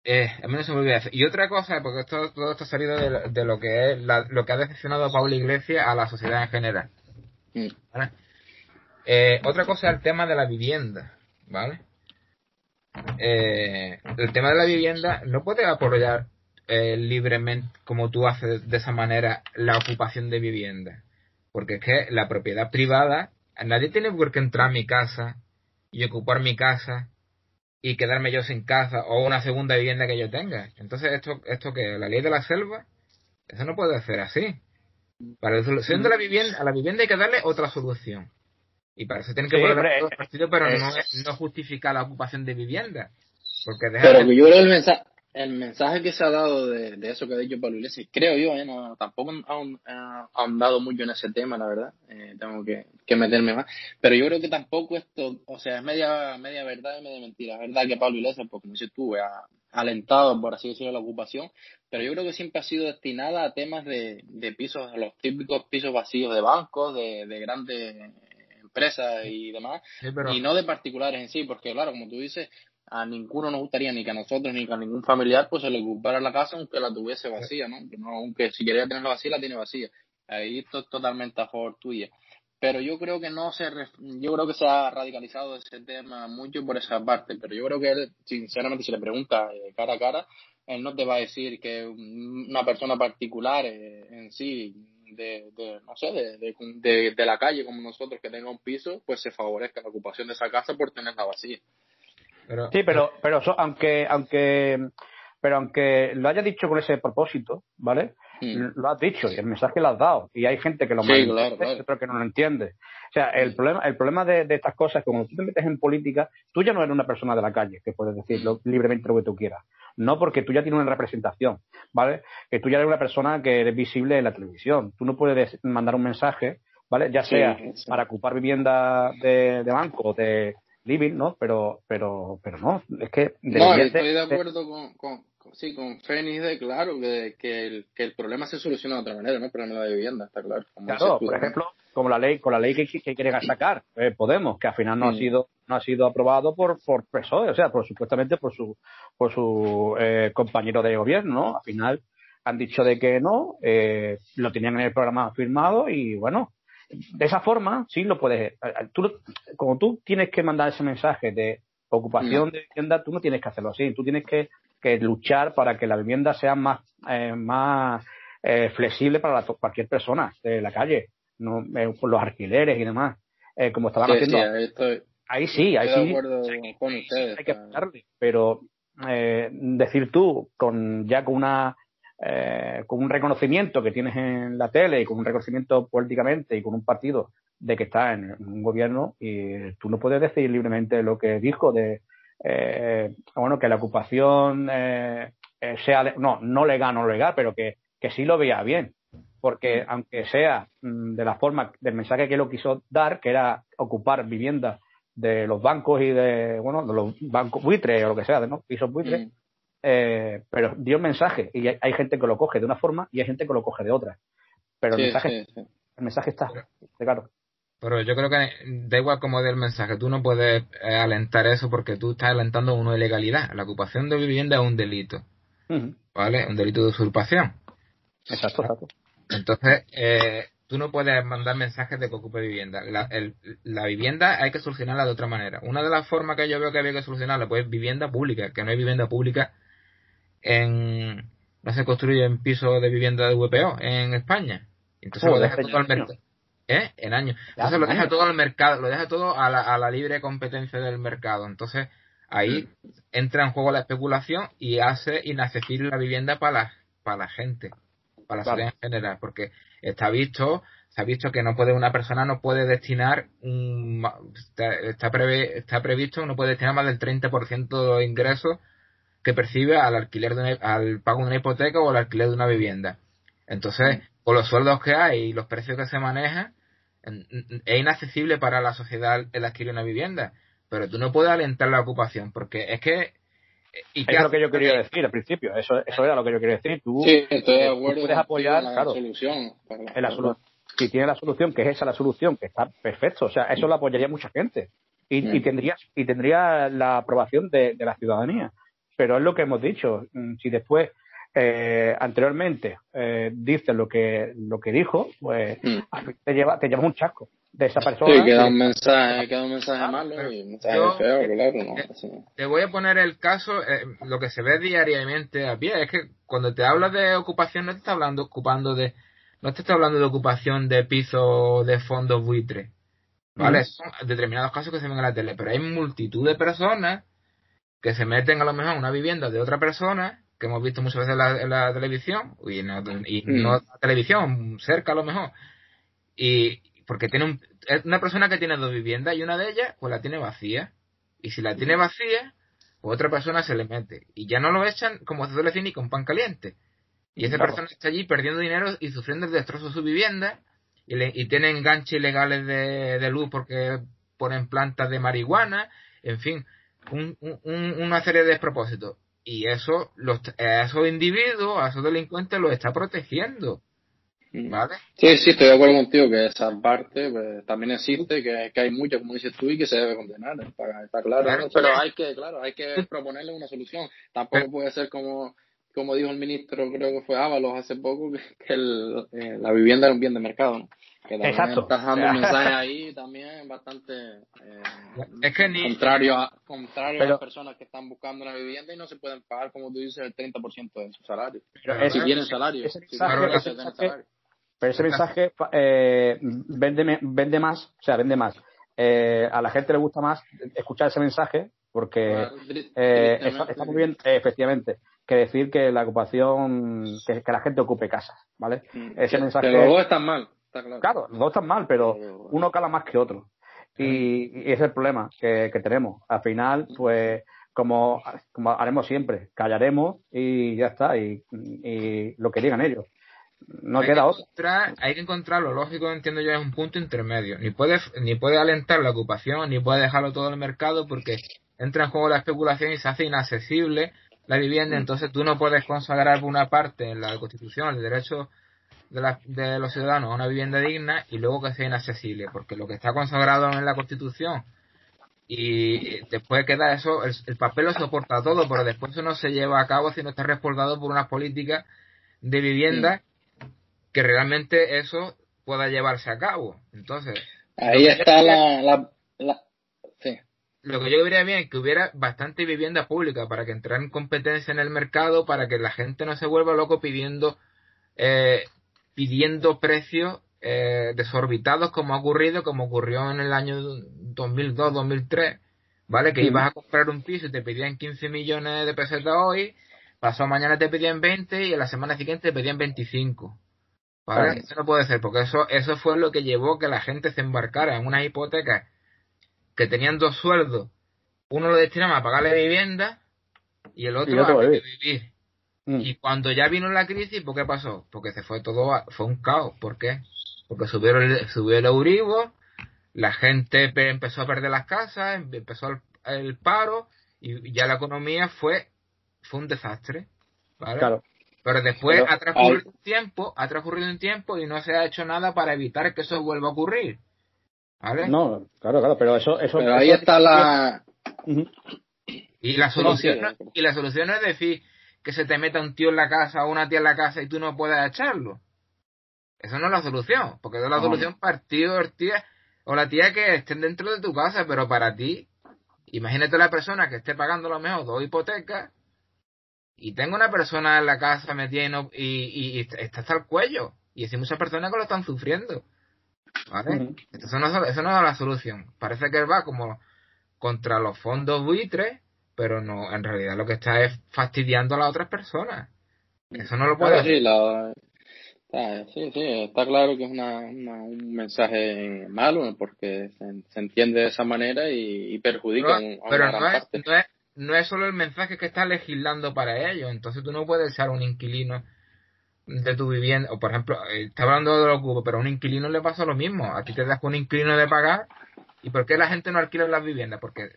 Eh, a mí no se me olvida. Y otra cosa, porque esto, todo esto ha salido de, de lo que es lo que ha decepcionado a Pablo Iglesias a la sociedad en general. Mm. ¿Vale? Eh, otra cosa es el tema de la vivienda, ¿vale? Eh, el tema de la vivienda no puede apoyar eh, libremente, como tú haces de esa manera, la ocupación de vivienda. Porque es que la propiedad privada, nadie tiene por qué entrar a mi casa y ocupar mi casa y quedarme yo sin casa o una segunda vivienda que yo tenga. Entonces, esto, esto que la ley de la selva, eso no puede ser así. Para la solución de la vivienda, a la vivienda hay que darle otra solución. Y para eso tienen que poner los partidos, pero no, no justifica la ocupación de vivienda. Porque pero yo creo el mensaje, el mensaje que se ha dado de, eso que ha dicho Pablo Iglesias, creo yo, eh, no, tampoco han ahondado mucho en ese tema, la verdad, eh, tengo que, que, meterme más, pero yo creo que tampoco esto, o sea, es media, media verdad y media mentira. Es verdad que Pablo Iglesias, porque como dices tú, ha alentado, por así decirlo, la ocupación, pero yo creo que siempre ha sido destinada a temas de, de pisos, a los típicos pisos vacíos de bancos, de, de grandes empresas y demás, y no de particulares en sí, porque claro, como tú dices, a ninguno nos gustaría, ni que a nosotros, ni que a ningún familiar, pues se le ocupara la casa aunque la tuviese vacía, ¿no? aunque si quería tenerla vacía, la tiene vacía. Ahí esto es totalmente a favor tuya. Pero yo creo que no se, yo creo que se ha radicalizado ese tema mucho por esa parte, pero yo creo que él, sinceramente, si le pregunta eh, cara a cara, él no te va a decir que una persona particular eh, en sí de, de no sé, de, de, de, la calle como nosotros que tenga un piso, pues se favorezca la ocupación de esa casa por tenerla vacía. sí, pero, pero aunque, aunque, pero aunque lo haya dicho con ese propósito, ¿vale? Mm. Lo has dicho y el mensaje lo has dado y hay gente que lo sí, claro, claro. que no lo entiende. O sea, el problema, el problema de, de, estas cosas es que cuando tú te metes en política, tú ya no eres una persona de la calle que puedes decirlo libremente lo que tú quieras no porque tú ya tienes una representación, ¿vale? Que tú ya eres una persona que eres visible en la televisión. Tú no puedes mandar un mensaje, ¿vale? Ya sea para ocupar vivienda de, de banco, de living, ¿no? Pero, pero, pero no, es que... No, estoy de acuerdo con, con, sí, con Fénix de claro que, que, el, que el problema se soluciona de otra manera, no el problema de vivienda, está claro. claro, por ejemplo, como la ley, con la ley que, que quieren sacar eh, Podemos, que al final no ha sido no ha sido aprobado por por PSOE, o sea, por supuestamente por su por su eh, compañero de gobierno, ¿no? Al final han dicho de que no, eh, lo tenían en el programa firmado y bueno, de esa forma sí lo puedes. Tú, como tú tienes que mandar ese mensaje de ocupación de vivienda, tú no tienes que hacerlo así. Tú tienes que, que luchar para que la vivienda sea más, eh, más eh, flexible para cualquier persona de la calle, no eh, por los alquileres y demás. Eh, como estaban haciendo. ahí, sí, ahí sí. hay que darle, pero eh, decir tú, con ya con una eh, con un reconocimiento que tienes en la tele y con un reconocimiento políticamente y con un partido de que está en un gobierno y tú no puedes decir libremente lo que dijo de eh, bueno que la ocupación eh, eh sea no no legal no legal pero que, que sí lo veía bien porque aunque sea mm, de la forma del mensaje que lo quiso dar que era ocupar viviendas de los bancos y de bueno de los bancos buitres o lo que sea de no pisos buitres mm. Eh, pero dio un mensaje y hay, gente que lo coge de una forma y hay gente que lo coge de otra. Pero el, mensaje, el mensaje está, claro. Pero yo creo que da igual como del mensaje, tú no puedes eh, alentar eso porque tú estás alentando una ilegalidad. La ocupación de vivienda es un delito, ¿vale? Un delito de usurpación. Exacto, exacto. Entonces, eh, tú no puedes mandar mensajes de que ocupe vivienda. La, la, vivienda hay que solucionarla de otra manera. Una de las formas que yo veo que había que solucionarla, pues vivienda pública, que no hay vivienda pública en no se construye en pisos de vivienda de VPO en España. Entonces lo deja todo al mercado. ¿Eh? En años. Entonces lo deja todo al mercado, lo deja todo a la, a la libre competencia del mercado. Entonces ahí mm. entra en juego la especulación y hace inaccesible la vivienda para la, para la gente, para la sociedad en general, porque está visto, se ha visto que no puede una persona no puede destinar un, está, está, está previsto no puede destinar más del 30% de los ingresos que percibe al alquiler de al pago de una hipoteca o al alquiler de una vivienda. Entonces, con los sueldos que hay y los precios que se manejan, es inaccesible para la sociedad el adquirir una vivienda. Pero tú no puedes alentar la ocupación, porque es que ¿Y es lo que yo quería decir al principio, eso, eso era lo que yo quería decir. Tú, sí, estoy de eh, puedes apoyar, la solución. si tiene la solución, que es esa la solución, que está perfecto, o sea, eso lo apoyaría mucha gente y, y tendría y tendría la aprobación de la ciudadanía pero es lo que hemos dicho. Mm, si después eh, anteriormente eh, dices lo que lo que dijo, pues mm. te lleva te lleva un chasco de esa persona. Sí, queda un mensaje, queda un mensaje malo y un mensaje feo, claro. No, te voy a poner el caso, eh, lo que se ve diariamente a pie, es que cuando te hablas de ocupación no te está hablando ocupando de no te está hablando de ocupación de piso de fondos buitre. ¿Vale? Son determinados casos que se ven en la tele, pero hay multitud de personas que se meten a lo mejor en una vivienda de otra persona, que hemos visto muchas veces en la, televisión, y, no, y mm. no la televisión, cerca a lo mejor, y porque tiene un, una persona que tiene dos viviendas y una de ellas pues la tiene vacía, y si la tiene vacía, pues otra persona se le mete, y ya no lo echan, como se suele decir, ni con pan caliente. Y esa persona está allí perdiendo dinero y sufriendo el destrozo de su vivienda, y, le, y tiene enganches ilegales de, de luz porque ponen plantas de marihuana, en fin, un, una serie de despropósitos. Y eso, los, a esos individuos, a esos delincuentes, los está protegiendo. Mm. ¿Vale? Sí, sí, estoy de acuerdo contigo que esa parte pues, también existe, que, que hay mucho, como dices tú, y que se debe condenar, está, claro. Pero hay que, claro, hay que proponerle una solución. Tampoco puede ser como, como dijo el ministro, creo que fue Ábalos hace poco, que, el, eh, la vivienda era un bien de mercado. ¿no? Que Exacto. Estás dando un mensaje ahí también bastante eh, es que ni, contrario a, contrario a las personas que están buscando una vivienda y no se pueden pagar, como tú dices, el 30% de su salario. Pero si tienen salario. Ese mensaje, pero ese mensaje eh, vende, vende más, o sea, vende más. Eh, a la gente le gusta más escuchar ese mensaje porque eh, está, muy bien, efectivamente, que decir que la ocupación, que, la gente ocupe casas, ¿vale? Mm, ese mensaje. Pero luego están mal. Claro, no están mal, pero uno cala más que otro. Y, ese es el problema que, tenemos. Al final, pues, como, como haremos siempre, callaremos y ya está, y, lo que digan ellos. No queda otro. hay que encontrar lo lógico, entiendo yo, es un punto intermedio. Ni puede, ni puede alentar la ocupación, ni puede dejarlo todo en el mercado, porque entra en juego la especulación y se hace inaccesible la vivienda. Entonces tú no puedes consagrar una parte en la Constitución el derecho de, los ciudadanos a una vivienda digna y luego que sea inaccesible, porque lo que está consagrado en la Constitución y después queda eso, el, papel lo soporta todo, pero después eso no se lleva a cabo si no está respaldado por unas políticas de vivienda que realmente eso pueda llevarse a cabo. Entonces, ahí está la, la, sí. Lo que yo diría bien es que hubiera bastante vivienda pública para que entrara en competencia en el mercado, para que la gente no se vuelva loco pidiendo eh, pidiendo precios eh, desorbitados como ha ocurrido, como ocurrió en el año 2002-2003, ¿vale? Que ibas a comprar un piso y te pedían 15 millones de pesetas hoy, pasó mañana te pedían 20 y en la semana siguiente te pedían 25. ¿Vale? Eso no puede ser, porque eso, eso fue lo que llevó que la gente se embarcara en unas hipotecas que tenían dos sueldos. Uno lo destinaba a pagarle vivienda y el otro a vivir. Mm. Y cuando ya vino la crisis, ¿por qué pasó? Porque se fue todo, fue un caos. ¿Por qué? Porque subieron el, subió el Euribor, la gente empezó a perder las casas, em, empezó el, paro y ya la economía fue, fue un desastre. ¿vale? Claro. Pero después ha transcurrido un tiempo, ha transcurrido un tiempo y no se ha hecho nada para evitar que eso vuelva a ocurrir. ¿Vale? No, claro, claro, pero eso, eso, ahí está la y la solución y la solución es decir que se te meta un tío en la casa o una tía en la casa y tú no puedas echarlo. Eso no es la solución, porque es la solución partido el tía o la tía que estén dentro de tu casa, pero para ti, imagínate la persona que esté pagando lo mejor dos hipotecas y tengo una persona en la casa metida y, está hasta el cuello. Y hay muchas personas que lo están sufriendo. ¿Vale? eso, no, eso no es la solución. Parece que va como contra los fondos buitres, pero no, en realidad lo que está es fastidiando a las otras personas. Eso no lo puede sí, sí, sí, está claro que es una, un mensaje malo porque se, entiende de esa manera y, perjudica a, pero no es, No es, no es solo el mensaje que está legislando para ello. Entonces tú no puedes ser un inquilino de tu vivienda, o por ejemplo, eh, está hablando de los cubos, pero a un inquilino le pasa lo mismo. A ti te das con un inquilino de pagar. ¿Y por qué la gente no alquila las viviendas? Porque,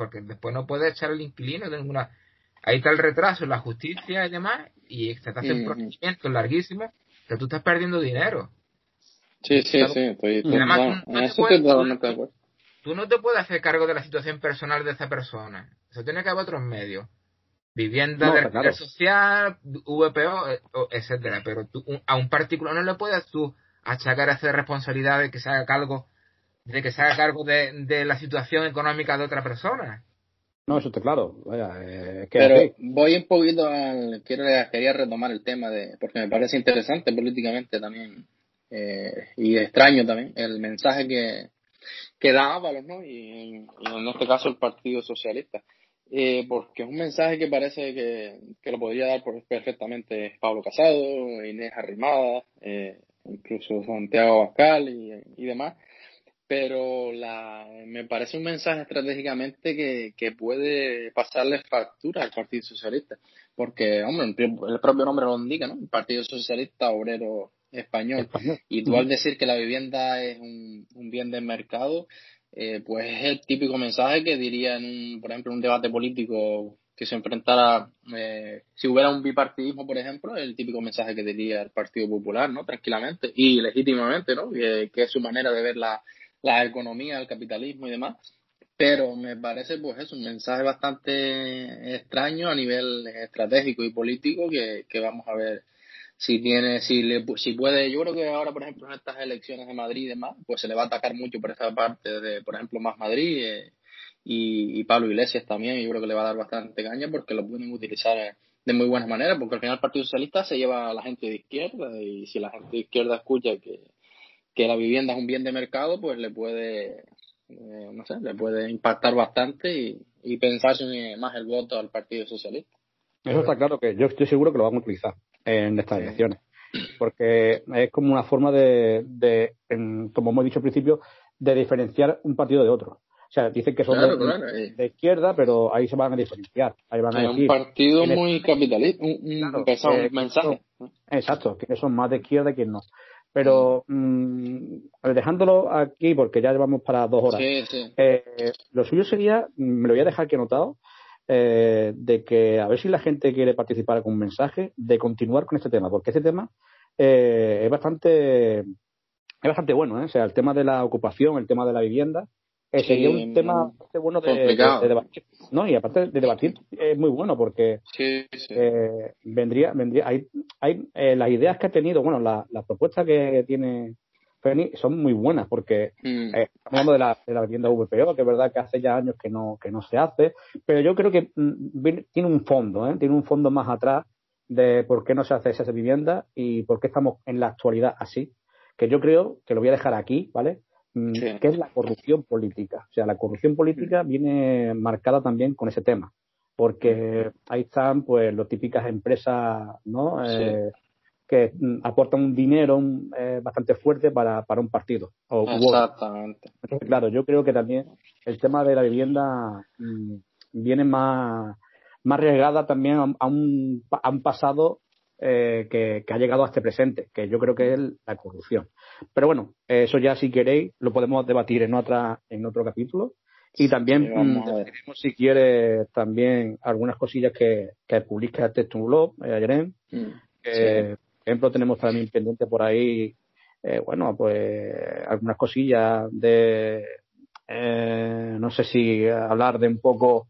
porque después no puede echar el inquilino de ninguna. Ahí está el retraso en la justicia y demás, y se te hace un procedimiento larguísimo que tú estás perdiendo dinero. Sí, sí, sí, estoy, tú, no te puedes hacer cargo de la situación personal de esa persona. Eso tiene que haber otros medios. Vivienda de social, VPO, eh, etcétera. Pero tú, a un particular no le puedes tú achacar esa responsabilidad de que se haga cargo, de que se haga cargo de, de la situación económica de otra persona. No, eso está claro. Eh, Pero voy un poquito al. Quiero, quería retomar el tema de. Porque me parece interesante políticamente también. Eh, y extraño también el mensaje que, que da Ábalos, ¿no? Y, en este caso el Partido Socialista. Eh, porque es un mensaje que parece que, que lo podría dar perfectamente Pablo Casado, Inés Arrimada, incluso Santiago Abascal y, y demás pero la, me parece un mensaje estratégicamente que, que puede pasarle factura al Partido Socialista, porque, hombre, el propio nombre lo indica, ¿no? El Partido Socialista Obrero Español. Y tú al decir que la vivienda es un, un bien de mercado, eh, pues es el típico mensaje que diría, en un, por ejemplo, en un debate político que se enfrentara, eh, si hubiera un bipartidismo, por ejemplo, el típico mensaje que diría el Partido Popular, ¿no? Tranquilamente y legítimamente, ¿no? Que, que es su manera de ver la la economía, el capitalismo y demás. Pero me parece, pues, es un mensaje bastante extraño a nivel estratégico y político que, que vamos a ver si tiene, si le, si puede, yo creo que ahora, por ejemplo, en estas elecciones de Madrid y demás, pues se le va a atacar mucho por esa parte de, por ejemplo, Más Madrid eh, y, y, Pablo Iglesias también, yo creo que le va a dar bastante caña porque lo pueden utilizar de muy buena manera, porque al final el Partido Socialista se lleva a la gente de izquierda y si la gente de izquierda escucha que, que la vivienda es un bien de mercado, pues le puede, eh, no sé, le puede impactar bastante y, y pensarse más el voto al Partido Socialista. Eso está claro que yo estoy seguro que lo van a utilizar en estas elecciones, porque es como una forma de, de como hemos dicho al principio, de diferenciar un partido de otro. O sea, dicen que son de, izquierda, pero ahí se van a diferenciar. Ahí van a es un partido muy capitalista, un, eh, mensaje. exacto, que son más de izquierda que no. Pero mm, dejándolo aquí, porque ya llevamos para dos horas, eh, lo suyo sería, me lo voy a dejar aquí anotado, eh, de que a ver si la gente quiere participar con un mensaje, de continuar con este tema, porque este tema eh, es bastante es bastante bueno, ¿eh? o sea, el tema de la ocupación, el tema de la vivienda, eh, sería un tema bueno de, debatir. No, y aparte de debatir es muy bueno porque eh, vendría, vendría, hay, hay eh, las ideas que ha tenido, bueno, la, la propuesta que tiene Feni son muy buenas porque mm. estamos hablando de la, de la vivienda VPO, que es verdad que hace ya años que no, que no se hace, pero yo creo que mm, tiene un fondo, ¿eh? tiene un fondo más atrás de por qué no se hace esa vivienda y por qué estamos en la actualidad así, que yo creo que lo voy a dejar aquí, ¿vale? Mm, que es la corrupción política. O sea, la corrupción política viene marcada también con ese tema, porque ahí están pues las típicas empresas, ¿no? Eh, que aportan un dinero eh, bastante fuerte para, para un partido. Exactamente. claro, yo creo que también el tema de la vivienda mm, viene más, más regada también a, un, a un pasado eh, que, ha llegado a este presente, que yo creo que es la corrupción. Pero bueno, eso ya si queréis lo podemos debatir en otra en otro capítulo. Y también mm, si quiere también algunas cosillas que, que publica Textum Blog, eh, mm, por ejemplo, tenemos también pendiente por ahí, eh, bueno, pues algunas cosillas de, eh, no sé si hablar de un poco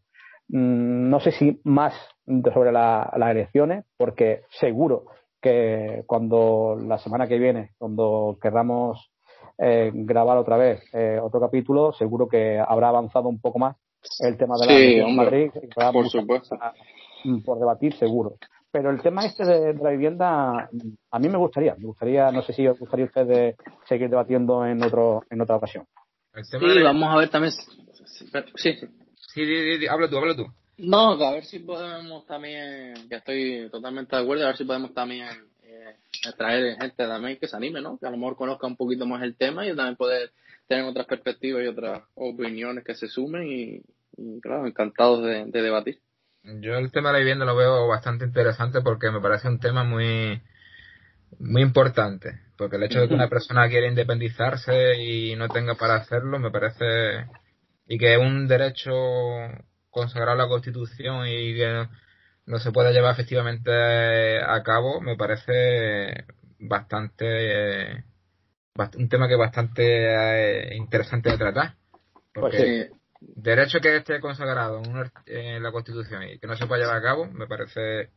Mm, no sé si más sobre las elecciones, porque seguro que cuando la semana que viene, cuando querramos eh, grabar otra vez eh, otro capítulo, seguro que habrá avanzado un poco más el tema de la sí, Madrid. Por supuesto. Mm, por debatir, seguro. Pero el tema este de, la vivienda, a mí me gustaría, me gustaría, no sé si os gustaría a ustedes seguir debatiendo en otro en otra ocasión. Sí, vamos a ver también. Sí, sí. Sí, habla tú, habla tú. No, a ver si podemos también, ya estoy totalmente de acuerdo, a ver si podemos también eh, traer gente también que se anime, ¿no? Que a lo mejor conozca un poquito más el tema y también poder tener otras perspectivas y otras opiniones que se sumen y, claro, encantados de, debatir. Yo el tema de la vivienda lo veo bastante interesante porque me parece un tema muy muy importante, porque el hecho de que una persona quiera independizarse y no tenga para hacerlo me parece y que es un derecho consagrado en la Constitución y que no se pueda llevar efectivamente a cabo, me parece bastante un tema que es bastante eh, interesante de tratar. Porque pues derecho que esté consagrado en, la Constitución y que no se pueda llevar a cabo, me parece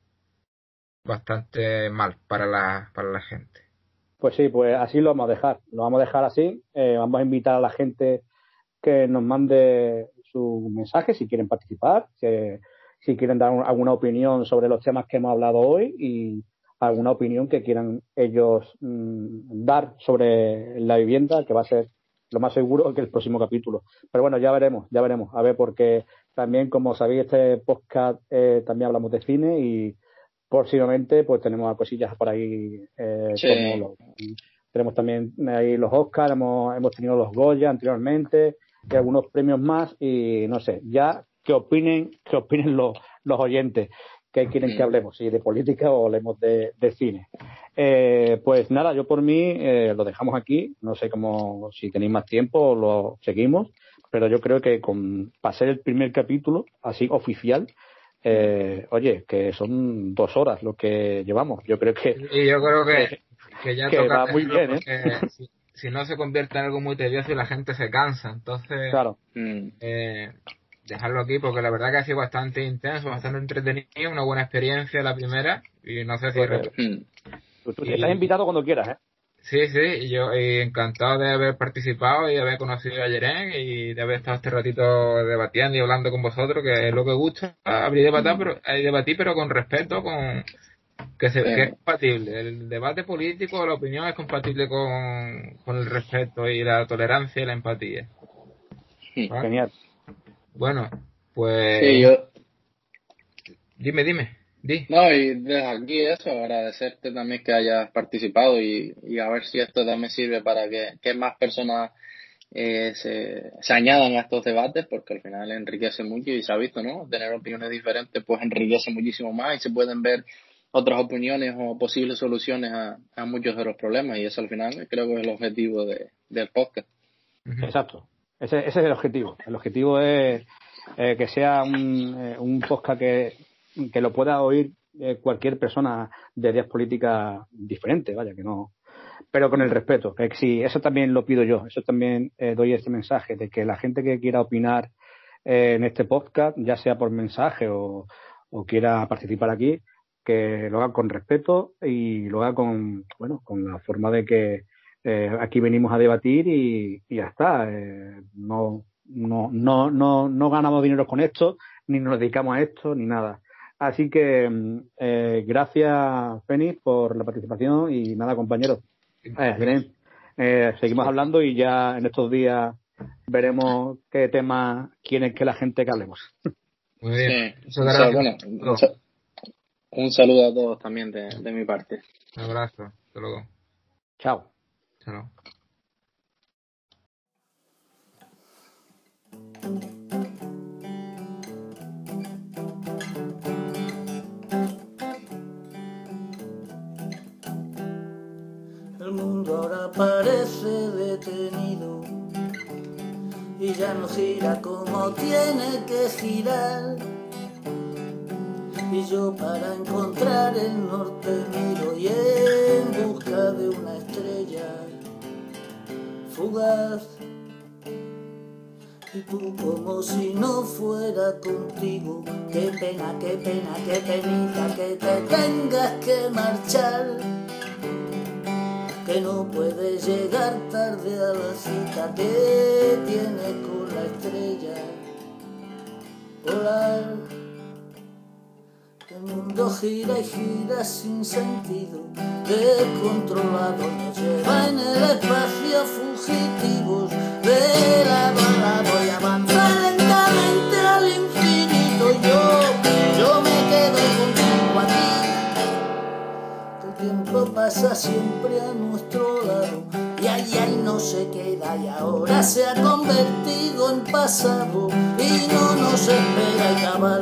bastante mal para la, para la gente. Pues sí, pues así lo vamos a dejar. Lo vamos a dejar así. Eh, vamos a invitar a la gente que nos mande su mensaje si quieren participar, si quieren dar alguna opinión sobre los temas que hemos hablado hoy y alguna opinión que quieran ellos mm, dar sobre la vivienda, que va a ser lo más seguro que el próximo capítulo. Pero bueno, ya veremos, ya veremos. A ver, porque también, como sabéis, este podcast eh, también hablamos de cine y próximamente pues tenemos cosillas por ahí eh, como tenemos también ahí los Oscars, hemos, hemos tenido los Goya anteriormente, y algunos premios más y no sé, ya que opinen, que opinen los, los oyentes que quieren que hablemos, si de política o hablemos de, de cine. Eh, pues nada, yo por mí eh, lo dejamos aquí, no sé cómo, si tenéis más tiempo lo seguimos, pero yo creo que con pasar el primer capítulo, así oficial, eh, oye, que son dos horas lo que llevamos. Yo creo que. Y yo creo que, que ya toca muy bien, ¿eh? si no se convierte en algo muy tedioso y la gente se cansa. Entonces, claro. Mm. Eh, dejarlo aquí porque la verdad que ha sido bastante intenso, bastante entretenido, una buena experiencia la primera y no sé si... Pues, pues tú, estás invitado cuando quieras, ¿eh? Sí, sí, y yo encantado de haber participado y de haber conocido a Yeren y de haber estado este ratito debatiendo y hablando con vosotros, que es lo que gusta, abrir debatir, pero, debatir pero con respeto, con, que, se, es compatible. El debate político, la opinión es compatible con, con el respeto y la tolerancia y la empatía. Genial. Bueno, pues. Dime, dime. Di. No, y desde aquí eso, agradecerte también que hayas participado y, y a ver si esto también sirve para que, que más personas eh, se, se, añadan a estos debates, porque al final enriquece mucho y se ha visto, ¿no? Tener opiniones diferentes pues enriquece muchísimo más y se pueden ver otras opiniones o posibles soluciones a, a, muchos de los problemas y eso al final creo que es el objetivo de, del podcast. Exacto, ese, ese, es el objetivo. El objetivo es eh, que sea un, eh, un podcast que, que, lo pueda oír eh, cualquier persona de ideas políticas diferentes, vaya, que no. pero con el respeto. Que sí, eso también lo pido yo, eso también eh, doy este mensaje de que la gente que quiera opinar en este podcast, ya sea por mensaje o, quiera participar aquí, que lo haga con respeto y lo haga con, bueno, con la forma de que eh, aquí venimos a debatir y, ya está. no, no, no, no, no ganamos dinero con esto, ni nos dedicamos a esto, ni nada. Así que eh, gracias, Fénix, por la participación y nada, compañeros. Eh, eh, seguimos hablando y ya en estos días veremos qué tema quieren que la gente que hablemos. Muy bien. un, saludo a todos también de, de mi parte. Un abrazo. Hasta luego. Chao. El mundo ahora parece detenido y ya no gira como tiene que girar. Y yo para encontrar el norte miro y en busca de una estrella fugaz y tú como si no fuera contigo. Qué pena, qué pena, qué penita que te tengas que marchar. Que no puedes llegar tarde a la cita que tienes con la estrella polar. El mundo gira y gira sin sentido, descontrolado nos lleva en el espacio fugitivos de lado a lado y avanza lentamente al infinito. Yo, yo me quedo contigo aquí. El tiempo pasa siempre a nuestro lado. Y ahí, ahí no se queda. Y ahora se ha convertido en pasado. Y no nos espera. Y cabal